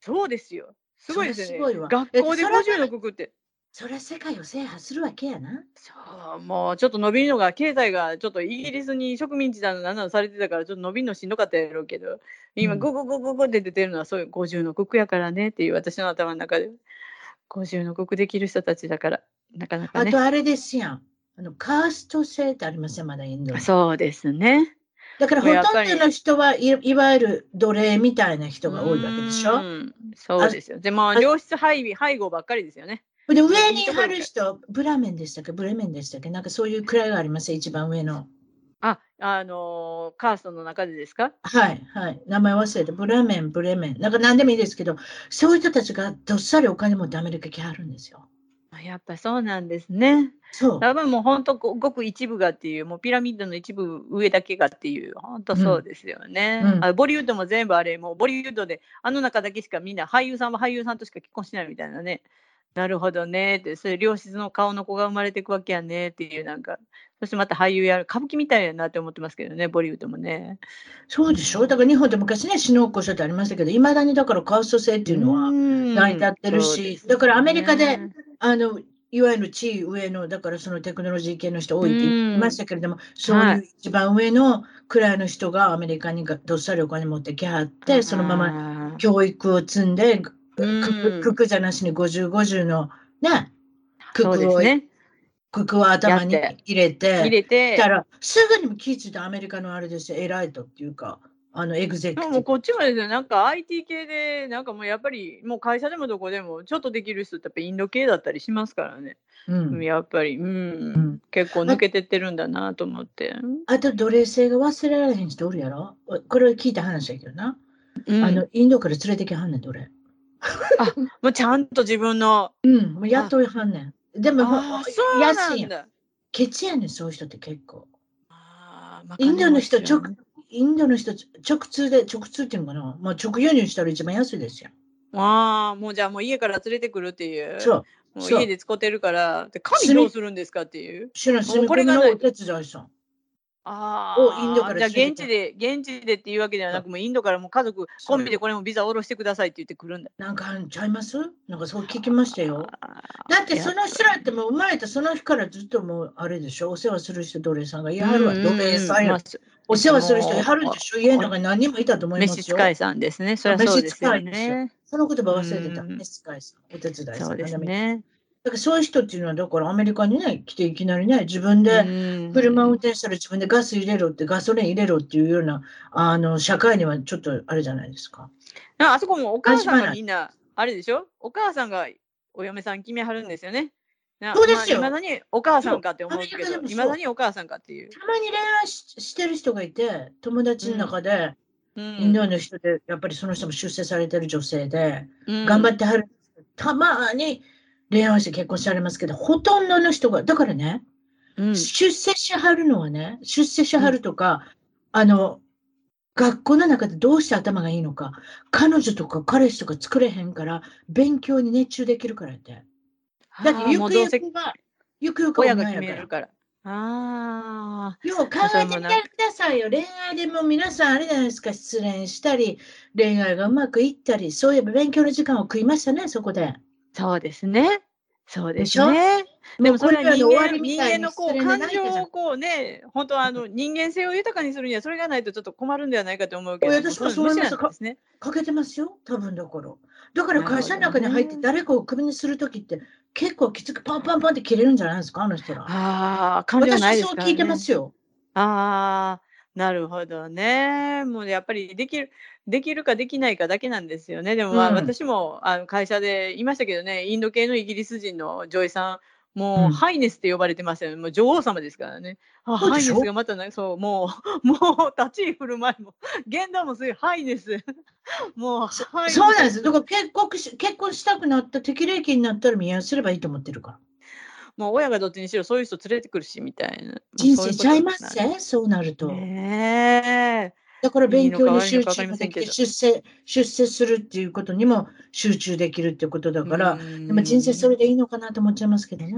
そうですよ。すごいですよね。学校でえそれ50の国って。それは世界を制覇するわけやな。そう、もうちょっと伸びるのが、経済がちょっとイギリスに植民地だのなんなのされてたから、ちょっと伸びるのしんどかったやろうけど、今、うんグググググって出てるのは、そういう50の国やからねっていう、私の頭の中で。50の国できる人たちだから、なかなかねあと。あれですやん。あのカースト制ってありません、まだインドに。そうですね。だからほとんどの人はいいわゆる奴隷みたいな人が多いわけでしょ？うんそうですよ。で、まあ、あ良質配備配合ばっかりですよね。で上に貼る人、ブラメンでしたっけ？ブレメンでしたっけ？なんかそういう位があります？よ、一番上の。あ、あのーカーストの中でですか？はい、はい。名前忘れて、ブラメン、ブレメン。なんか何でもいいですけど、そういう人たちがどっさりお金持ってアメリカ来はるんですよ。あやっぱそうなんですね。そう。多分もう本当ごごく一部がっていう、もうピラミッドの一部上だけがっていう、本当そうですよね。うんあボリウッドも全部あれ、もうボリウッドで、あの中だけしかみんな俳優さんは俳優さんとしか結婚しないみたいなね。なるほどね。って、そういう良質の顔の子が生まれていくわけやね。っていう、なんか、そしてまた俳優やる、歌舞伎みたいやなって思ってますけどね、ボリウッドもね。そうでしょ？だから日本で昔ね、死の子書ってありましたけど、いまだにだからカースト制っていうのは、成り立ってるしそうですだからアメリカでねあの、いわゆる地位上の、だからそのテクノロジー系の人多いって言いましたけれども、そういう一番上の位の人がアメリカにがどっさりお金持ってきはって、そのままま教育を積んで、うんくくくじゃなしに50、50のね、くそうくを、ね。くくを頭に入れて、入れてた、らすぐにも気づいたアメリカのあれですよ、偉いとっていうか、あのエグゼクティブ。こっちもですね、なんか IT 系で、なんかもうやっぱり、もう会社でもどこでも、ちょっとできる人ってやっぱインド系だったりしますからね。うんやっぱり、うん、うん結構抜けてってるんだなと思って。あと奴隷制が忘れられへん人おるやろ？これ聞いた話やけどな。うんあの、インドから連れてきはんねん、奴隷。もうちゃんと自分の。うん、もうやっといはんねん。でも、そうな安い。ケチやねん、そういう人って結構。あーまあインドの人、直インドの人、直通で、直通っていうのかなまあ、直輸入したら一番安いですよ。ああ、もうじゃあもう家から連れてくるっていう。そう。もう家で使ってるから。で、紙どうするんですかっていう。主の住みこれがお手伝いさん。あをインドからじゃあ現地で、現地でっていうわけではなく、もうインドからもう家族そう込みでこれもビザ下ろしてくださいって言ってくるんだ。なんかあんちゃいます？なんかそう聞きましたよ。だってその人らってもう生まれたその日からずっともうあれでしょ？お世話する人奴隷さんがいはるわ。奴隷さんやまあ。お世話する人いはるんでしょ家の中に何人もいたと思いますよ。召使いさんですね。そりゃそうですよね。その言葉忘れてた。うん召使いさん。お手伝いさん。そうですね。だからそういう人っていうのはだからアメリカにね来ていきなりね自分でうん車を運転したら自分でガス入れろってガソリン入れろっていうようなあの社会にはちょっとあれじゃないですか。ああそこもお母さんがみんな、あれでしょ？お母さんがお嫁さん決めはるんですよね。なそうですよまあ、未だにお母さんかって思うけど、いまだにお母さんかっていう。たまに恋愛ししてる人がいて友達の中で、インドの人で、やっぱりその人も出世されてる女性で、頑張ってはる。たまに恋愛して結婚されますけど、ほとんどの人が、だからね、うん、出世しはるのはね、出世しはるとか、うん、あの、学校の中でどうして頭がいいのか、彼女とか彼氏とか作れへんから、勉強に熱中できるからって。だって、ゆくゆくが、ゆくゆく親が決めるから。ああ。よう考えてみてくださいよ。恋愛でも皆さんあれじゃないですか、失恋したり、恋愛がうまくいったり、そういえば勉強の時間を食いましたね、そこで。そうですね。そうですね。でもそれは人間人間のこう感情をこうね、本当あの人間性を豊かにするにはそれがないとちょっと困るんではないかと思うけど、私はそうですね。かけてますよ、多分だから。だから会社の中に入って誰かをクビにするときって結構きつくパンパンパンって切れるんじゃないですか、あの人ら。ああ、感情ないですか、ね、私そう聞いてますよ。ああ、なるほどね。もうやっぱりできる。できるかできないかだけなんですよね。でもまあ、うん、私もあの会社で言いましたけどね、インド系のイギリス人の女医さん、もう、うん、ハイネスって呼ばれてますよね。もう女王様ですからね。ハイネスがまたね、そう、もう、もう立ち居振る舞いも、言動もすごいハイネス。もうそうなんです。だから結婚し結婚したくなった、適齢期になったら見合いすればいいと思ってるから。もう親がどっちにしろそういう人連れてくるしみたいな。人生ちゃいますね、そうなると。ねえ。だから勉強に集中でき出世、出世するっていうことにも集中できるっていうことだから、でも人生それでいいのかなと思っちゃいますけどね。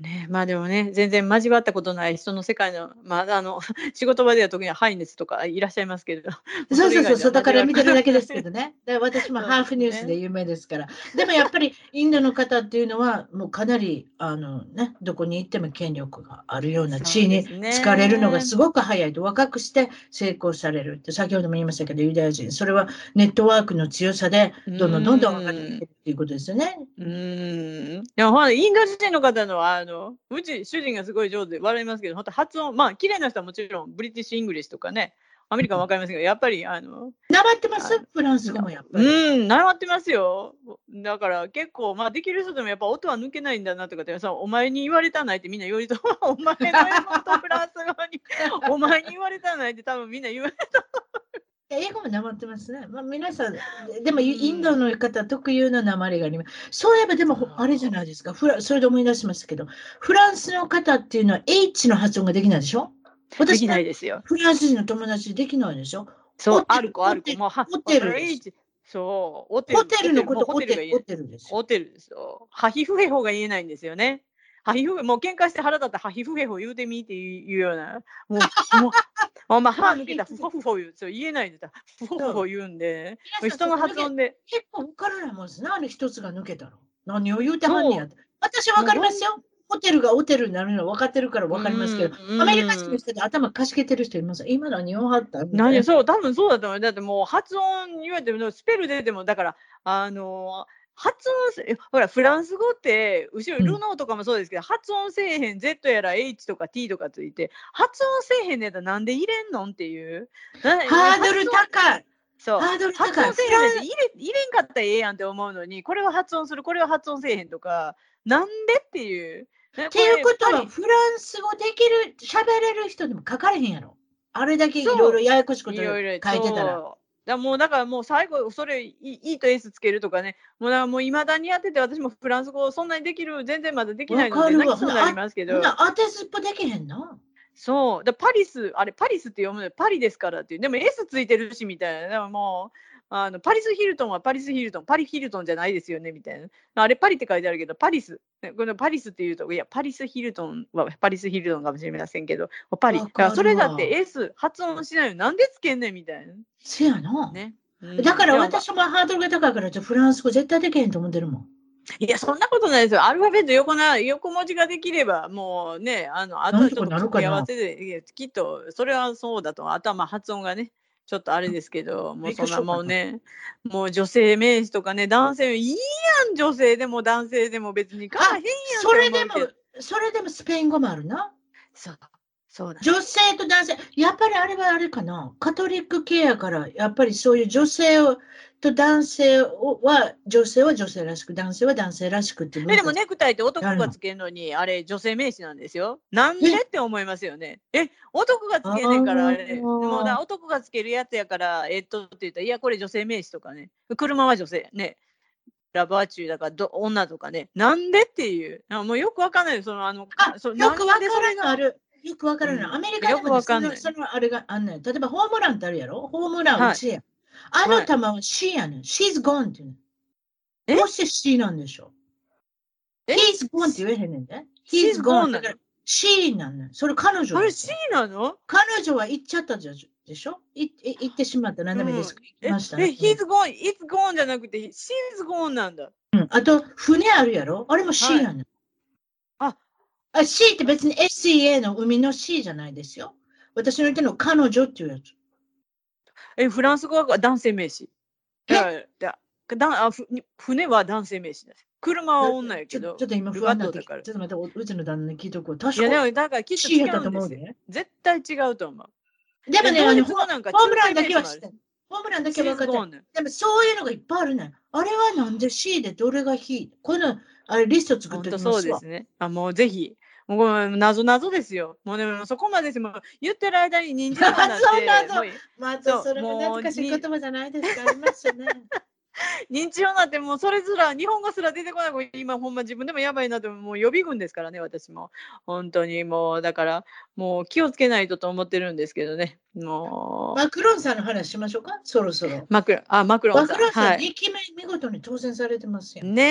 ね、まあでもね、全然交わったことない人の世界の、まあ、あの、仕事場では特にハイネスとかいらっしゃいますけれど。そうそうそう、だから見てるだけですけどね。だから私もハーフニュースで有名ですから。でもやっぱりインドの方っていうのは、もうかなり、あのね、どこに行っても権力があるような地位につかれるのがすごく早いと、若くして成功されるって、先ほども言いましたけど、ユダヤ人、それはネットワークの強さで、どんどんどんどん上がっていくっていうことですよね。うん。いや、ほら、インド人の方の、あの、うち、主人がすごい上手で笑いますけど、本当発音、まあ、綺麗な人はもちろん、 British English とかね、アメリカは分かりませんけど、やっぱり、あの、習ってます？フランス語もやっぱり。うん、習ってますよ。だから結構、まあ、できる人でもやっぱ音は抜けないんだなとかってさ、お前に言われたないってみんな言われた、お前の英語とフランス語に、お前に言われたないって多分みんな言われた。英語もなまってますね。まあ、皆さん、でもインドの方特有のなまりがあります。そういえばでもあれじゃないですか。フラそれで思い出しましたけど、フランスの方っていうのは H の発音ができないでしょ？私できないですよ。フランス人の友達できないでしょ？そう、ある子ある子。もうホテルそう、ホテル。ホテルのことホテルホテルですホテルですよ。ハヒフヘホが言えないんですよね。ハヒフもう喧嘩して腹立ったハヒフヘホ言うてみっていうような、もう、もう、お前歯抜けたフォフォ言う、そう言えないでた、フォフォ言うんで、人の発音で。結構分からないもんです。何一つが抜けたの？何を言うてはんねや私は分かりますよ。ホテルがホテルになるのは分かってるから分かりますけど、アメリカ人の人で頭かしげてる人います？今何をはった？何？そう、多分そうだと思う。だってもう発音言われても、スペルででも、だから、あのー発音ほら、フランス語って、後ろ、ルノーとかもそうですけど、うん、発音せえへん、Z やら H とか T とかついて、発音せえへんねやったらなんで入れんのっていう。ハードル高い。そう。ハードル高い。発音せえへん入れ入れんかったらええやんって思うのに、これは発音する、これは発音せえへんとか、なんでっていう。っていうことは、フランス語できる、喋れる人でも書かれへんやろ。あれだけいろいろややこしいこと書いてたら。だもうだからもう最後、それ E と S つけるとかね、もうだもう未だにやってて、私もフランス語そんなにできる、全然まだできないので、泣きそうになりますけど。当てずっぽできへんのそう。だパリス、あれ、パリスって読むのパリですからっていう。でも S ついてるしみたいな。でももう、あのパリス・ヒルトンはパリス・ヒルトン、パリ・ヒルトンじゃないですよねみたいな。あれ、パリって書いてあるけど、パリス、このパリスっていうと、いや、パリス・ヒルトンはパリス・ヒルトンかもしれませんけど、パリ。それだって S 発音しないよ。なんでつけんねんみたいな。せやな。ね。だから私もハードルが高いから、フランス語絶対できへんと思ってるもん。いや、そんなことないですよ。アルファベット横な横文字ができれば、もうね、あの、あとはちょっと組み合わせで、きっと、それはそうだと、頭、発音がね、ちょっとあれですけど、もうそんなもうね、もう女性名詞とかね、男性、いいやん、女性でも男性でも別にかへんやんそれでも、それでもスペイン語もあるな。そう。そうだ。女性と男性、やっぱりあれはあれかな、カトリック系やから、やっぱりそういう女性をと男性は、女性は女性らしく、男性は男性らしくってえでもネクタイって男がつけるのに、あれ女性名詞なんですよ。なんでって思いますよね。え、男がつけんねんから、あれ。もだ男がつけるやつやから、えっとって言ったら、いや、これ女性名詞とかね。車は女性ね。ラバーチューだからど女とかね。なんでっていう。あもうよくわかんないよ。その、あの、あ、そうよくわからんのある。よくわからない。うんアメリカでも、ね、よくわかんないそのあれがあんねん。例えばホームランってあるやろ？ホームラン打ちや。あの球は C やねん。She's gone っていうねえ？ん。どうして C なんでしょうえ ?He's gone って言えへんねんで。He's gone だから C なんねん。それ彼女あれです C なの？彼女は行っちゃったじゃでしょ？いい行ってしまった。何でもいいですか、え、行きましたえ、ね。he's gone, it's gone じゃなくて、she's gone なんだ。うん、あと、船あるやろ？あれも C やねん。ああ、C って別に SCA の海の C じゃないですよ。私の言ってるの彼女っていうやつ。え、フランス語は男性名詞？え？だだだあふ船は男性名詞です。車は女やけどちょっ、と今ル不安だからちょっと待って、おうちの旦那に聞いとこう。確いや、でかもだからきっと C 違うんですよ。思うね。絶対違うと思う。でもね、えあのホームランだけは知ってる。ホームランだけは分かってでもそういうのがいっぱいあるねん。あれはなんで C でどれが He? このあれリスト作っておきますわ本当そうで。すね。あ、もうぜひ。もう謎謎ですよ。もうでもそこまでですもう言ってる間に人参の話謎まそれも懐かしい言葉じゃないですか。ありますよね。認知症になってもうそれすら日本語すら出てこない今ほんま自分でもやばいなってもう予備軍ですからね私も本当にもうだからもう気をつけないとと思ってるんですけどねもうマクロンさんの話しましょうか？そろそろ。マクロあマクロマンさんクロンさん、はい2期目見事に当選されてますよ。ね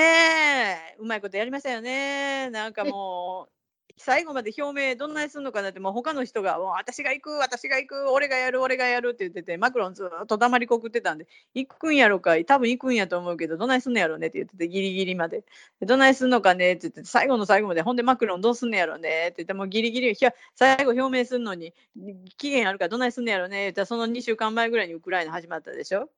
えうまいことやりましたよねなんかもう最後まで表明どんなにするのかなってもう他の人がもう私が行く私が行く俺がやる俺がやるって言っててマクロンずっと黙りこくってたんで行くんやろか多分行くんやと思うけどどないすんのやろね？って言っててギリギリまで。でどないすんのかね？って言って最後の最後までほんでマクロンどうすんのやろね？って言ってもうギリギリ最後表明するのに期限あるからどないすんのやろね？ってその2週間前ぐらいにウクライナ始まったでしょ？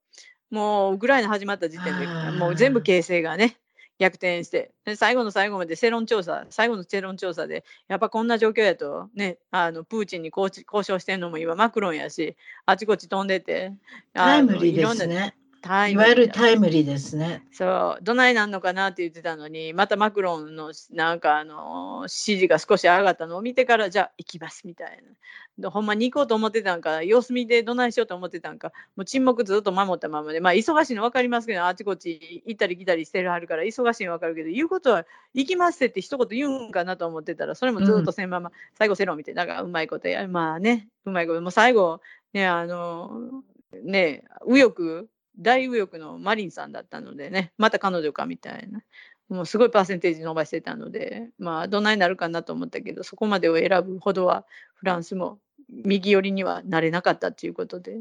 もうウクライナ始まった時点でもう全部形勢がね逆転してで最後の最後まで世論調査最後の世論調査でやっぱこんな状況やとねあのプーチンに交渉してんのも今マクロンやしあちこち飛んでてタイムリーですね。タイいわゆるタイムリーですね。そう。どないなんのかなって言ってたのにまたマクロンのなんかあの支持が少し上がったのを見てからじゃあ行きますみたいな。でほんまに行こうと思ってたんか様子見でどないしようと思ってたんかもう沈黙ずっと守ったままでまあ忙しいの分かりますけどあちこち行ったり来たりしてるはるから忙しいの分かるけど言うことは行きますって一言言うんかなと思ってたらそれもずっとせんまま、最後セロン見てだからうまいことやまあねうまいこともう最後ねあのね右翼大右翼のマリンさんだったのでねまた彼女かみたいなもうすごいパーセンテージ伸ばしてたのでまあどないなるかなと思ったけどそこまでを選ぶほどはフランスも右寄りにはなれなかったっていうことで、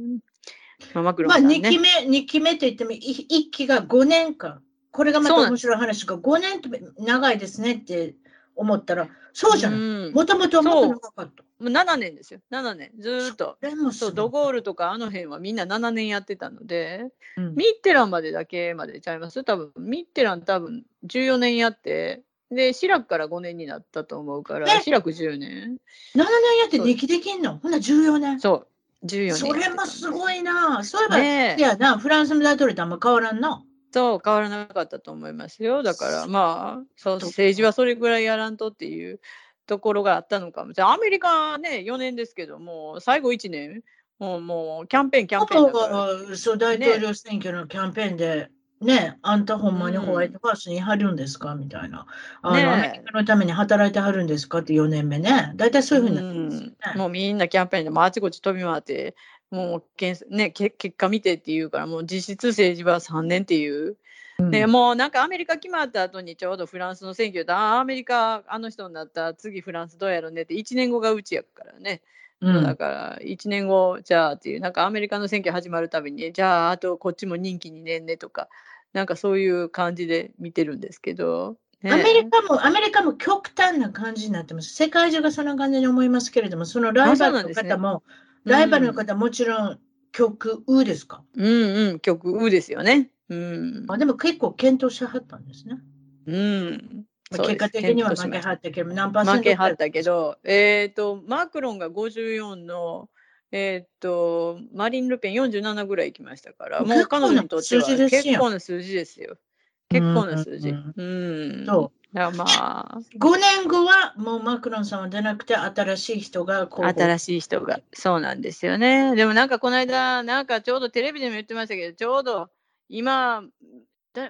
まあ、マクロンまあ、さんね、2期目、二期目といっても、1期が5年間。これがまた面白い話が、5年って長いですねって思ったら、そうじゃない。うんもともとはもっと長かった。もう7年ですよ。7年。ずーっと。それもそうドゴールとかあの辺はみんな7年やってたのでうん。ミッテランまでだけまでちゃいます？多分ミッテラン多分14年やってでシラクから5年になったと思うからえ！シラク10年。7年やって2期できんの？ほんなら14年。そう。14年それもすごいな。そういえば、ねえ。いやな、フランスの大統領とあんま変わらんな。そう変わらなかったと思いますよ。だからまあそう政治はそれぐらいやらんとっていうところがあったのかも。しれないアメリカはね4年ですけども最後1年？もうもうキャンペーンキャンペーンだから。がそう大統領選挙のキャンペーンで、ね、あんたほんまにホワイトハウスにいはるんですか？みたいな。あの、ねえ。アメリカのために働いてはるんですか？って4年目ね。大体そういうふうになってますよね。うん。もうみんなキャンペーンであちこち飛び回ってもうけん、ね、け結果見てっていうからもう実質政治は3年っていう、ね、もうなんかアメリカ決まった後にちょうどフランスの選挙でああアメリカあの人になったら次フランスどうやろうねって1年後がうちやからね、うん。だから1年後じゃあっていうなんかアメリカの選挙始まるたびにじゃああとこっちも任期2年ねとかなんかそういう感じで見てるんですけど、ね。アメリカも、アメリカも極端な感じになってます。世界中がそんな感じに思いますけれども、そのライバルのなんですね。方も、ライバルの方もちろん極右ですか、うんうん極右ですよね。うんあでも結構検討しはったんですね。うん、まあ、結果的には負けはったけど、何パーセント負けはったけど、えっ、ー、と、マクロンが54の、えっ、ー、と、マリン・ルペン47ぐらい行きましたから、もう彼女にとっては結構な数字ですよ。結構な数字。うん。うん、そう。まあ。5年後はもうマクロンさんは出なくて、新しい人がこう。新しい人が。そうなんですよね。でもなんかこの間、なんかちょうどテレビでも言ってましたけど、ちょうど今、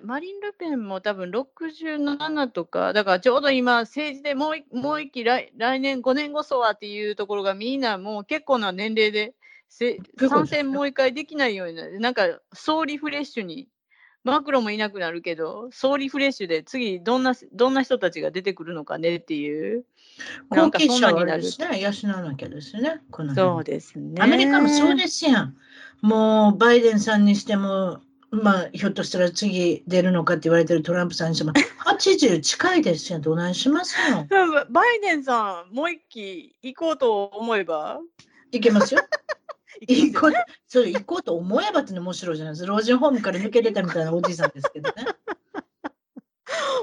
マリン・ルペンも多分67とか、だからちょうど今、政治でもうもう一期来、来年5年後そうはっていうところがみんなもう結構な年齢で参戦もう一回できないようになる。なんか総リフレッシュにマクロもいなくなるけど、総リフレッシュで次どんな、どんな人たちが出てくるのかねっていう。なんかそんなになる。ですね、養わなきゃですね。このそうですね。アメリカもそうですやん。もうバイデンさんにしても、まあ、ひょっとしたら次出るのかって言われてるトランプさんにしても、80近いですよ。どないしますの？バイデンさん、もう一期行こうと思えば？いけますよ。行こうそれ行こうと思えばって面白いじゃないですか。老人ホームから抜け出たみたいなおじいさんですけどね。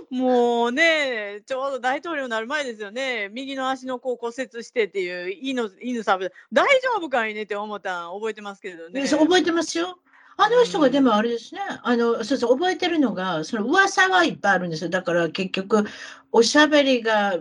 もうね、ちょうど大統領になる前ですよね、右の足の甲骨折してっていう犬犬サブ、大丈夫かいねって思ったん覚えてますけどね。覚えてますよ。あの人がでもあれですね、あの、そうそう、覚えてるのが、その噂はいっぱいあるんですよ。だから結局、おしゃべりが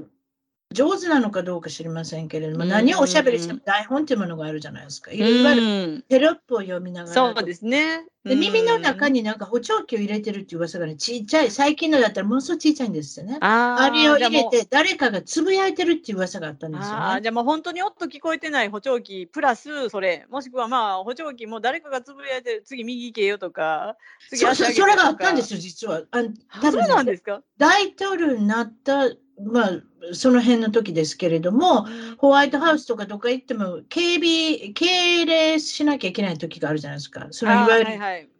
上手なのかどうか知りませんけれども、うん、何をおしゃべりしても台本っていうものがあるじゃないですか。いわゆるテロップを読みながら。そうですね。で耳の中になんか補聴器を入れてるっていう噂がね、ちっちゃい、最近のだったらものすごいちっちゃいんですよね。ああれを入れて、誰かがつぶやいてるっていう噂があったんですよ、ね。あじゃあもう本当におっと聞こえてない補聴器、プラスそれ、もしくはまあ補聴器も誰かがつぶやいてる、次右行けよとか、次そそれがあったんですよ、実は。あ多分、そうなんですか？大統領になったまあ、その辺の時ですけれども、ホワイトハウスとかどこ行っても、警備、敬礼しなきゃいけない時があるじゃないですか。そのいわゆる、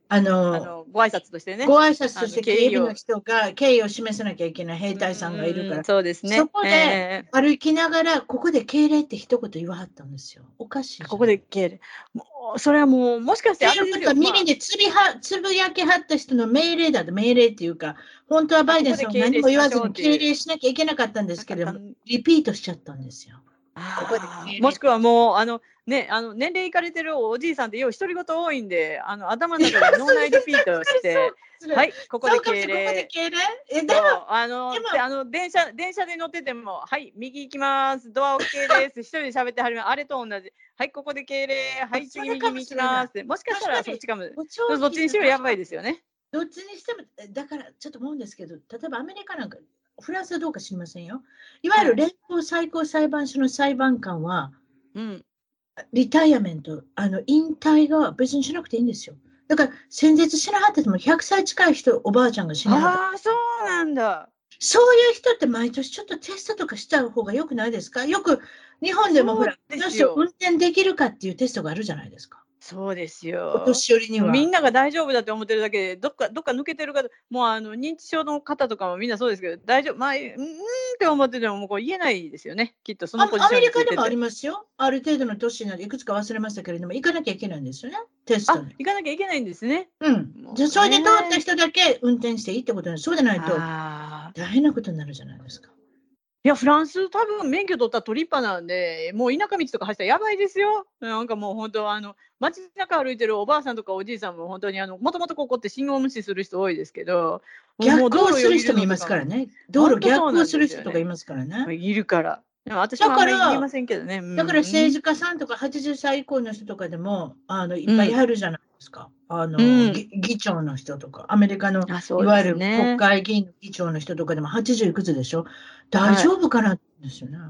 あのご挨拶としてね。ご挨拶として警備の人が敬意を示さなきゃいけない兵隊さんがいるから。そうですね。そこで歩きながら、ここで敬礼って一言言わはったんですよ。おかしい。ここで敬礼。もうそれはもう、もしかしてあれです耳でつびはつぶやきはった人の命令だと、命令っていうか、本当はバイデンさんは何も言わずに敬礼しなきゃいけなかったんですけれども、リピートしちゃったんですよ。ここでもしくはもう、あの、ね、あの年齢いかれてるおじいさんってよう独り言多いんで、あの頭の中で脳内リピートして、はい、ここで敬礼。えでもあのあの電車電車で乗ってても、はい、右行きます、ドア OK です、一人で喋ってはります、あれと同じ、はい、ここで敬礼、はい、次右に行きます。もしかしたらそっちかも、どっちにしろやばいですよね。どっちにしても、だからちょっと思うんですけど、例えばアメリカなんか、フランスはどうか知りませんよ。いわゆる連邦最高裁判所の裁判官は、うん、リタイアメント、あの引退が別にしなくていいんですよ。だから、戦絶しなかったても100歳近い人、おばあちゃんが死なかああ、そうなんだ。そういう人って毎年ちょっとテストとかした方がよくないですか？よく日本でもほら、この人運転できるかっていうテストがあるじゃないですか。そうですよ。お年寄りには。みんなが大丈夫だと思ってるだけで、どっか、どっか抜けてる方、もうあの認知症の方とかもみんなそうですけど、大丈夫、まあ、うんって思ってても、もうこう言えないですよね、きっとそのポジションアメリカでもありますよ。ある程度の年になって、いくつか忘れましたけれども、行かなきゃいけないんですよね、テストに。行かなきゃいけないんですね。うん。じゃそれで通った人だけ運転していいってことなんです。そうでないと、大変なことになるじゃないですか。いや、フランス、多分免許取ったら取りっぱなんで、もう田舎道とか走ったらやばいですよ。なんかもう本当、あの、街中歩いてるおばあさんとかおじいさんも本当に、あの、もともとここって信号無視する人多いですけど、逆行する人もいますからね。道路逆行する人とかいますからね。いるから。私は言いませんけどね。だから政治家さんとか80歳以降の人とかでも、あの、いっぱいあるじゃないですか？あの、うん、議長の人とか、アメリカの、ね、いわゆる国会議員の議長の人とかでも80いくつでしょ？大丈夫かなですよね。は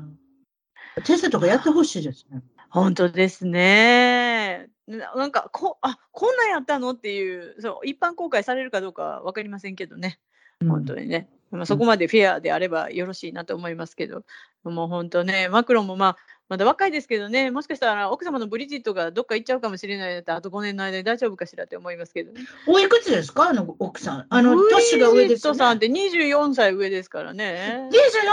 い、テストとかやってほしいですね。本当ですね。なんかこあこんなんやったのっていうそう一般公開されるかどうか分かりませんけどね、本当にね。まあ、そこまでフェアであればよろしいなと思いますけど、もう本当ね、マクロンもまあ、まだ若いですけどね、もしかしたら奥様のブリジットがどっか行っちゃうかもしれないあと5年の間に大丈夫かしらって思いますけど、ね、おいくつですか、あの奥さん。あの年が上です、ね。ブリジットさんって24歳上ですからね。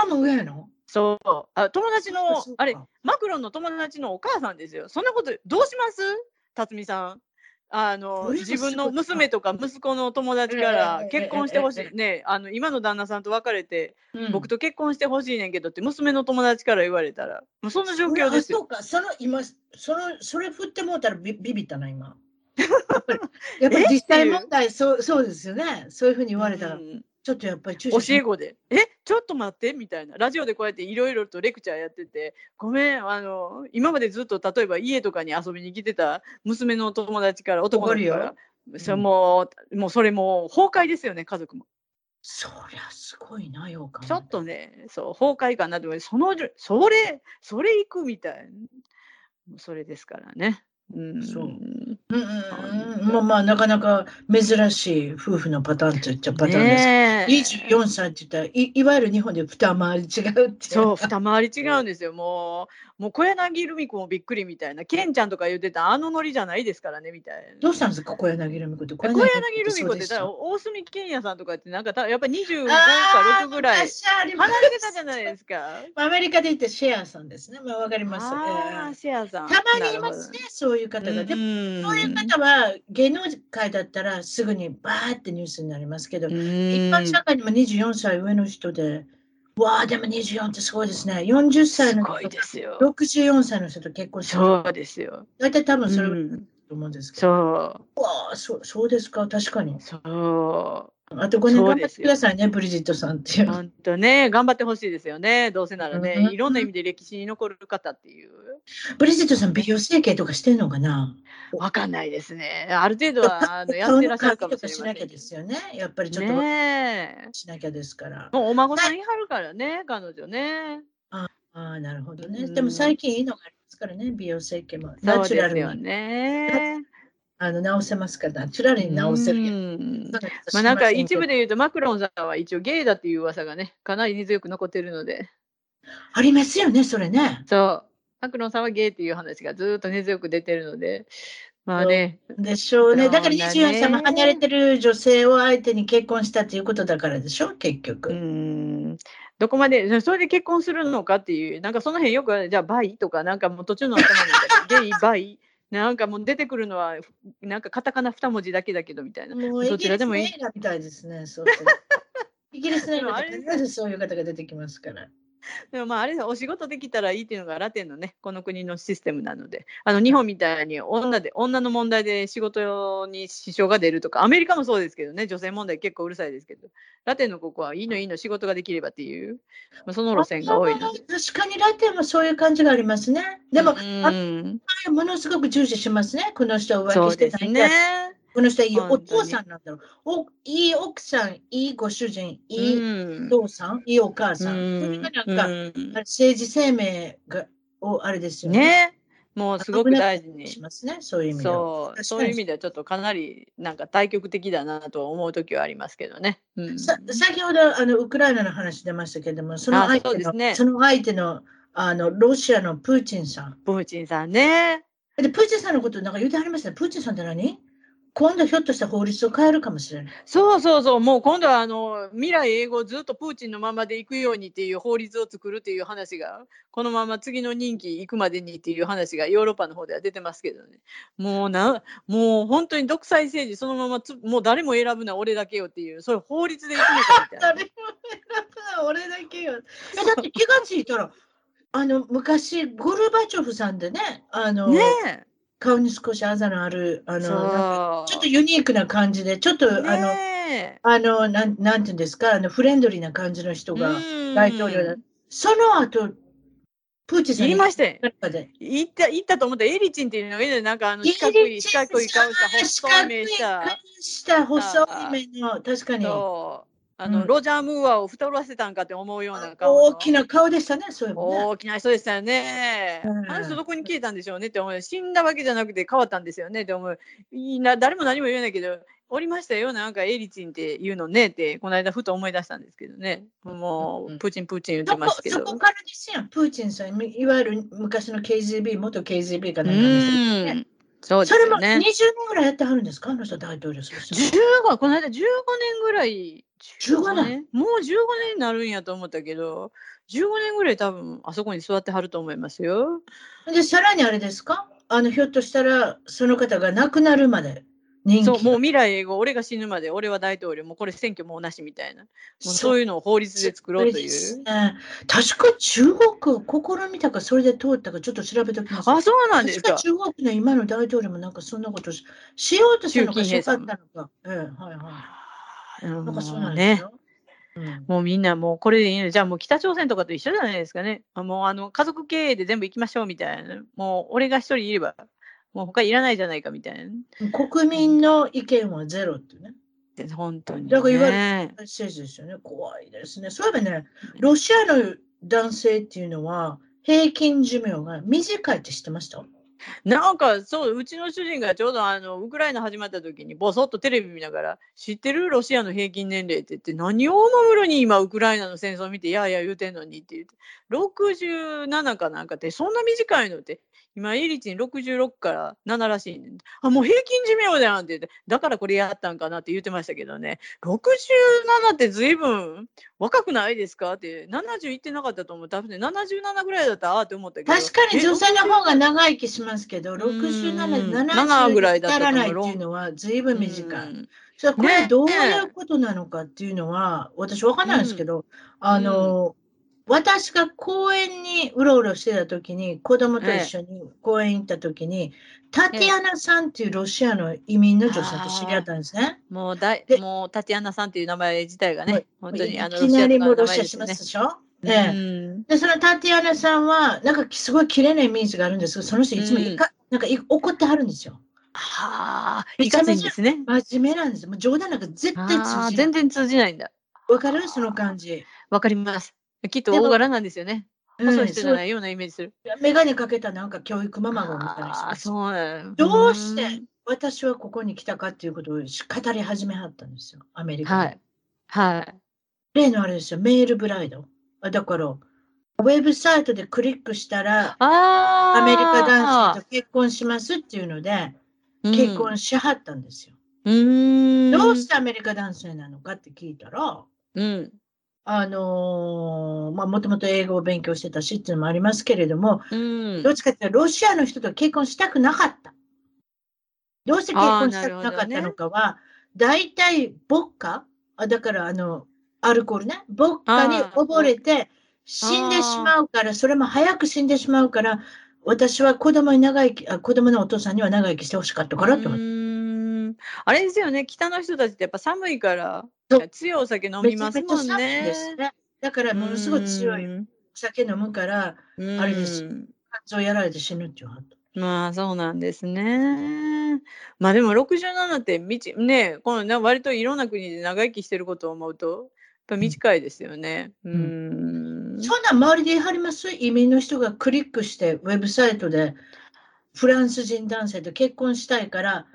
24も上の？そう。あ友達のあれマクロンの友達のお母さんですよ。そんなことどうします？辰巳さんあの自分の娘とか息子の友達からええ結婚してほしええいねあの今の旦那さんと別れてうん僕と結婚してほしいねんけどって娘の友達から言われたらもうそんな状況ですよ。あそうか、その今、そのそれ振ってもうたらビビビったな、今。やっぱりやっぱり実際問題そう、そうですよね。そういうふうに言われたら、うんちょっとやっぱり注教え子で「え？ちょっと待って」みたいな。ラジオでこうやっていろいろとレクチャーやってて「ごめんあの今までずっと例えば家とかに遊びに来てた娘の友達から男の子か怒らるそれもうもうそれもう崩壊ですよね家族も。そりゃすごいな、ようか。ちょっとねそう崩壊かなと思ってそのそれそれ行くみたい。それですからね。うん。そううんうんうん、まあまあ、なかなか珍しい夫婦のパターンって言っちゃパターンです。ねえ24歳って言ったらい、いわゆる日本で二回り違うっていそう、二回り違うんですよ。もう、もう小柳ルミ子もびっくりみたいな、ケンちゃんとか言ってたあのノリじゃないですからねみたいな。どうしたんですか、小柳ルミ子って。小柳ルミ子って大隅健也さんとかってなんかたやっぱり25かあー6ぐらい離れてたじゃないですか。アメリカで言ってシェアさんですね。まあわかります。ああ、ええシェアさん。たまにいますね、そういう方が。でも、ういう方は芸能界だったらすぐにバーってニュースになりますけど、一般社会にも24歳上の人で、わあ、でも24ってすごいですね。40歳の人すごいですよ。64歳の人と結婚してる。そうですよ。大体多分それと思うんですけど。そわあそうそうですか、確かにう。。そう。あと5年頑張ってくださいね、ブリジットさんっていう。本当ね、頑張ってほしいですよね。どうせならね、うんいろんな意味で歴史に残る方っていう。ブリジットさん、美容整形とかしてんのかな？わかんないですね。ある程度は あのやってらっしゃるかもしれません顔の管理とかしなきゃですよね。やっぱりちょっとねえ。しなきゃですから。もうお孫さんいはるからね、彼女ね。ああ、なるほどね。うんでも最近いいのがありますからね、美容整形も。そナチュラルにね。あの直せますから、ナチュラルに直せるまあなんか一部で言うとマクロンさんは一応ゲイだっていう噂がね、かなり根強く残ってるので。ありますよね、それね。そう。マクロンさんはゲイっていう話がずっと根強く出てるので。まあね。でしょうね。だからそうだね24歳も離れてる女性を相手に結婚したっていうことだからでしょ、結局。うん。どこまで、それで結婚するのかっていう、なんかその辺よく、じゃあ、バイとか、なんかもう途中の頭の中で、ゲイ、バイ、なんかもう出てくるのは、なんかカタカナ2文字だけだけどみたいな。もうイどギリスのちらでもいいみたいですね。そうそうイギリスの映画って必ずそういう方が出てきますから。でもまああれお仕事できたらいいっていうのがラテンのねこの国のシステムなのであの日本みたいに女で女の問題で仕事に支障が出るとかアメリカもそうですけどね女性問題結構うるさいですけどラテンのここはいいのいいの仕事ができればっていう、まあ、その路線が多いので。確かにラテンもそういう感じがありますね。でも、うあん、ものすごく重視しますね。この人はそ浮気してうですない。ね。この人はいいお父さんなんだろう。おいい奥さん、いいご主人、いい父さん、いいお母さん。うんそれがなんか、うん政治生命がをあれですよね。ねもうすごく大事にしますね。そういう意味では。そうそういう意味ではちょっとかなりなんか対極的だなと思う時はありますけどね。うん、さ先ほどあのウクライナの話出ましたけれども、そのあ相手のそねその相手のあのロシアのプーチンさん。プーチンさんね。で、プーチンさんのことなんか言うてはりましたね。プーチンさんって何？今度ひょっとしたら法律を変えるかもしれない。そうそうそう、もう今度はあの未来英語ずっとプーチンのままで行くようにっていう法律を作るっていう話が、このまま次の任期行くまでにっていう話がヨーロッパの方では出てますけどね。もうな、もう本当に独裁政治そのままつ、もう誰も選ぶな俺だけよっていう、そういう法律で行くのかみたいな 誰。も選ぶな俺だけよ。えだって気がついたら、あの昔、ゴルバチョフさんでね、あのね顔に少しあざのある、あえ。の。ちょっとユニークな感じで、ちょっと、あの、ねあのなん、なんていうんですか、あのフレンドリーな感じの人え。がうん大統領だ。その後、プーチンさん言いましたよ。中で。行った、行ったと思ったらエリチンっていうのがいるなんかあの四角い、四角い顔した、細い目した。した細い目の、確かに。あの、うんロジャー・ムーアを太らせたんかって思うような顔の。大きな顔でしたね、そういうのね。大きな人でしたよね。うんあの人どこに消えたんでしょうねって思う。死んだわけじゃなくて変わったんですよねって思う。いいな、誰も何も言えないけど、おりましたよ、なんかエリチンっていうのねって、この間ふと思い出したんですけどね。もうプーチン、プーチン言ってますけど。そこからですよ、プーチンさん、いわゆる昔の KGB、元 KGB かうなんかですよねん。そうですそれも20よね年。ぐらいやってはるんですか、あの人大統領する人。15この間15年ぐらい15年？もう15年になるんやと思ったけど15年ぐらい多分あそこに座ってはると思いますよ。で、さらにあれですか？あの、ひょっとしたら、その方が亡くなるまでそう、もう未来永劫、俺が死ぬまで、俺は大統領、もうこれ選挙もうなしみたいな。もうそういうのを法律で作ろうという。ね。確か中国、試みたか、それで通ったか、ちょっと調べておきます。あ、そうなんですか確か。中国の今の大統領もなんかそんなことししようとしたのかしよかったのか。ええ、はいはうい。なんかそうなんです。よ。うんもうみんなもうこれでいいの。じゃあもう北朝鮮とかと一緒じゃないですかね。あもうあの家族経営で全部行きましょうみたいな。もう俺が一人いれば、もう他いらないじゃないかみたい国民の意見はゼロってね。な。本当に、ね。だからいわゆるメッセージですよね。怖いですね。そういえばね、ロシアの男性っていうのは平均寿命が短いって知ってました？なんかそう、うちの主人がちょうどあのウクライナ始まった時に、ぼそっとテレビ見ながら、知ってるロシアの平均年齢って言って、何をおもむろに今、ウクライナの戦争を見て、いやいや言うてんのにって言って、67かなんかって、そんな短いのって、今、エリチン66から7らしいねん。あ、もう平均寿命じゃんって言って、だからこれやったんかなって言ってましたけどね、67ってずいぶん若くないですかって、70いってなかったと思う。多分ね、77ぐらいだったって思ったけど。確かにえ女性の方が長生きしますけど、ん。67、7 70ぐらいだったらないっていうのは随分短い。うん。それこれねどういうことなのかっていうのは、私わかんないんですけど、あの、私が公園にうろうろしてた時に、子供と一緒に公園行った時に、タティアナさんっていうロシアの移民の女性と知り合ったんですね。もうだもうタティアナさんっていう名前自体がね、はい本当にあのいきなりもうロロシアしますすでしょ？ね。ええうんで、そのタティアナさんは、なんかすごい綺麗なイメージがあるんですけど、その人いつもいか、なんかい怒ってはるんですよ。はあ、いかついんですね。真面目なんですよ。もう冗談なんか絶対通じない。全然通じないんだ。わかる？その感じ。わかります。きっと大柄なんですよね。うん細い人じゃないようなイメージする。メガネかけたなんか教育ママゴみたいな人あそうなのどうしてん私はここに来たかっていうことを語り始めはったんですよ。アメリカで。はい。はい。例のあれですよ。メールブライド。あだから、ウェブサイトでクリックしたら、ああ。アメリカ男性と結婚しますっていうので、結婚しはったんですよ。うん。どうしてアメリカ男性なのかって聞いたら、うん。あのーまあ、もともと英語を勉強してたしっていうのもありますけれども、うん。どっちかっていうと、ロシアの人と結婚したくなかった。どうして結婚したくなかったのかは、大体、ボッカあだから、あの、アルコールね、ボッカに溺れて死んでしまうから、それも早く死んでしまうから、私は子供に長生き、あ子供のお父さんには長生きしてほしかったからってう。思って。あれですよね、北の人たちってやっぱ寒いから強いお酒飲みますもんね。ね。だから、ものすごい強いお酒飲むから、うん。あれですうん肝臓やられて死ぬっていう。まあそうなんですね。まあでも67ってみちねこのな割といろんな国で長生きしてることを思うとやっぱ短いですよね。うーん。そんなん周りで言い張ります？移民の人がクリックして、ウェブサイトでフランス人男性と結婚したいから、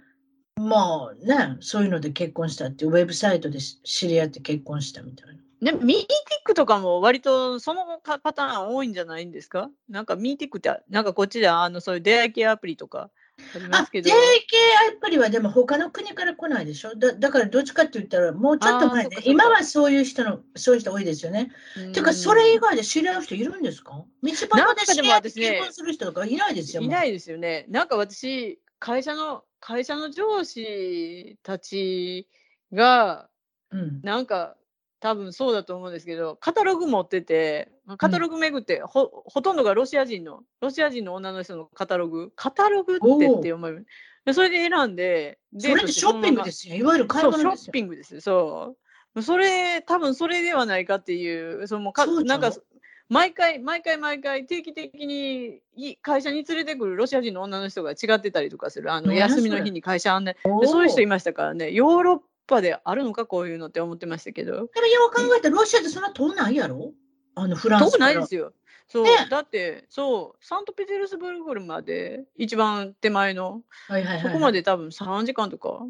もうね、そういうので結婚したってウェブサイトでし知り合って結婚したみたいな。でもミーティックとかも割とそのかパターン多いんじゃないんですか？なんかミーティックってなんかこっちであのそういう出会い系アプリとかありまあす、けど。定型アプリはでも他の国から来ないでしょ？だだからどっちかって言ったら、もうちょっと前ね今はそういう人の、そういう人多いですよね。うんてか、それ以外で知り合う人いるんですか？道端で知り合って結婚する人とかいないですよ。いないですよね。なんか私、会社の、会社の上司たちが、うん。なんか、多分そうだと思うんですけど、カタログ持ってて、カタログ巡って、ほほとんどがロシア人の、ロシア人の女の人のカタログ、カタログってって思いでそれで選んで、それでショッピングですよ。いわゆる買いそう、ショッ。ピングです。そう。それ、多分それではないかっていう、そのかそうちゃうんなか、毎回、毎回、毎回、定期的にい会社に連れてくるロシア人の女の人が違ってたりとかする。あの休みの日に会社案内。そういう人いましたからね、ヨーロッパであるのか、こういうのって思ってましたけど。でもよう考えたらロシアってそんな遠ないやろ？あのフランス遠。ないですよ。そう、ねだって、そう、サントペテルスブルクまで、一番手前の、はいはいはい、そこまで多分3時間とか、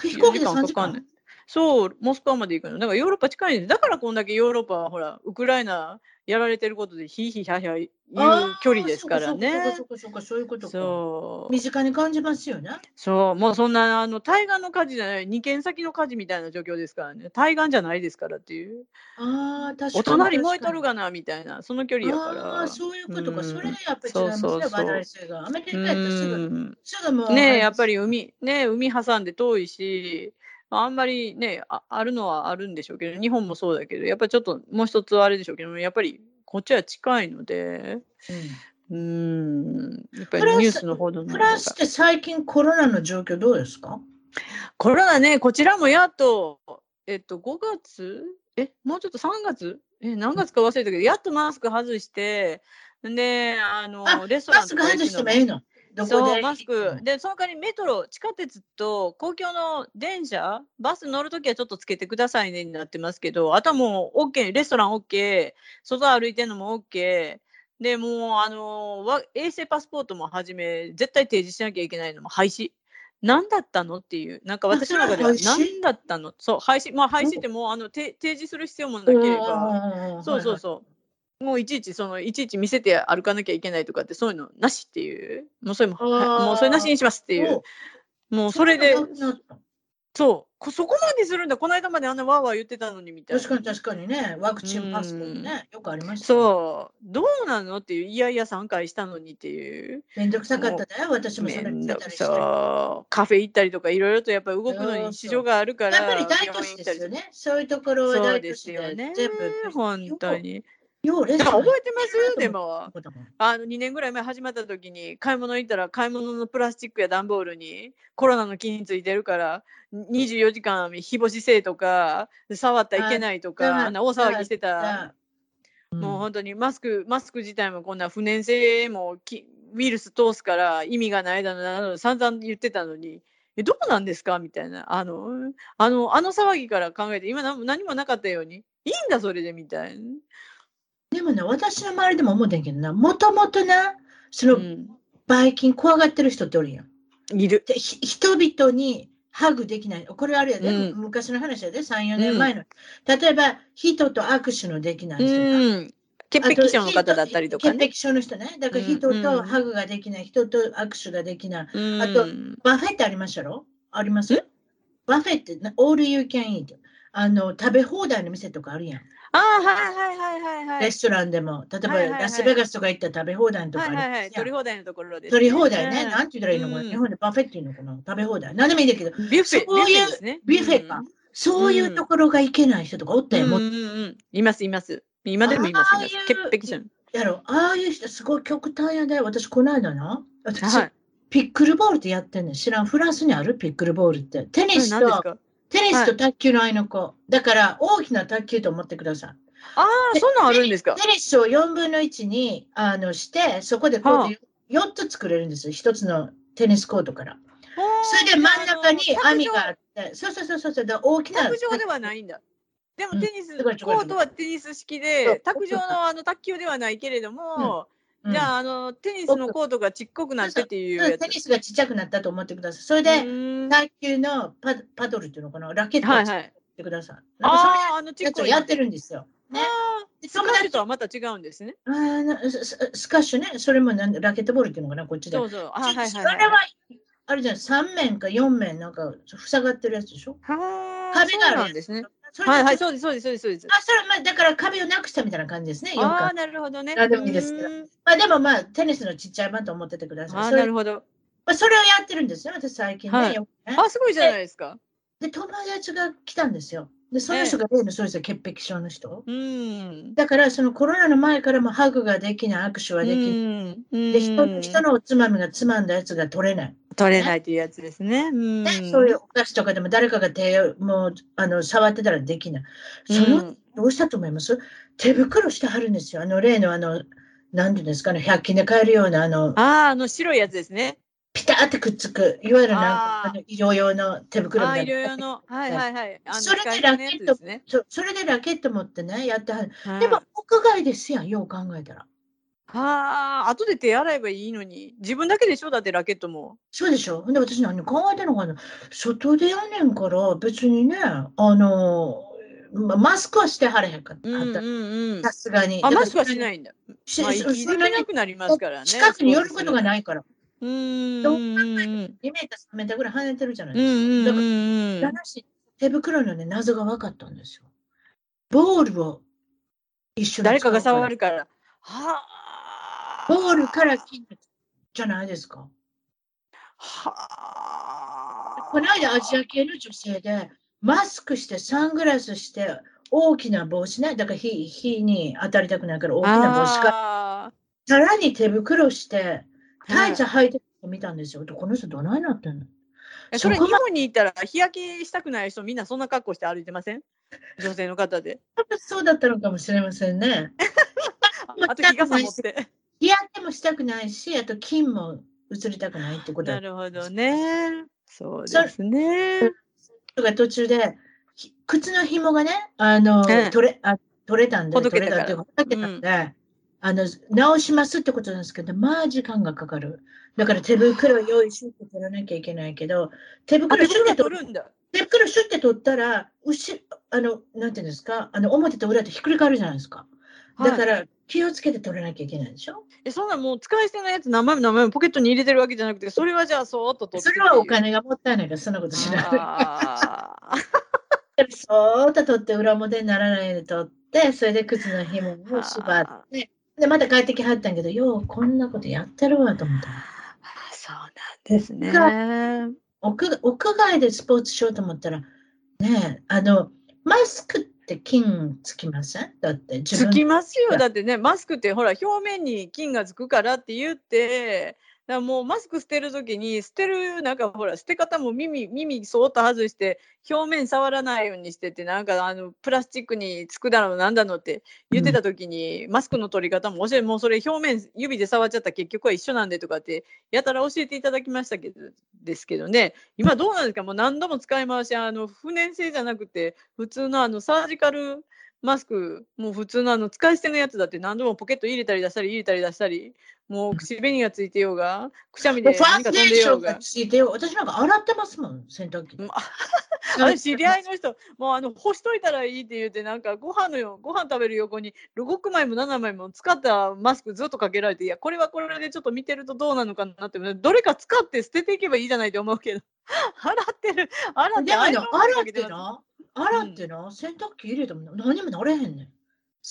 飛行機で4 3時間かかんない。そう、モスクワまで行くの。だからヨーロッパ近いんです。だからこんだけヨーロッパはほら、ウクライナやられてることでヒーヒーヒャーヒャー言う距離ですからね。そうかそうかそういうことか。そう。身近に感じますよね。そう、もうそんな、あの、対岸の火事じゃない、二軒先の火事みたいな状況ですからね。対岸じゃないですからっていう。ああ、確かに。お隣燃えとるがな、みたいな、その距離やから。ああ、そういうことか。うんそれでやっぱり違いますね、そうそうそう話題性が。アメリカやったらすぐ、うんすぐもう。ねえやっぱり海、ねえ海挟んで遠いし、あんまりねあ、あるのはあるんでしょうけど、日本もそうだけど、やっぱりちょっともう一つはあれでしょうけど、やっぱりこっちは近いので、うん。ん、やっぱりニュースの報道のフ方が。ランスって最近コロナの状況どうですか？コロナね、こちらもやっと、えっと、5月？え、もうちょっと3月？え、何月か忘れたけど、やっとマスク外して、で、あの、あレストラマスク外してもいいの？どこそう、でマスク。で、その代わりメトロ、地下鉄と公共の電車、バス乗るときはちょっとつけてくださいねになってますけど、あとはもう OK、レストラン OK、外歩いてるのも OK、で、もう、あの、わ衛生パスポートもはじめ、絶対提示しなきゃいけないのも廃止。何だったのっていう、なんか 私の中では何だったの？そう、廃止、まあ廃止ってもう、あの、て提示する必要もなければ、そうそうそう。もういちいちそのいちいち見せて歩かなきゃいけないとかってそういうのなしっていう。もうそれももうそれなしにしますっていう。もうそれでそう。こそこまでするんだ。この間まであんなわーわー言ってたのにみたいな。確かに確かにね、ワクチンパスポートね、よくありました。う。そう。どうなのっていういやいや3回したのにっていう。めんどくさかっただよ、私もそれ見てたりして。そうカフェ行ったりとかいろいろとやっぱり動くのに支障があるからやっぱり大都市ですよね。そういうところは大都市すよね。全部。本当。にようレスだトラン。から覚えてます？でも。あの2年ぐらい前始まった時に買い物行ったら買い物のプラスチックや段ボールにコロナの菌ついてるから24時間日干しせえとか触ったらいけないとあかあんな大騒ぎしてた。あもう本当にマスクマスク自体もこんな不燃性もきウイルス通すから意味がないだのなの散々言ってたのにえどうなんですか？みたいな。あのあのあの騒ぎから考えて今何何もなかったようにいいんだそれでみたいな。でもね、私の周りでも思ってんけどな、もともとな、そのうん、ばい菌怖がってる人っておるやん。いる。でひ人々にハグできない。これあれやで、うん昔の話やで、3、4年前の。例えば、人と握手のできない人が。うん。潔癖症の方だったりとかね。潔癖症の人ね。だから人とハグができない、人と握手ができない。うんあとbuffet ってありましたろ？あります？ buffet ってな、 all you can eat。あの、食べ放題の店とかあるやん。ああ、はいはいはいはいはい。レストランでも。例えば、はいはいはいラスベガスとか行ったら食べ放題のとかあはいはい取り放題のところです、取り放題ね。うんなんて言ったらいいのかな、うん日本で buffet っていうのかな食べ放題。何でもいいんだけど、ビュッフェ、そういうビュッフェですね。ビュッフェかそういうところが行けない人とかおったうん。よ。もうんうんうん。いますいます。今でもいますいますああいう。潔癖症。やろああいう人すごい極端やで。私、この間な。私、はい。ピックルボールってやってんねん。知らん。フランスにあるピックルボールって。テニスと、テニスと卓球の間の子。だから、大きな卓球と思ってください。ああ、そんなんあるんですか？テニスを4分の1にあのして、そこでこうはあ4つ作れるんですよ。1つのテニスコートから。それで真ん中に網があって、そうそうそうそうそう、だから大きな。卓上ではないんだ。でもうんテニス、違う違う違うコートはテニス式で、卓上のあの卓球ではないけれども、うんじゃあ、あの、テニスのコートがちっこくなってっていうやつ。そうテニスがちっちゃくなったと思ってください。それうで、ーん卓球のパパドルっていうのかな、ラケットを作っはいはい。てください。なんかああ、あのちっこい。をやってるんですよ。ね。スカッシュとはまた違うんですね。あスススカッシュね、それもなんラケットボールっていうのかな、こっちで。そうそう。あはいはいそはい。れは、あれじゃん、3面か4面なんか塞がってるやつでしょ？はあ、壁があるんですね。はいはい、そうです、そうです、そうです、そうです。とあ、それ、まあ、だから壁をなくしたみたいな感じですね、4ああ、回。なるほどね。あでもいいですけどまあ、でもまあ、テニスのちっちゃい版と思っててください。ああ、それなるほど。まあ、それをやってるんですよ、私最近ね。はいねあ、すごいじゃないですか。で、友達が来たんですよ。で、その人が例のそうですよ、潔癖症の人。うん。だから、そのコロナの前からもハグができない、握手はできない。うん。で人の人ののおつまみがつまんだやつが取れない。取れないというやつですね。うん。ね、そういうお菓子とかでも誰かが手をもうあの触ってたらできない。その、うんどうしたと思います？手袋してはるんですよ。あの例のあの、なんていうんですかね、100均で買えるようなあの、ああ、あの白いやつですね。ピタってくっつく、いわゆるなんかあの医療用の手袋みたいないろいろの。はいはいはい。それで使い捨てのやつですね。そそれでラケット持ってね、やってはる。はいでも、屋外ですやん、よう考えたら。はあ、後で手洗えばいいのに。自分だけでしょ？だってラケットも。そうでしょで私何考えてんのかな外でやねんから別にね、あの、まマスクはしてはれへんかった。うんうんうん。さすがに。あ、マスクはしないんだ。しまあ、息できなくなりますからね。近くに寄ることがないいから。うーん。どうんうんうん。2メーター、3メーターぐらい跳ねてるじゃないうんですか。だからうんうんうん。話手袋のね、謎が分かったんですよ。ボールを一緒に誰かが触る。るから。はあ。ボールから金じゃないですか。はあ。この間アジア系の女性で、マスクして、サングラスして、大きな帽子ね。だから火火に当たりたくないから大きな帽子か。あさらに手袋して、ータイツ履いて見たんですよ。でこの人どないなってんの？えそれ日本に行ったら日焼けしたくない人みんなそんな格好して歩いてません？女性の方で。多分そうだったのかもしれませんね。あと日傘持って。日焼けもしたくないし、あと金も移りたくないってことだなるほどね。そうですね。人が途中で、ひ靴の紐がね、あの、ええ取れ、あ取れたんで、取れたっていうか、ほどけたんで、あの、直しますってことなんですけど、まあ時間がかかる。だから手袋を用意して取らなきゃいけないけど、手あ袋シュッて取る、んだ。手袋シュッて取ったら、あの、なんていうんですか、あの、表と裏とひっくり返るじゃないですか。だかはいら、気をつけて取らなきゃいけないでしょ？えそんなもう使い捨てのやつ何枚も何枚もポケットに入れてるわけじゃなくて、それはじゃあそーっと取ってそれはお金がもったいないから、そんなことしない。あそーっと取って裏表にならないように取って、それで靴の紐を縛って、で、また帰ってきはったんやけど、ようこんなことやってるわと思った。ーそうなんですね。屋屋外でスポーツしようと思ったら、ねえ、あの、マスクって金つきません？だって自つ分きますよ。だってね、マスクってほら、表面に菌がつくからって言って、だからもうマスク捨てるときに、捨てる、なんかほら、捨て方も耳、耳そーっと外して、表面触らないようにしてて、なんかあの、プラスチックにつくだのなんだのって言ってたときに、マスクの取り方も教え、もうそれ表面指で触っちゃったら結局は一緒なんでとかって、やたら教えていただきましたけど、ですけどね、今どうなんですか？もう何度も使い回し、あの、不燃性じゃなくて、普通のあの、サージカルマスク、もう普通のあの使い捨てのやつだって何度もポケット入れたり出したり入れたり出したり、もう口紅がついてようが、くしゃみで何か飛んデーションがでようが。ついてよ。私なんか洗ってますもん、洗濯機。う んあ私知り合いの人、もうあの干しといたらいいって言って、なんかご飯のよご飯食べる横に6枚も7枚も使ったマスクずっとかけられて、いや、これはこれでちょっと見てるとどうなのかなって、どれか使って捨てていけばいいじゃないと思うけど、洗ってる、洗ってでもね、アイロンか洗っけてな、洗ってな、洗濯機入れても何もなれへんねん。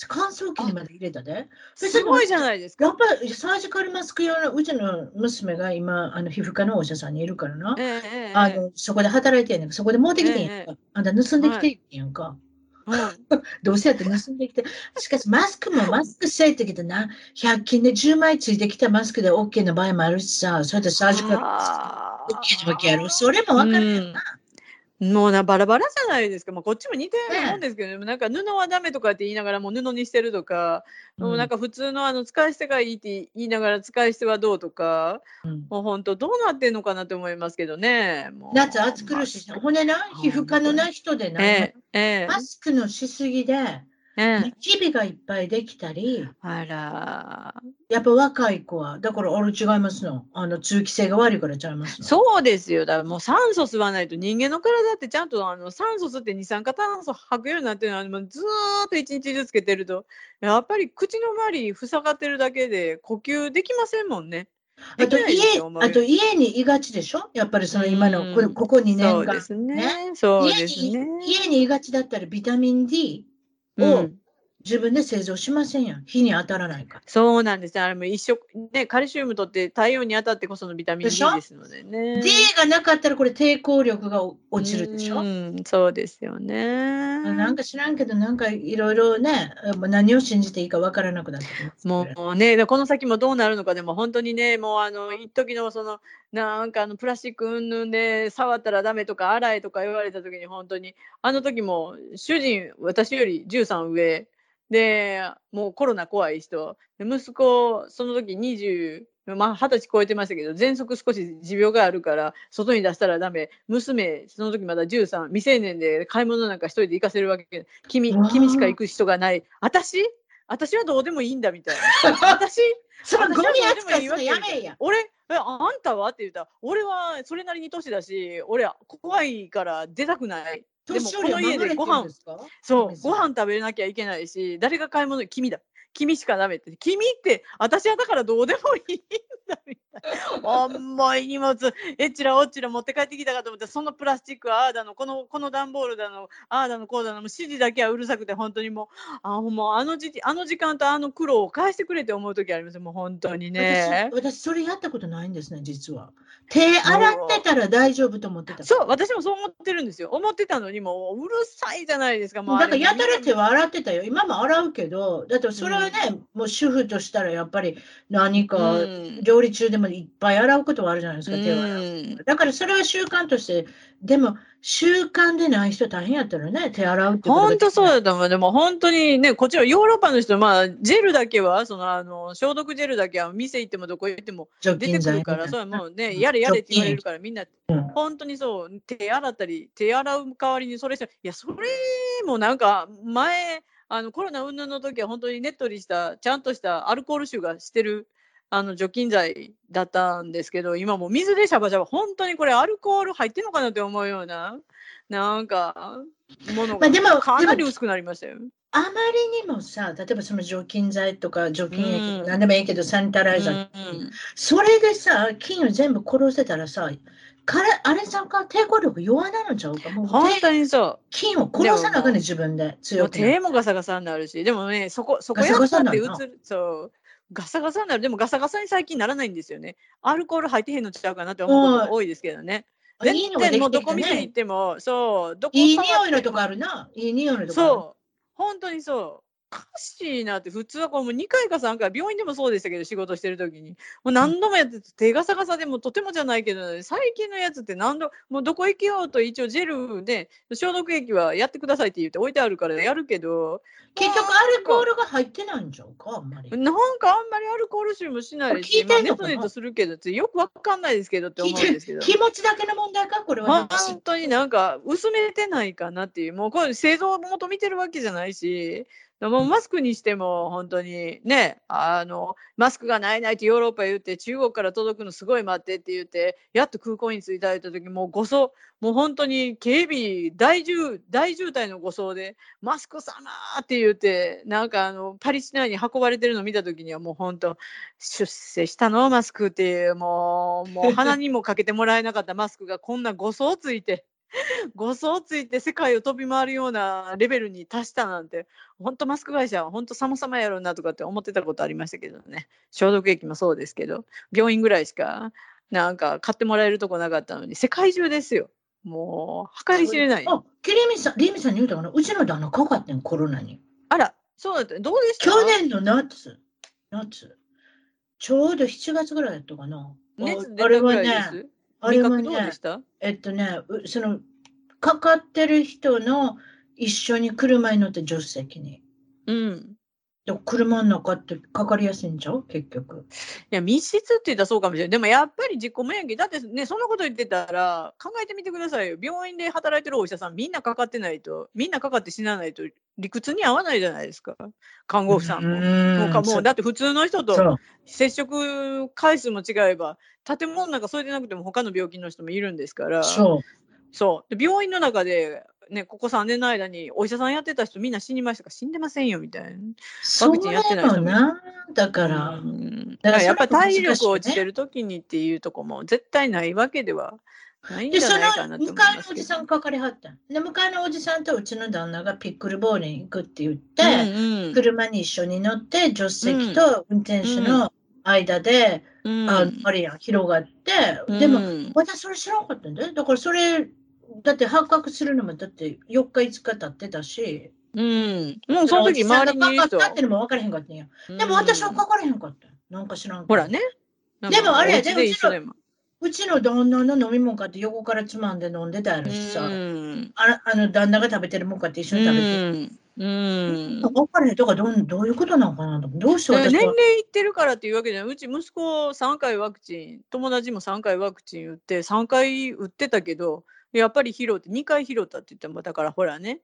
乾燥機にまで入れたで。すごいじゃないですか。やっぱりサージカルマスク用のうちの娘が今、あの皮膚科のお医者さんにいるからな。ええええあのそこで働いてんねんかそこで持ってきてんやんか。えあんた盗んできてんやんか。うん どうせやって盗んできて。しかしマスクもマスクせえってきてな、100均で10枚ついてきたマスクで OK の場合もあるしさ、それでサージカルあー OK なわけやろ。それもわかるよな。もうなバラバラじゃないですか、まあ、こっちも似てるねえもんですけど、でもなんか布はダメとかって言いながらもう布にしてるとか、もうなんか普通のあの使い捨てがいいって言いながら使い捨てはどうとか、うん。もう本当どうなってんのかなと思いますけどね。夏暑苦しいし、ほんでな、皮膚科のな人でな、ええええ。マスクのしすぎで、ええニキビがいっぱいできたり、あら、やっぱ若い子は、だからあれ違いますの？あの通気性が悪いからちゃいますの？そうですよ、だからもう酸素吸わないと人間の体ってちゃんとあの酸素吸って二酸化炭素吐くようになってるのずーっと一日中つけてると、やっぱり口の周り塞がってるだけで呼吸できませんもんね。あと家あと家にいがちでしょ？やっぱりその今のうんこここ2年間そうで。すね。そう家に。家にいがちだったらビタミン D をうん、自分で製造しませんやん。日に当たらないから。そうなんですね。あれも一食、ね、カルシウムとって太陽に当たってこそのビタミン D ですのでね。D がなかったらこれ抵抗力が落ちるでしょ？うん、そうですよね。なんか知らんけど、なんかいろいろね、何を信じていいかわからなくなって。もうね、でこの先もどうなるのか、でも本当にね、もうあの一時のその、なんかあのプラスチックうんぬんで触ったらダメとか、洗えとか言われた時に、本当に、あの時も主人、私より13上、で、もうコロナ怖い人、で息子、その時20、まあ、二十歳超えてましたけど、喘息少し持病があるから、外に出したらダメ。娘、その時まだ13、未成年で買い物なんか一人で行かせるわけ。君君しか行く人がない。私？私はどうでもいいんだみたいな。私、そのゴミ扱いするやめえや。俺、え、あんたは？って言ったら、俺はそれなりに年だし、俺は怖いから出たくない。でもこの家でご飯そう、ご飯食べなきゃいけないし、誰が買い物、君だ。君しかダメって。君って、私はだからどうでもいいんだみたいな。重い荷物、えっちらおっちら持って帰ってきたかと思って、そのプラスチックはああだの、この、この段ボールだの、ああだの、こうだの、もう指示だけはうるさくて、本当にもう、あもうあの時あの時間とあの苦労を返してくれって思う時ありますよ、もう本当にね。私私それやったことないんですね実は手洗ってたら大丈夫と思ってたそう、私もそう思ってるんですよ。思ってたのに、もううるさいじゃないですか、もうだからやたら手は洗ってたよ今も洗うけどだってそれはね、もう主婦としたらやっぱり何かうん料理中でもいっぱい洗うことはあるじゃないですか、手を洗う。うんだからそれは習慣としてでも習慣でない人大変やったらね手洗うってことが本当そううだと思う。でも本当にね、こっちはヨーロッパの人、まあ、ジェルだけは、その、あの、消毒ジェルだけは、店行ってもどこ行っても除出てくるから、それはもうね、やれやれって言われるから、みんな、うん。本当にそう、手洗ったり、手洗う代わりにそれして、いや、それもなんか、前、あの、コロナ云々の時は本当にねっとりした、ちゃんとしたアルコール臭がしてる、あの除菌剤だったんですけど、今もう水でシャバシャバ、本当にこれアルコール入ってんのかなって思うような、なんか、ものまあでもがかなり薄くなりましたよ。あまりにもさ例えばその除菌剤とか除菌液、うん。何でもいいけどサニタライザー、うん。それでさ菌を全部殺せたらさからあれさんか抵抗力弱なのちゃうか？もう本手当にそ菌を殺さなあかんね自分で。強くな手もガサガサになるし、でもね、そこ、そこやったって映る、そう。ガサガサになる。でもガサガサに最近ならないんですよね。アルコール入ってへんのちゃうかなって思うことが多いですけどね。全いいのがで然もうどこ店に行っねても、そう、どこいい匂いのとこあるないい匂いのとこそう。本当にそう。おかしいなって、普通はこうもう2回か3回、病院でもそうでしたけど、仕事してる時に。もう何度もやってて、手ガサガサでもとてもじゃないけど、ね、最近のやつって何度、もうどこ行けようと一応ジェルで、消毒液はやってくださいって言って置いてあるからやるけど、結局アルコールが入ってないんちゃうかあんまり。なんかあんまりアルコール臭もしないし、聞いてんのかな？まあ、ネトネトするけど、よくわかんないですけどって思うんですけど。気持ちだけの問題か？これは本当になんか薄めてないかなっていう、もうこれ製造元見てるわけじゃないし、でもマスクにしても本当にね、あの、マスクがないないってヨーロッパ言って、中国から届くのすごい待ってって言って、やっと空港に着いたた時もう護送、もう本当に警備大渋大渋滞の護送で、マスク様って言って、なんかあの、パリ市内に運ばれてるの見た時にはもう本当、出世したの？マスクっていう、もう、もう鼻にもかけてもらえなかったマスクがこんな護送ついて、護送ついて世界を飛び回るようなレベルに達したなんて、本当マスク会社は本当様々やろうなとかって思ってたことありましたけどね。消毒液もそうですけど、病院ぐらいしかなんか買ってもらえるとこなかったのに、世界中ですよ。もう、計り知れない。あキリミさんリミさんに言うたかな？うちの旦那かかってんコロナにあら、そうだった。どうでした？去年の夏夏ちょうど7月ぐらいだったかな熱出あれはたぐらいでねす。あれはねした？えっとねうそのかかってる人の一緒に車に乗って助手席にうん。でも車の中ってかかりやすいんちゃう？結局いや、密室って言ったらそうかもしれない。でもやっぱり自己免疫。だってね、そんなこと言ってたら、考えてみてくださいよ。病院で働いてるお医者さん、みんなかかってないと、みんなかかって死なないと、理屈に合わないじゃないですか。看護婦さんも。もうかもうだって普通の人と接触回数も違えば、建物なんかそれでなくても他の病気の人もいるんですから。そうそう。で病院の中で、ね、ここ3年の間にお医者さんやってた人みんな死にましたか死んでませんよみたいな。そクチンやってな。い人だから、うん。だかららやっぱそれも難しい体力落ちてる時にっていうとこも絶対ないわけではないんで、そのじゃないかなと思い向かいのますけど。おじさんかかりはったん。で、向かいのおじさんとうちの旦那がピックルボールに行くって言って、うんうん。車に一緒に乗って、助手席と運転手の間で、うん。ああれやん、広がって、でも、私それ知らなかったんだよ。だからそれ、だって発覚するのも、だって4日、5日経ってたし、うん、もうその時周りにいってのも分からへんかったんや。でも私はかからへんかった。よ。なんか知らんほらね。でもあれやで一緒でも。うちの旦那の飲み物買って横からつまんで飲んでたやろしさ、うん。ああの旦那が食べてるもんかって一緒に食べて。うん。うん。分からへんとかどうどういうことなのかなとどうして年齢いってるからっていうわけじゃない。うち息子3回ワクチン友達も3回ワクチン打って3回打ってたけどやっぱり拾って2回拾ったって言ってもだからほらね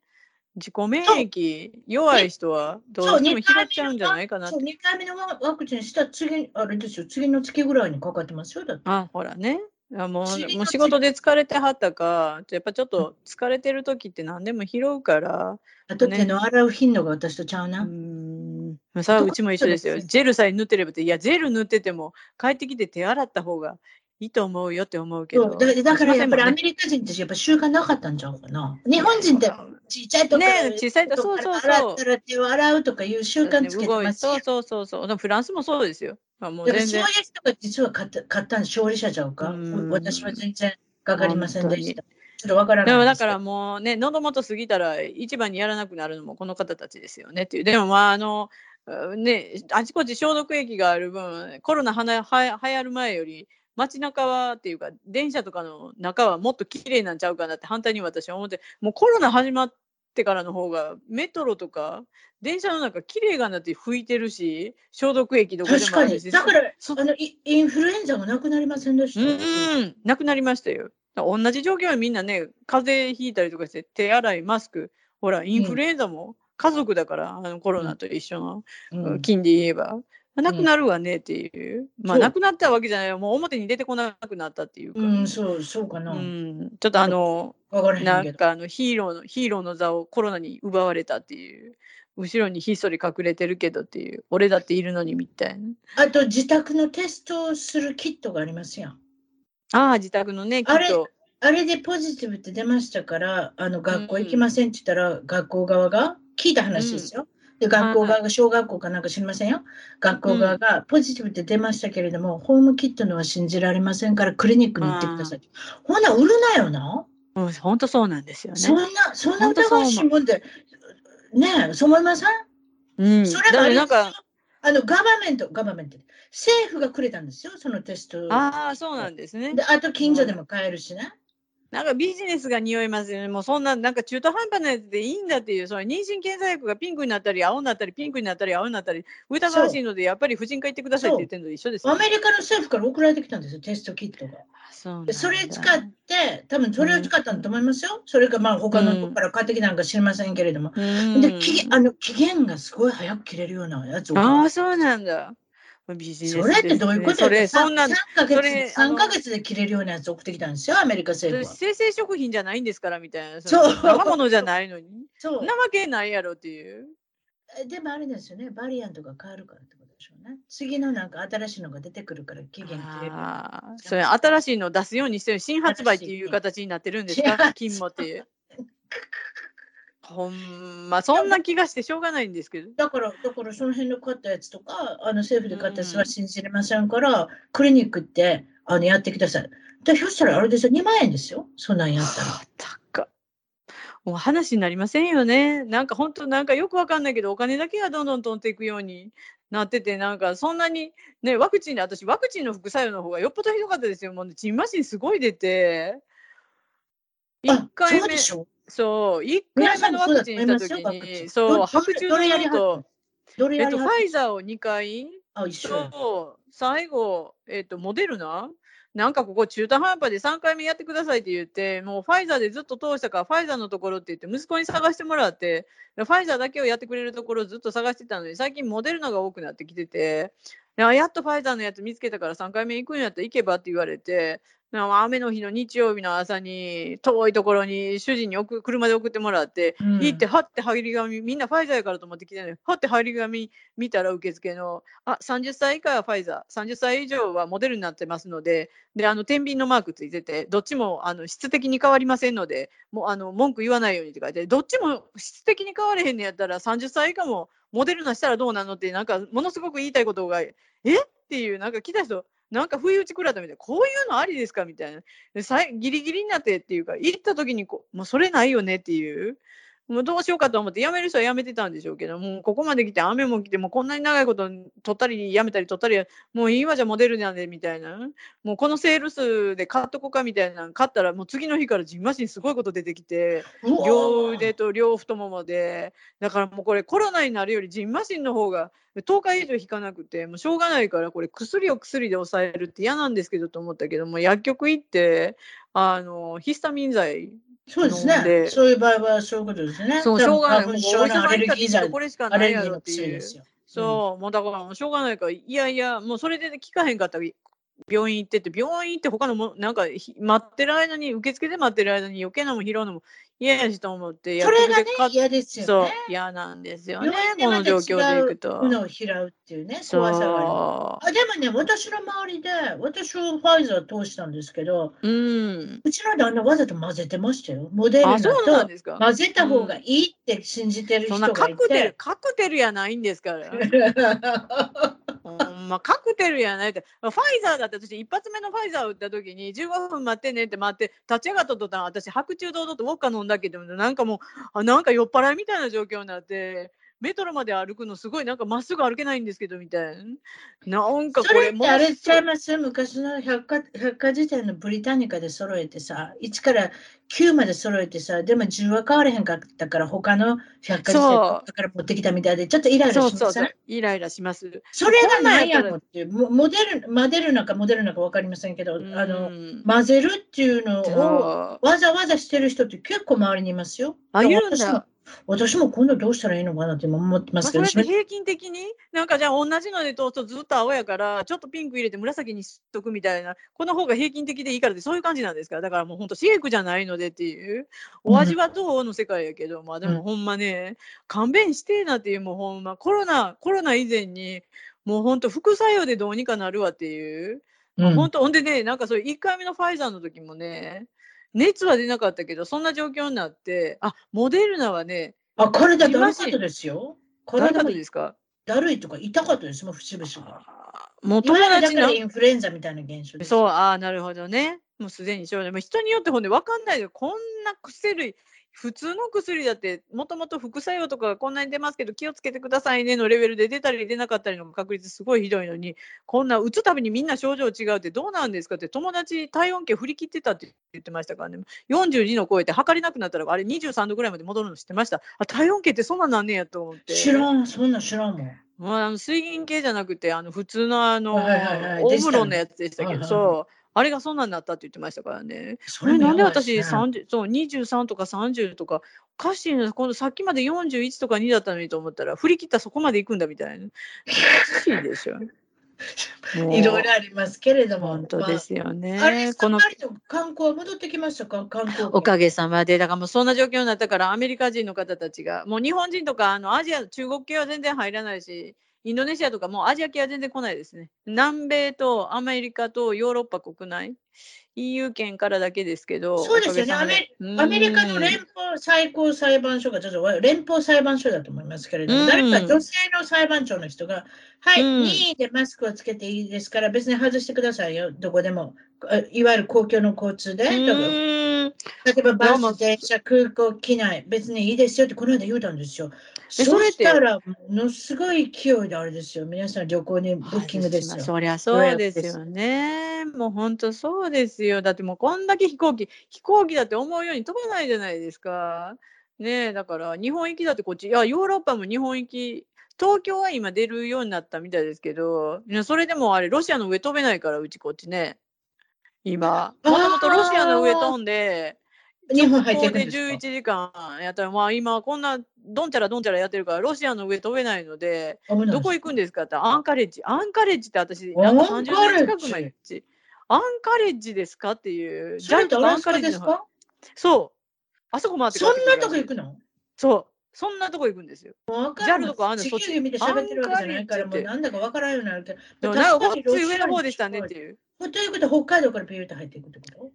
自己免疫弱い人はどうしても拾っちゃうんじゃないかなって。そう、2回目のワクチンした次、あれですよ、次の月ぐらいにかかってますよ、だって。あ、ほらね。あもうもう仕事で疲れてはったか、やっぱちょっと疲れてる時って何でも拾うから、あと手の洗う頻度が私とちゃううな。ーん、まあさあうちも一緒ですよ。ジェルさえ塗ってればって、いや、ジェル塗ってても帰ってきて手洗った方がいいと思うよって思うけど。だだからやっぱりアメリカ人ってやっぱ習慣なかったんちゃうかな。日本人ってちっちゃいとこね小さいとそうそうそう洗ったら洗うとかいう習慣つけてますよそうそうそうそう。フランスもそうですよ。まあ、もうだからそういう全然。人が実は買った買った勝利者ちゃうか。うん私は全然かかりませんでした。ちょっとわからないだからもうね、喉元過ぎたら一番にやらなくなるのもこの方たちですよねっていう。でもまああの、うんね、あちこち消毒液がある分、コロナはなは流行る前より、街中はっていうか、電車とかの中はもっと綺麗なんちゃうかなって反対に私は思って、もうコロナ始まってからの方が、メトロとか、電車の中綺麗がなって拭いてるし、消毒液どこで確かに。もあるし。だからそあのインフルエンザもなくなりませんでした？うんうん、なくなりましたよ。同じ状況はみんなね、風邪ひいたりとかして、手洗い、マスク、ほら、インフルエンザも家族だから、あのコロナと一緒の、うん金で言えば。なくなるわねっていう。まあ、そうなくなったわけじゃないよ。もう表に出てこなくなったっていうか。うん、そう、そうかな。うんちょっとあの、なん。かあのヒーローの、ヒーローの座をコロナに奪われたっていう。後ろにひっそり隠れてるけどっていう。俺だっているのにみたいな。あと、自宅のテストをするキットがありますやん。ああ、自宅のね、きっあれと。あれでポジティブって出ましたから、あの学校行きませんって言ったら、学校側が聞いた話ですよ。で、学校側が小学校かなんか知りませんよ？学校側がポジティブって出ましたけれども、ホームキットのは信じられませんから、クリニックに行ってください。ほな、売るなよな。うん、本当そうなんですよね。そんな、そんな疑わしいもんで、ねえ、そう思いません？うん、それがなんか、あの、ガバメント、ガバメント、政府がくれたんですよ、そのテスト。ああ、そうなんですね。で、あと近所でも買えるしね。なんかビジネスが匂いますよね。もうそんな、なんか中途半端なやつでいいんだっていう、その妊娠検査薬がピンクになったり、青になったり、ピンクになったり、青になったり、疑わしいので、やっぱり婦人科行ってくださいって言ってるのと一緒ですよね、アメリカの政府から送られてきたんですよ、テストキットが。あそそれ使って、多分それを使ったんだと思いますよ。それかまあ他のとこから買ってきたのか知りませんけれども。うんで期限あの期限がすごい早く切れるようなやつを。ああ、そうなんだ。ビジネスそれってどういうことそれ、さそんな、3ヶ月それあの三ヶ月で切れるようなやつ送ってきたんですよ、アメリカ政府は。生鮮食品じゃないんですからみたいな。そう生物じゃないのに。そうなわけないやろっていう。えでもあれですよね、バリアントが変わるからってことでしょうね。次のなんか新しいのが出てくるから期限切れる。それ新しいの出すようにしてる新発売っていう形になってるんですか？金もっていう。ほんま、そんな気がしてしょうがないんですけど。だから、だからその辺の買ったやつとか、あの政府で買ったやつは信じれませんから、クリニックってあのやってください。で、ひょっしたらあれですよ、2万円ですよ、そんなんやったら。はあ高っもう話になりませんよね。なんか本当なんかよくわかんないけど、お金だけがどんどん飛んでいくようになってて、なんかそんなにね、ワクチンで、私ワクチンの副作用の方がよっぽどひどかったですよ。もうチンマシンすごい出て。あ1回目そうで、しょ？そう、1回目のワクチンした時に、どそう、ど白昼どれやり堂々と、えっと、ファイザーを2回。と、最後、えっと、モデルナ？なんかここ中途半端で3回目やってくださいって言って、もうファイザーでずっと通したから、ファイザーのところって言って、息子に探してもらって、ファイザーだけをやってくれるところをずっと探してたのに、最近モデルナが多くなってきてて、いややっとファイザーのやつ見つけたから3回目行くんやったら行けばって言われて、雨の日の日曜日の朝に遠いところに主人に送車で送ってもらって、うん。行ってはって張り紙みんなファイザーやからと思って来てねはって張り紙見たら受付のあ30歳以下はファイザー。30歳以上はモデルになってますのでであの天秤のマークついててどっちもあの質的に変わりませんのでもうあの文句言わないようにって書いてどっちも質的に変われへんのやったら30歳以下もモデルナしたらどうなのってなんかものすごく言いたいことがえ？っていうなんか来た人なんか不意打ち食らったみたいなこういうのありですか？みたいな。でさギリギリになってっていうか行った時にこうもうそれないよねっていう。もうどうしようかと思って辞める人は辞めてたんでしょうけどもうここまで来て雨も来てもうこんなに長いこと取ったり辞めたり取ったりもういいわじゃモデルなんでみたいな。もうこのセールスで買っとこうかみたいなの買ったらもう次の日からジンマシンすごいこと出てきて両腕と両太ももで。だからもうこれコロナになるよりジンマシンの方が10日以上引かなくてもうしょうがないからこれ薬を薬で抑えるって嫌なんですけどと思ったけども薬局行ってあのヒスタミン剤っそうですね。そういう場合はそういうことですね。そう、しょうがない。お医者さんアレルギー剤、これしかないやろっていう。そう、もうだからしょうがないから、いやいや、もうそれで聞かへんかったら病院行ってて、病院行って他のも、なんか待ってる間に、受付で待ってる間に余計なもん拾うのも嫌やしと思って、それがね、嫌ですよね。そう、嫌なんですよね、この状況でいくと。ものを拾うっていうね、怖さがあでもね、私の周りで、私はファイザー通したんですけど、うん、うちの旦那わざと混ぜてましたよ。モデルナと混ぜた方がいいって信じてる人がいて、うん、そんなカクテル、カクテルやないんですから。ま、カクテルやないって、ファイザーだって私、一発目のファイザー打った時に、15分待ってねって待って、立ち上がった途端、私、白昼堂々とウォッカ飲んだけど、なんかもう、あなんか酔っ払いみたいな状況になって、メトロまで歩くのすごいなんかまっすぐ歩けないんですけどみたいな。なんかこれもあれちゃいます昔の百科百科事典のブリタニカで揃えてさ、1から9まで揃えてさ、でも10は変われへんかったから他の百科事典だから持ってきたみたいで、ちょっとイライラします？そうそうイライラします。それがないやろ？っていう、モデル、モデルなかモデルなか分かりませんけど、あの、混ぜるっていうのをわざわざしてる人って結構周りにいますよ。あ、いるんだ。私も今度どうしたらいいのかなって思ってますけど、まあ、それ平均的に？なんかじゃあ同じので通すとずっと青やからちょっとピンク入れて紫にしとくみたいなこの方が平均的でいいからってそういう感じなんですか？だからもう本当シェイクじゃないのでっていう。お味はどうの世界やけど、うん、まあでもほんまね勘弁してえなっていうもうほんま。コロナコロナ以前にもう本当副作用でどうにかなるわっていう。うん、本当ほんでね、なんかそれ1回目のファイザーの時もね、熱は出なかったけど、そんな状況になって、あ、モデルナはね、あ、体だるかったですよ。体もですか？だるいとか痛かったですもん、節々が。もう友達の。インフルエンザみたいな現象そう、ああ、なるほどね。もうすでに症状。人によってほんで分かんないで、こんな薬、普通の薬だってもともと副作用とかこんなに出ますけど気をつけてくださいねのレベルで出たり出なかったりの確率すごいひどいのにこんな打つたびにみんな症状違うってどうなんですかって友達体温計振り切ってたって言ってましたからね。42の超えて測れなくなったらあれ23度ぐらいまで戻るの知ってましたあ体温計ってそんななんねやと思って。知らんそんな知らんもん。まあ、あの水銀系じゃなくてあの普通のあの、はいはのやつでしたけど、そうあれがそんなんなったって言ってましたからね。それなんで私30そう23とか30とかおかしいな今度さっきまで41とか2だったのにと思ったら振り切ったらそこまで行くんだみたいな。おかしいでしょ。いろいろありますけれども。本当ですよね。まあ、れこの観光戻ってきましたか？観光おかげさまで、だからもうそんな状況になったから、アメリカ人の方たちが、もう日本人とかあのアジア、中国系は全然入らないし、インドネシアとかもうアジア系は全然来ないですね。南米とアメリカとヨーロッパ国内、EU 圏からだけですけど。そうですよね。アメアメリカの連邦最高裁判所が、ちょっと連邦裁判所だと思いますけれども、誰か女性の裁判長の人が、はい、任意でマスクをつけていいですから、別に外してくださいよ、どこでも。いわゆる公共の交通で。例えばバス、電車、空港、機内、別にいいですよってこの間言うたんですよ。そしたら、ものすごい勢いであれですよ。皆さん旅行にブッキングですよ。そりゃそうですよね。もう本当そうですよ。だってもうこんだけ飛行機、飛行機だって思うように飛ばないじゃないですか。ねだから日本行きだってこっち、いや、ヨーロッパも日本行き、東京は今出るようになったみたいですけど、それでもあれ、ロシアの上飛べないから、うちこっちね。今。もともとロシアの上飛んで、日本入ってくるんで11時間やったら、まあ今こんなどんちゃらどんちゃらやってるから、ロシアの上飛べないので、どこ行くんですかってアンカレッジ。アンカレッジって私、なんか30年近く前アンカレッジですかっていう。ジャンとアンカレッジですかそう。あそこ回ってそんなとこ行くの？そう。そんなとこ行くんですよ。ジャルとかあるのそっち見て喋ってるわけじゃないから、もうなんだかわからんようになるけど。なんかこっち上の方でしたねっていう。ということは北海道からピューって入っていくってこ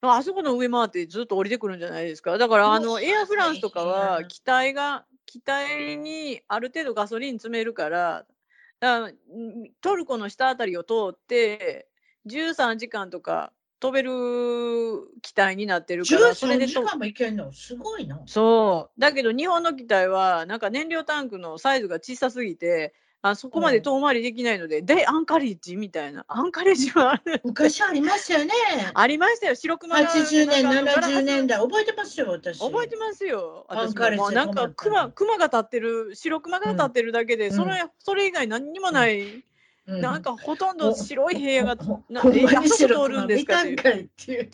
と？あそこの上回ってずっと降りてくるんじゃないですか。だからあのエアフランスとかは機体が機体にある程度ガソリン詰めるからだからトルコの下あたりを通って13時間とか飛べる機体になってるからそれで時間もいけんの？すごいな。そう。だけど日本の機体はなんか燃料タンクのサイズが小さすぎてあそこまで遠回りできないので、うん、で、アンカレッジみたいな。アンカレッジはある。昔ありましたよね。ありましたよ。白熊が。80年、70年代。覚えてますよ、私。覚えてますよ。アンカレッジ。なんか熊、熊が立ってる、白熊が立ってるだけで、うん、それ、それ以外何にもない。うん、なんかほとんど白い部屋が、なんであそこ通るんですかっていう。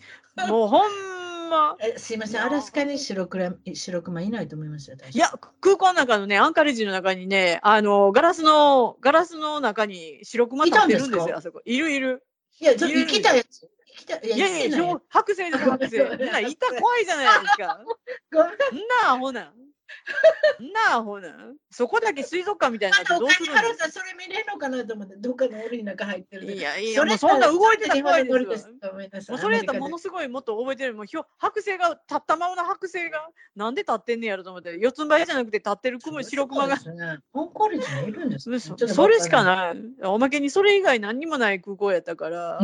もうほんんま。えすいません、アラスカに白クラ白熊いないと思いますよ。いや、空港の中のね、アンカレッジの中にね、あの、ガラスの、ガラスの中に白熊立ってるんですよ、あそこ。いるいる。いや、ちょっと生きたやつ。生きたいやいや、剥製です、剥製。な、いた怖いじゃないですか。ごめん。なあ、ほな。なあ、ほな。そこだけ水族館みたいになってどうするのそれ見れるのかなと思って、どっかの檻の中入ってる。いやいや、もうそんな動いてた怖いですもうそれやったらものすごいもっと覚えてる。もう剥製が、立ったままの剥製が、なんで立ってんねやろと思って、四つん這いじゃなくて立ってる雲、白熊が。本校率いるんですそれしかない。おまけにそれ以外何にもない空港やったから、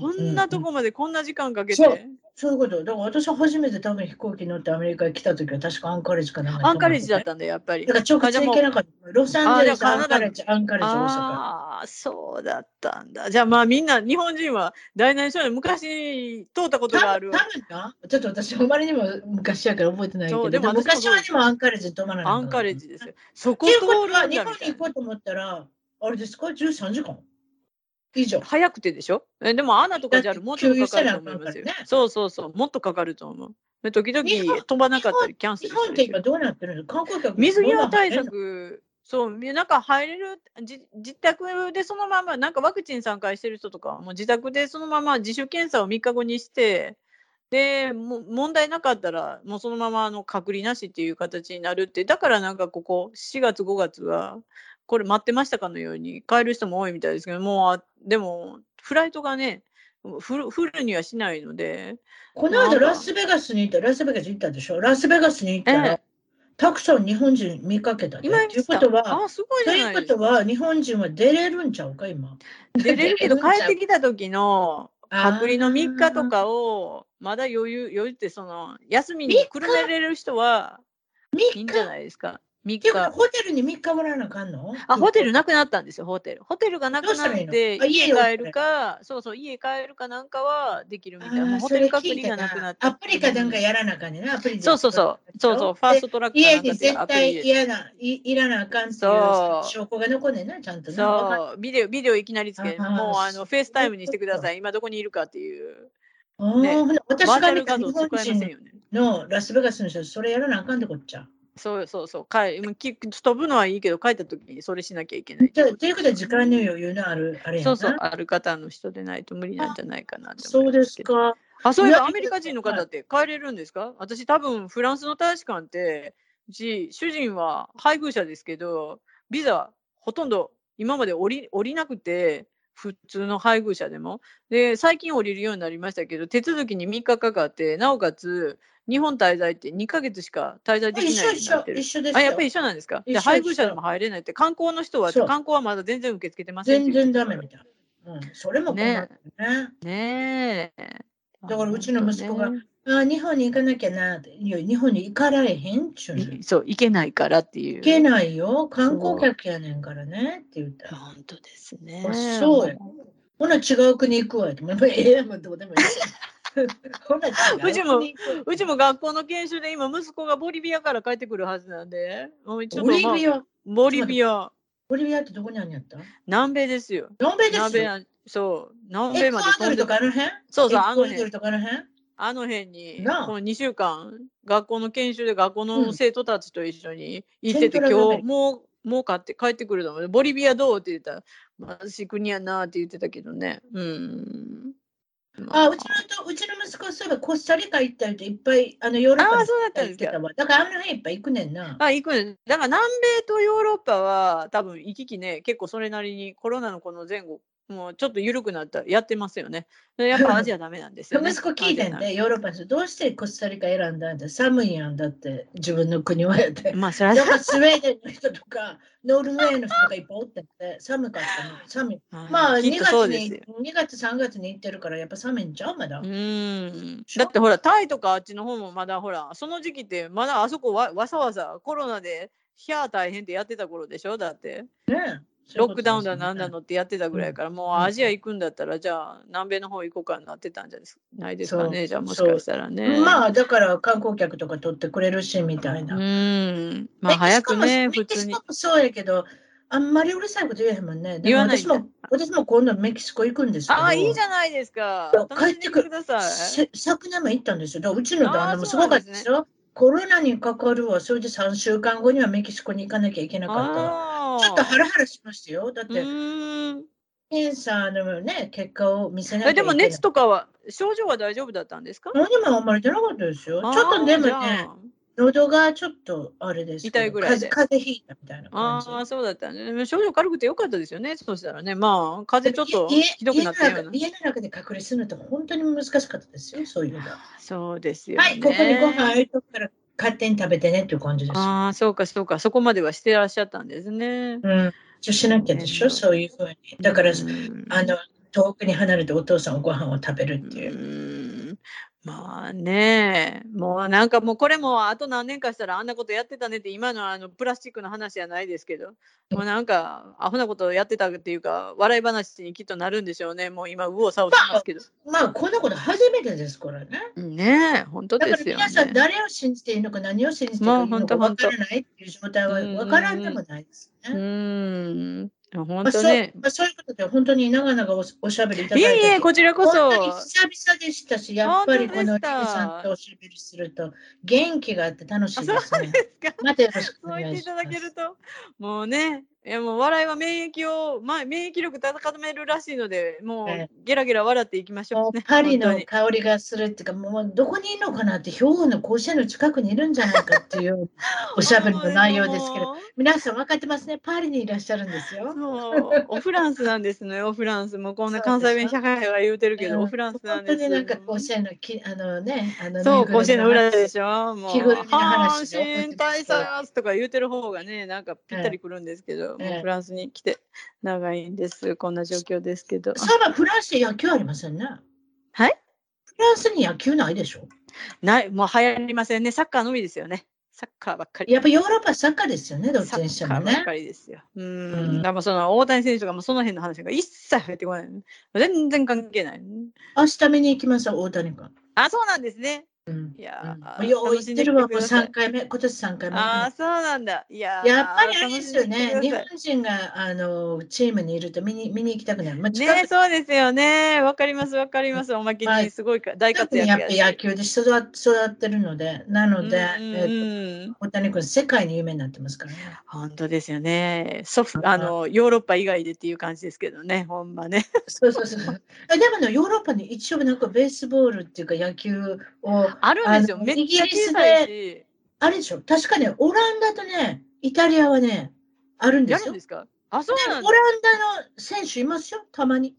こんなとこまでこんな時間かけて。そういうこと。だから私は初めて多分飛行機乗ってアメリカに来た時は確かアンカレッジかなアンカレッジだったんだやっぱり。だから直接行けなかった。ロサンゼルス、アンカレッジ、アンカレッジ、大阪。ああ、そうだったんだ。じゃあまあみんな、日本人は大内省に昔通ったことがある。多分かちょっと私、あまりにも昔やから覚えてないけど、でも昔はにもアンカレッジ止まらない。アンカレッジですよ。そこ通るんだ日本に行こうと思ったら、あれですか ?13 時間？以上。早くてでしょ？えでもアナとかじゃもっとかかると思いますよ。ね、そうそうそう、もっとかかると思う。時々飛ばなかったりキャンセル日本って今どうなってるの？観光客水際対策、そう、なんか入れる自、自宅でそのまま、なんかワクチン3回してる人とか、もう自宅でそのまま自主検査を3日後にして、でも問題なかったら、もうそのままの隔離なしっていう形になるって、だからなんかここ、4月、5月は、これ待ってましたかのように帰る人も多いみたいですけど、もう、でも、フライトがね、フルフルにはしないので。この間ラスベガスに行った、ラスベガス行ったでしょ？ラスベガスに行ったら、ええ、たくさん日本人見かけたで。今ということは、あすごいということは、日本人は出れるんちゃうか、今。出れるけど、帰ってきた時の隔離の3日とかを、まだ余裕、余裕ってその、休みにくるめれる人は、いいんじゃないですか。3日。ホテルに3日もらわなあかんの？あ、ホテルなくなったんですよ、ホテル。ホテルがなくなって、家帰るか、そうそう、家帰るかなんかはできるみたいな。ホテル隔離がなくなって。アプリかなんかやらなあかんねな、アプリそうそうそう。そうそう、ファーストトラック家に絶対嫌な、いいらなあかんっていう証拠が残んねんな、ちゃんとそう、ビデオ、ビデオいきなりつけもうあの FaceTime にしてください。今どこにいるかっていう。ね、私が日本人のラスベガスの人、それやらなあかんってこっちゃ。そうそうそう。帰飛ぶのはいいけど、帰った時にそれしなきゃいけない。ということは、時間の余裕のある、あれやそうそう、ある方の人でないと無理なんじゃないかなそうですか。あ、そういえばアメリカ人の方って帰れるんですか？私、多分フランスの大使館って、うち、主人は配偶者ですけど、ビザほとんど今まで降り降りなくて、普通の配偶者でも。で、最近降りるようになりましたけど、手続きに3日かかって、なおかつ、日本滞在って2か月しか滞在できない一緒一緒ですあ、やっぱり一緒なんですか？で配偶者でも入れないって、観光の人は、観光はまだ全然受け付けてません全然ダメみたい。な。うん、それもね。ねえ。だからうちの息子が、あ日本に行かなきゃな日本に行かられへんっちゅうそう、行けないからっていう。行けないよ、観光客やねんからねって言った本当ですね。そうや。ほな違う国行くわって。ええもうどうでもいい。うちも、うちも学校の研修で今、息子がボリビアから帰ってくるはずなんで、ボリビア？ボリビア。ボリビアってどこにあるんやった？南米ですよ。南米ですよ。そう、南米まで飛んで。とかあの辺？そうそう、あの辺。あの辺？に、この2週間、学校の研修で学校の生徒たちと一緒に行ってて、うん、今日もう、もう買って帰ってくるのボリビアどう？って言ったら、貧しい国やなって言ってたけどね。うん。あ、うちのと、うちの息子、そういえばコスタリカ行ったりといっぱい、あの、ヨーロッパあそうだったんですか。だからあの辺いっぱい行くねんな。あ、行くねん。だから南米とヨーロッパは多分行き来ね、結構それなりにコロナのこの前後もうちょっと緩くなった、やってますよね。やっぱアジアダメなんですよ、ね。息子聞いてんで、ヨーロッパのどうしてコスタリカ選んだんだ？寒いやんだって、自分の国はやって。まあ、それは。スウェーデンの人とか、ノルウェーの人とかいっぱいおってて、寒かったの。寒い。まあ、2月に、2月、3月に行ってるから、やっぱ寒いんちゃう？まだ。うん。だってほら、タイとかあっちの方もまだほら、その時期ってまだあそこわわざわざコロナで、ひゃー大変ってやってた頃でしょ？だって。ねロックダウンだなんだのってやってたぐらいから、もうアジア行くんだったら、じゃあ南米の方行こうかなってたんじゃないですかね、じゃあもしかしたらね。まあだから観光客とか取ってくれるしみたいな。うん。まあ早くね、普通に。そうやけど、あんまりうるさいこと言えへんもんね。でも私も私も今度メキシコ行くんですけど。ああ、いいじゃないですか。帰ってください。昨年も行ったんですよ。うちの旦那もすごかったですよ。コロナにかかるわ。それで3週間後にはメキシコに行かなきゃいけなかった。ちょっとハラハラしましたよ。だっうて。検査のね、結果を見せないえ。でも熱とかは、症状は大丈夫だったんですか？何もあんまり出なかったですよ。ちょっとでもね、喉がちょっとあれです。痛いぐらいで風風邪ひいたみたいな感じ。ああ、そうだったね。でも症状軽くてよかったですよね。そうしたらね。まあ、風邪ちょっと家ひどくなったような。家の中で隔離するのって本当に難しかったですよ、そういうの。そうですよね。はい、ここにご飯あるとこから勝手に食べてねっていう感じです。ああ、そうか、そうか。そこまではしてらっしゃったんですね。うん。一応しなきゃでしょ、そういうふうに。だから、うんあの、遠くに離れてお父さんおご飯を食べるっていう。うんまあね。もうなんかもうこれもあと何年かしたらあんなことやってたねって今のあのプラスチックの話じゃないですけど。もうなんかアホなことやってたっていうか笑い話にきっとなるんでしょうね。もう今右往左往しますけど。まあ、こんなこと初めてですからね。ねえ本当だからですよ皆さんね誰を信じていいのか何を信じていいの本当かわからないっていう状態はわからんでもないですうね。ん本まあそう当ねまあ、そういうことで本当に長々おおしゃべりいただいて。いえいえこちらこそ本当に久々でしたし、やっぱりこのリリ本当でしたさんとおしゃべりすると元気があって楽しいですね。ですかまたよろしくおそう言ってい願いしたます。だけると、もうね、いやもう笑いは免疫を、まあ、免疫力高めるらしいので、もうえゲラゲラ笑っていきましょもううね。パリの香りがするっていうか、もうどこにいるのかなって、兵庫の甲子園の近くにいるんじゃないかっていう おしゃべりの内容ですけど、皆さん分かってますね、パリにいらっしゃるんですよ。そうおフランスなんですね、おフランス。もうこんな関西弁社会は言うてるけど、おフランスなんです。本当になんか甲子園のきあのね、あのそう、甲子園の裏でししょ。もう、阪神大佐とか言うてる方がね、なんかぴったりくるんですけど、ええもうフランスに来て長いんです。こんな状況ですけど。そういえばフランスで野球ありませんね。はい？フランスに野球ないでしょ？ない、もう流行りませんね。サッカーのみですよね。サッカーばっかり。やっぱヨーロッパはサッカーですよね、どっちサにしてもねッカーばっか。りですよ。ううんん。でもその大谷選手とかもその辺の話が一切入ってこない。全然関係ない。明日見に行きますよ、大谷君。あ、そうなんですね。うんいやーうんよう言ってるわ、もう楽しんできてください3回目、今年3回目。ああ、そうなんだ。いやーやっぱりあれですよね、日本人があのチームにいると見に見に行きたくなる。まあ、ねそうですよね。わかります、わかります。おまけはいにすごいか大活にやっ躍やし。ぱ野球で育育ってるので、なので、うん大谷君、世界に有名になってますからね。本当ですよね。ソフあのヨーロッパ以外でっていう感じですけどね、ほんまね。そうそうそう。えでもね、ヨーロッパに一応なんかベースボールっていうか野球を、あるんですよ。めっちゃ小さいし。あれでしょ、確かね、オランダとね、イタリアはね、あるんですよ。やるんですか？あ、そうなんオだ。ランダの選手いますよ、たまに。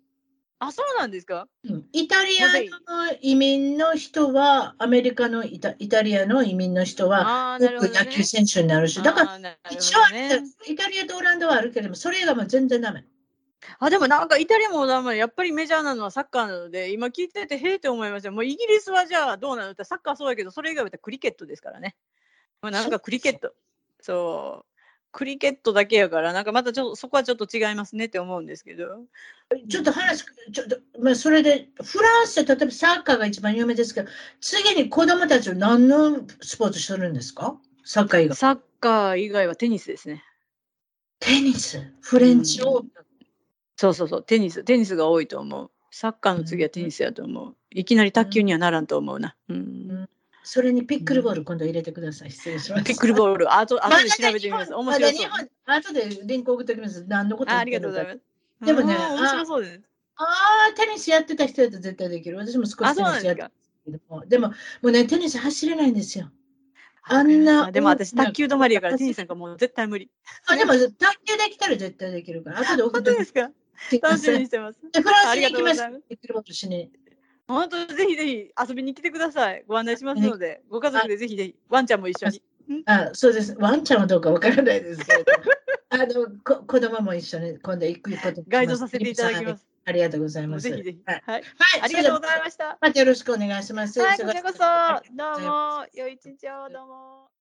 あ、そうなんですか？うんイタリアの移民の人は、アメリカのイタイタリアの移民の人は、ああー、なるほど、ね。野球選手になるし、だから、あーなるほど一応イタリアとオランダはあるけれども、それ以外は全然ダメ。あ、でもなんかイタリアもダメやっぱりメジャーなのはサッカーなので、今聞いてて、へえって思いました。もうイギリスはじゃあどうなのって、サッカーそうだけど、それ以外はクリケットですからね。まあ、なんかクリケット。そう。クリケットだけやから、なんかまたちょっとそこはちょっと違いますねって思うんですけど。ちょっと話、ちょっと、まあ、それで、フランスで例えばサッカーが一番有名ですけど、次に子供たちは何のスポーツするんですか？サッカー以外。サッカー以外はテニスですね。テニス、フレンチオープン。そうそうそう、テニス、テニスが多いと思う。サッカーの次はテニスやと思う。いきなり卓球にはならんと思うな。うん。それにピックルボール今度入れてください。失礼します。ピックルボール、あと、あまだとで調べてみます。面白そう。まだ日本後でリンク送っておきます。何のことあありがとうございます。でもねうん面白そうです。ああ、テニスやってた人だと絶対できる。私も少しあ、テニスやってたでも。でも、もうね、テニス走れないんですよ。あんなあでも私、卓球止まりやから、テニスなんかもう絶対無理。あでも、卓球できたら絶対できるから。後で送って本当ですか？楽しみにしてます。でフランスに行きますます。本当、ぜひぜひ遊びに来てください。ご案内しますので、ご家族でぜひぜひ、ワンちゃんも一緒に。あそうです。ワンちゃんはどうかわからないですけれど。あのこ子供も一緒に今度行くことガイドさせていただきます。ありがとうございます。ぜひぜひ。はい。はい。はい、ありがとうございす。ました。またよろしくお願いします。はい、こちらこそ。どうも、良い一日を、どうも。